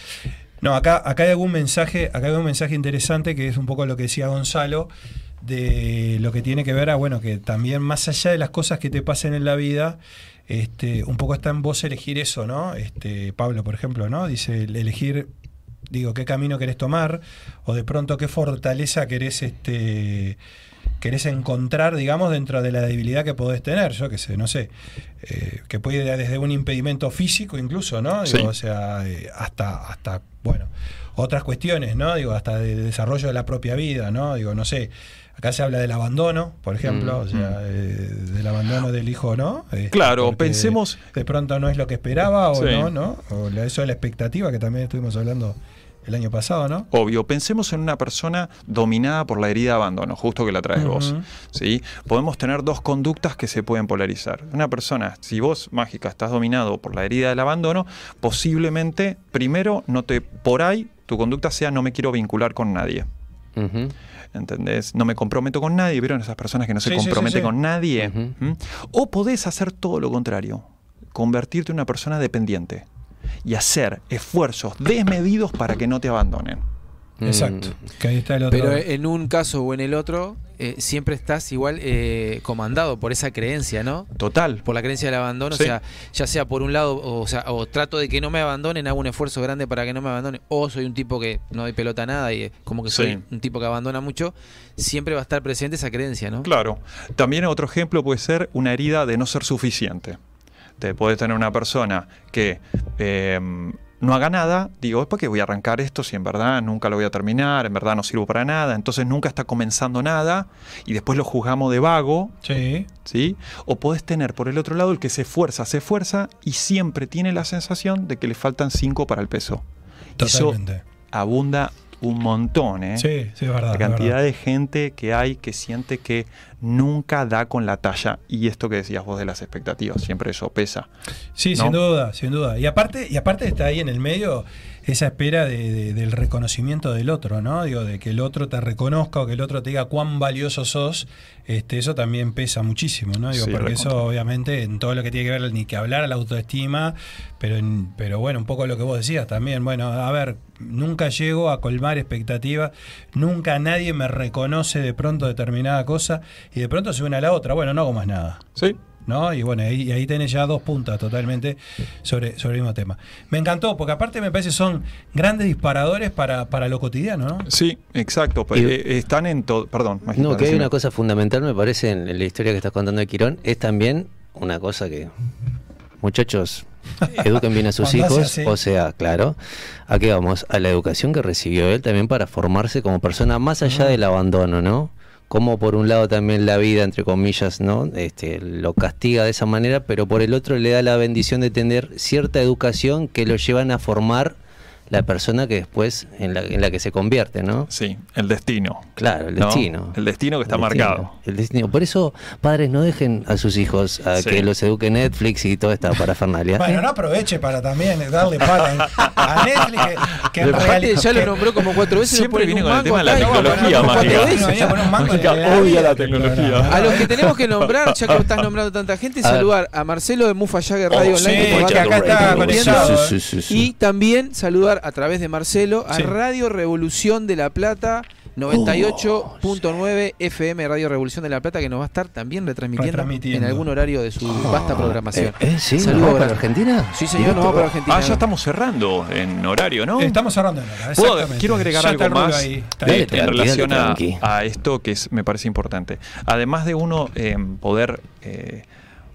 [SPEAKER 3] No, acá, acá hay algún mensaje, acá hay un mensaje interesante que es un poco lo que decía Gonzalo, de lo que tiene que ver a, bueno, que también más allá de las cosas que te pasen en la vida, este, un poco está en vos elegir eso, ¿no? Este, Pablo, por ejemplo, ¿no? Dice el elegir, digo, qué camino querés tomar, o de pronto qué fortaleza querés este querés encontrar, digamos, dentro de la debilidad que podés tener, yo qué sé, no sé, eh, que puede ir desde un impedimento físico incluso, ¿no? Digo,
[SPEAKER 14] Sí.
[SPEAKER 3] O sea, eh, hasta, hasta, bueno, otras cuestiones, ¿no? Digo, hasta de desarrollo de la propia vida, ¿no? Digo, no sé, acá se habla del abandono, por ejemplo,
[SPEAKER 4] Mm,
[SPEAKER 3] o sea, eh, del abandono del hijo, ¿no? Este,
[SPEAKER 14] Claro, pensemos-
[SPEAKER 3] De pronto no es lo que esperaba o
[SPEAKER 14] Sí.
[SPEAKER 3] no, ¿no? O la- eso de la expectativa que también estuvimos hablando el año pasado, ¿no?
[SPEAKER 14] Obvio, pensemos en una persona dominada por la herida de abandono, justo que la traes vos.
[SPEAKER 3] Ujú.
[SPEAKER 14] ¿sí? Podemos tener dos conductas que se pueden polarizar. Una persona, si vos, mágica, estás dominado por la herida del abandono, posiblemente, primero, no te, por ahí, tu conducta sea no me quiero vincular con nadie. ¿Entendés? No me comprometo con nadie. ¿Vieron esas personas que no se
[SPEAKER 3] Sí, sí, sí,
[SPEAKER 14] comprometen
[SPEAKER 3] sí.
[SPEAKER 14] con nadie? ¿Mm? O podés hacer todo lo contrario. Convertirte en una persona dependiente. Y hacer esfuerzos desmedidos para que no te abandonen.
[SPEAKER 3] Exacto.
[SPEAKER 4] Mm.
[SPEAKER 3] Que ahí está el otro.
[SPEAKER 5] Pero en un caso o en el otro, eh, siempre estás igual eh, comandado por esa creencia, ¿no?
[SPEAKER 14] Total.
[SPEAKER 5] Por la creencia del abandono,
[SPEAKER 14] Sí.
[SPEAKER 5] o sea, ya sea por un lado, o, sea, o trato de que no me abandonen, hago un esfuerzo grande para que no me abandonen, o soy un tipo que no doy pelota a nada y eh, como que soy
[SPEAKER 14] Sí.
[SPEAKER 5] un tipo que abandona mucho, siempre va a estar presente esa creencia, ¿no?
[SPEAKER 14] Claro. También otro ejemplo puede ser una herida de no ser suficiente. Te puedes tener una persona que eh, no haga nada, digo, ¿por qué voy a arrancar esto si en verdad nunca lo voy a terminar, en verdad no sirvo para nada? Entonces nunca está comenzando nada y después lo juzgamos de vago.
[SPEAKER 3] Sí.
[SPEAKER 14] ¿Sí? O podés tener por el otro lado el que se esfuerza, se esfuerza y siempre tiene la sensación de que le faltan cinco para el peso.
[SPEAKER 3] Totalmente.
[SPEAKER 14] Eso abunda un montón, ¿eh?
[SPEAKER 3] Sí, sí, es verdad.
[SPEAKER 14] La cantidad
[SPEAKER 3] verdad.
[SPEAKER 14] de gente que hay que siente que nunca da con la talla. Y esto que decías vos de las expectativas, siempre eso pesa.
[SPEAKER 3] Sí,
[SPEAKER 14] ¿no?
[SPEAKER 3] sin duda, sin duda. Y aparte, y aparte está ahí en el medio esa espera de- de- del reconocimiento del otro, ¿no? Digo, de que el otro te reconozca o que el otro te diga cuán valioso sos, este, eso también pesa muchísimo, ¿no? Digo,
[SPEAKER 14] Sí,
[SPEAKER 3] porque eso obviamente en todo lo que tiene que ver, ni que hablar a la autoestima, pero, en- pero bueno, un poco lo que vos decías también, bueno, a ver, nunca llego a colmar expectativas, nunca nadie me reconoce de pronto determinada cosa y de pronto se une a la otra, bueno, no hago más nada.
[SPEAKER 14] Sí.
[SPEAKER 3] ¿No? Y bueno, ahí, y ahí tenés ya dos puntas totalmente sobre, sobre el mismo tema. Me encantó, porque aparte me parece son grandes disparadores para, para lo cotidiano, ¿no?
[SPEAKER 14] Sí, exacto.
[SPEAKER 4] Y-
[SPEAKER 14] Eh, están en todo. Perdón,
[SPEAKER 4] No, que hay una cosa fundamental, me parece, en, en la historia que estás contando de Quirón, es también una cosa que, muchachos, eduquen bien a sus hijos, o sea, claro, ¿a qué vamos? A la educación que recibió él también para formarse como persona, más allá del abandono, ¿no? Como por un lado también la vida, entre comillas, ¿no? Este, lo castiga de esa manera, pero por el otro le da la bendición de tener cierta educación que lo llevan a formar la persona que después en la, en la que se convierte, ¿no?
[SPEAKER 14] Sí, el destino.
[SPEAKER 4] Claro, el
[SPEAKER 14] ¿no?
[SPEAKER 4] destino.
[SPEAKER 14] El destino que está
[SPEAKER 4] El destino,
[SPEAKER 14] marcado.
[SPEAKER 4] El destino. Por eso, padres, no dejen a sus hijos a
[SPEAKER 14] Sí.
[SPEAKER 4] que los eduque Netflix y toda esta parafernalia.
[SPEAKER 3] Bueno, no aproveche para también darle pala a Netflix, que, que en
[SPEAKER 5] Aparte,
[SPEAKER 3] realidad-
[SPEAKER 5] ya lo nombró como cuatro veces.
[SPEAKER 14] Siempre
[SPEAKER 5] no
[SPEAKER 14] viene
[SPEAKER 5] ponen
[SPEAKER 14] con
[SPEAKER 5] un
[SPEAKER 14] el tema de la tecnología, Mágica.
[SPEAKER 3] en la
[SPEAKER 14] tecnología.
[SPEAKER 5] A los que tenemos que nombrar, ya que estás nombrando tanta gente, saludar a Marcelo de Mufa Jagger Radio
[SPEAKER 3] Oh,
[SPEAKER 5] Online,
[SPEAKER 3] sí,
[SPEAKER 5] que
[SPEAKER 3] acá está conectado.
[SPEAKER 5] Y también saludar a través de Marcelo a
[SPEAKER 3] Sí.
[SPEAKER 5] Radio Revolución de La Plata. 98.9 FM Radio Revolución de La Plata que nos va a estar también retransmitiendo,
[SPEAKER 3] Retransmitiendo.
[SPEAKER 5] en algún horario de su vasta programación.
[SPEAKER 4] Eh, eh, ¿Sí?
[SPEAKER 5] Saludo
[SPEAKER 4] ¿Nos vamos para. Argentina?
[SPEAKER 5] Sí, señor, nos vamos para Argentina.
[SPEAKER 14] Ah, ya estamos cerrando en horario, ¿no?
[SPEAKER 3] Estamos cerrando en hora,
[SPEAKER 14] Puedo-
[SPEAKER 3] exactamente.
[SPEAKER 14] quiero agregar
[SPEAKER 3] Ya
[SPEAKER 14] algo más
[SPEAKER 3] ahí.
[SPEAKER 14] Eh, en
[SPEAKER 4] tranqui,
[SPEAKER 14] relación a, esto que es- me parece importante. Además de uno eh, poder eh,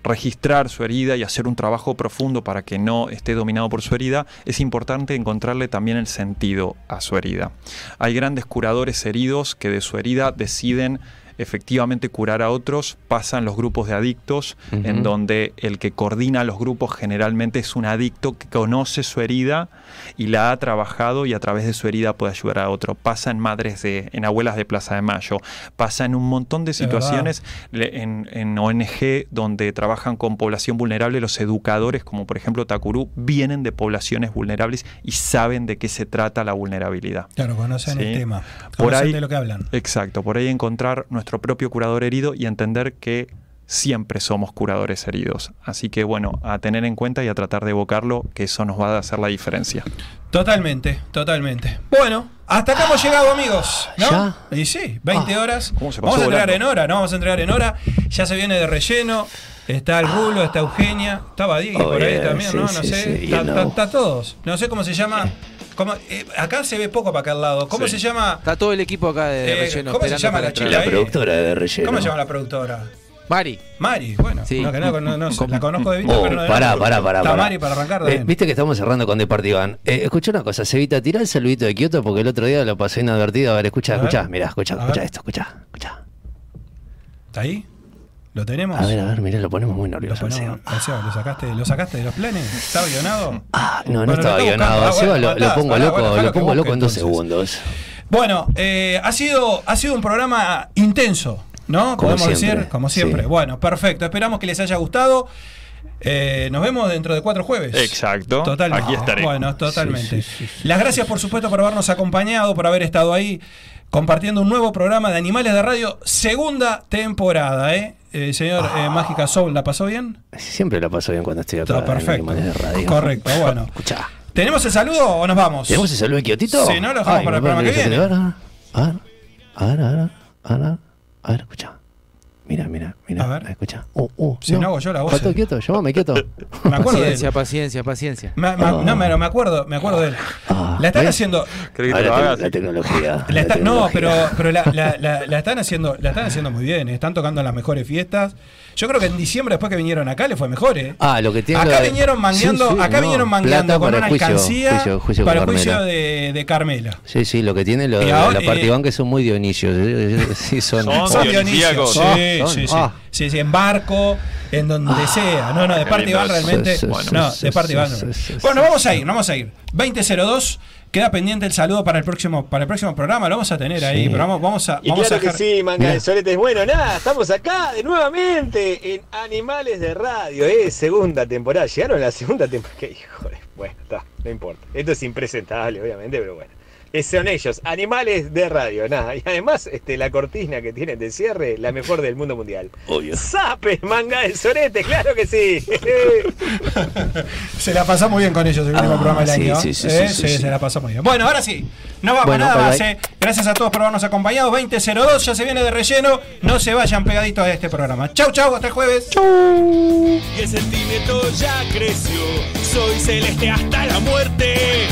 [SPEAKER 14] registrar su herida y hacer un trabajo profundo para que no esté dominado por su herida, es importante encontrarle también el sentido a su herida. Hay grandes curadores heridos que de su herida deciden efectivamente curar a otros, pasan los grupos de adictos, en donde el que coordina los grupos generalmente es un adicto que conoce su herida y la ha trabajado y a través de su herida puede ayudar a otro. Pasa en madres de, en abuelas de Plaza de Mayo, pasa en un montón de situaciones en, en ONG donde trabajan con población vulnerable, los educadores, como por ejemplo Takuru, vienen de poblaciones vulnerables y saben de qué se trata la vulnerabilidad.
[SPEAKER 3] Claro, conocen
[SPEAKER 14] Sí.
[SPEAKER 3] el tema.
[SPEAKER 14] Por
[SPEAKER 3] Conocen
[SPEAKER 14] ahí-
[SPEAKER 3] de lo que hablan.
[SPEAKER 14] Exacto, por ahí encontrar nuestro propio curador herido y entender que siempre somos curadores heridos. Así que bueno, a tener en cuenta y a tratar de evocarlo, que eso nos va a hacer la diferencia.
[SPEAKER 3] Totalmente, totalmente. Bueno, hasta acá hemos llegado, amigos. ¿No?
[SPEAKER 4] ¿Ya?
[SPEAKER 3] Y sí, 20 horas.
[SPEAKER 14] ¿Cómo se pasó
[SPEAKER 3] Vamos a entregar
[SPEAKER 14] volando?
[SPEAKER 3] en hora, ¿no? Vamos a entregar en hora. Ya se viene de relleno. Está el Rulo, está Eugenia. Estaba Diego
[SPEAKER 4] Oh,
[SPEAKER 3] por ahí
[SPEAKER 4] yeah,
[SPEAKER 3] también,
[SPEAKER 4] sí,
[SPEAKER 3] ¿no? No
[SPEAKER 4] sí,
[SPEAKER 3] sé.
[SPEAKER 4] sí,
[SPEAKER 3] está- está todos. No sé cómo se llama. ¿Cómo- eh, acá se ve poco para acá al lado. ¿Cómo
[SPEAKER 14] Sí.
[SPEAKER 3] se llama?
[SPEAKER 5] Está todo el equipo acá de
[SPEAKER 3] Eh,
[SPEAKER 5] relleno
[SPEAKER 3] ¿cómo se llama la chica
[SPEAKER 4] La productora de relleno.
[SPEAKER 3] ¿Cómo se llama la productora?
[SPEAKER 5] Mari.
[SPEAKER 3] Mari, bueno.
[SPEAKER 5] Sí.
[SPEAKER 3] No, que no, no, no, la conozco de vista,
[SPEAKER 4] Oh,
[SPEAKER 3] pero no de
[SPEAKER 4] pará, pará, pará,
[SPEAKER 3] Está
[SPEAKER 4] pará.
[SPEAKER 3] Mari para arrancar
[SPEAKER 4] Eh. Viste que estamos cerrando con Departivan. Eh, escucha una cosa, Cevita, tirá el saludito de Kioto porque el otro día lo pasé inadvertido. A ver, escucha, escucha, mirá, escucha, escucha esto, escucha, escucha.
[SPEAKER 3] ¿Está ahí? ¿Lo tenemos?
[SPEAKER 4] A ver, a ver, mirá, lo ponemos muy
[SPEAKER 3] Lo,
[SPEAKER 4] nervioso. al Seba.
[SPEAKER 3] ¿lo, sacaste, ¿Lo sacaste de los planes? ¿Está guionado?
[SPEAKER 4] Ah, no, no
[SPEAKER 3] Bueno,
[SPEAKER 4] estaba
[SPEAKER 3] está
[SPEAKER 4] guionado.
[SPEAKER 3] Ah, bueno,
[SPEAKER 4] lo, pongo loco,
[SPEAKER 3] bueno,
[SPEAKER 4] lo pongo loco en dos segundos.
[SPEAKER 3] Bueno, eh, ha, sido, ha sido un programa intenso, ¿no?
[SPEAKER 4] Como
[SPEAKER 3] Podemos
[SPEAKER 4] siempre,
[SPEAKER 3] decir, como siempre.
[SPEAKER 4] sí.
[SPEAKER 3] Bueno, perfecto. Esperamos que les haya gustado. Eh, nos vemos dentro de cuatro jueves.
[SPEAKER 14] Exacto.
[SPEAKER 3] Totalmente.
[SPEAKER 14] Aquí estaremos.
[SPEAKER 3] Bueno, totalmente.
[SPEAKER 4] Sí, sí, sí,
[SPEAKER 3] Las gracias, por supuesto, por habernos acompañado, por haber estado ahí compartiendo un nuevo programa de Animales de Radio, segunda temporada, ¿eh? Eh, señor
[SPEAKER 4] Ah.
[SPEAKER 3] eh, Mágica Soul, ¿la pasó bien?
[SPEAKER 4] Siempre la paso bien cuando estoy acá
[SPEAKER 3] Está
[SPEAKER 4] en
[SPEAKER 3] perfecto.
[SPEAKER 4] Animales de Radio.
[SPEAKER 3] Correcto, bueno.
[SPEAKER 4] Escucha.
[SPEAKER 3] ¿Tenemos el saludo o nos vamos?
[SPEAKER 4] ¿Tenemos el saludo de Kiotito?
[SPEAKER 3] Sí, ¿no? Lo dejamos
[SPEAKER 4] Ay,
[SPEAKER 3] para el programa que viene.
[SPEAKER 4] A ver, a ver, a ver, a ver, a ver, a Mira, mira, Mirá,
[SPEAKER 3] A ver.
[SPEAKER 4] escucha. Uh, uh,
[SPEAKER 3] Si no hago yo la voz,
[SPEAKER 4] Quieto,
[SPEAKER 3] eh.
[SPEAKER 4] quieto, llámame quieto.
[SPEAKER 3] Me acuerdo de él.
[SPEAKER 5] Paciencia, paciencia, paciencia.
[SPEAKER 3] Me- me-
[SPEAKER 4] Oh.
[SPEAKER 3] No, pero me acuerdo, me acuerdo de él. la están
[SPEAKER 4] ¿ves?
[SPEAKER 3] haciendo.
[SPEAKER 14] ¿Crees
[SPEAKER 4] Ah,
[SPEAKER 14] que te
[SPEAKER 4] la,
[SPEAKER 14] lo
[SPEAKER 4] te-
[SPEAKER 14] hagas?
[SPEAKER 4] la tecnología.
[SPEAKER 3] la
[SPEAKER 4] la
[SPEAKER 3] está- no, pero, pero la, la- la- la están haciendo, la están haciendo muy bien. Están tocando en las mejores fiestas. Yo creo que en diciembre, después que vinieron acá, le fue mejor, ¿eh?
[SPEAKER 4] Ah, lo que tiene
[SPEAKER 3] Acá
[SPEAKER 4] de-
[SPEAKER 3] vinieron mangueando,
[SPEAKER 4] Sí, sí,
[SPEAKER 3] acá
[SPEAKER 4] no,
[SPEAKER 3] vinieron mangueando con una
[SPEAKER 4] juicio,
[SPEAKER 3] alcancía
[SPEAKER 4] juicio- juicio
[SPEAKER 3] para el juicio de, de Carmela.
[SPEAKER 4] Sí, sí, lo que tiene lo
[SPEAKER 3] ahora,
[SPEAKER 4] la Partibán
[SPEAKER 3] eh,
[SPEAKER 4] que son muy Dionisios. eh, eh, Sí, son.
[SPEAKER 14] Son
[SPEAKER 3] Son
[SPEAKER 14] dionisíacos.
[SPEAKER 3] Dionisio. Sí,
[SPEAKER 4] Son-
[SPEAKER 3] sí, sí.
[SPEAKER 4] ah.
[SPEAKER 3] Sí, sí, en barco, en donde sea. No, no, de parte Iván realmente. Bueno, no, de parte Iván. Bueno, vamos a ir, vamos a ir. 2002. Queda pendiente el saludo para el próximo, para el próximo programa. Lo vamos a tener ahí,
[SPEAKER 4] Sí.
[SPEAKER 3] pero vamos, vamos a.
[SPEAKER 15] Y
[SPEAKER 3] Vamos
[SPEAKER 15] claro
[SPEAKER 3] a
[SPEAKER 15] que sí, manga
[SPEAKER 4] Mirá.
[SPEAKER 15] de soletes. Bueno, nada, estamos acá de nuevamente en Animales de Radio, eh, segunda temporada. Llegaron a la segunda temporada. Que hijo de- Bueno, está, no importa. Esto es impresentable, obviamente, pero bueno. Son ellos, Animales de Radio, nada. Y además, este, la cortina que tienen de cierre, la mejor del mundo mundial.
[SPEAKER 4] Obvio.
[SPEAKER 15] ¡Sape, manga de sorete! ¡Claro que sí!
[SPEAKER 3] Se la pasó muy bien con ellos el último
[SPEAKER 4] Ah,
[SPEAKER 3] programa del
[SPEAKER 4] sí,
[SPEAKER 3] año.
[SPEAKER 4] sí, sí,
[SPEAKER 3] ¿eh?
[SPEAKER 4] sí, sí, sí.
[SPEAKER 3] se la pasó muy bien. Bueno, ahora sí. No vamos
[SPEAKER 4] Bueno,
[SPEAKER 3] nada
[SPEAKER 4] bye,
[SPEAKER 3] más. eh. Gracias a todos por habernos acompañado. 2002 ya se viene de relleno. No se vayan pegaditos a este programa. Chau, chau. Hasta el jueves.
[SPEAKER 13] Y el sentimiento ya creció. Soy celeste hasta la muerte.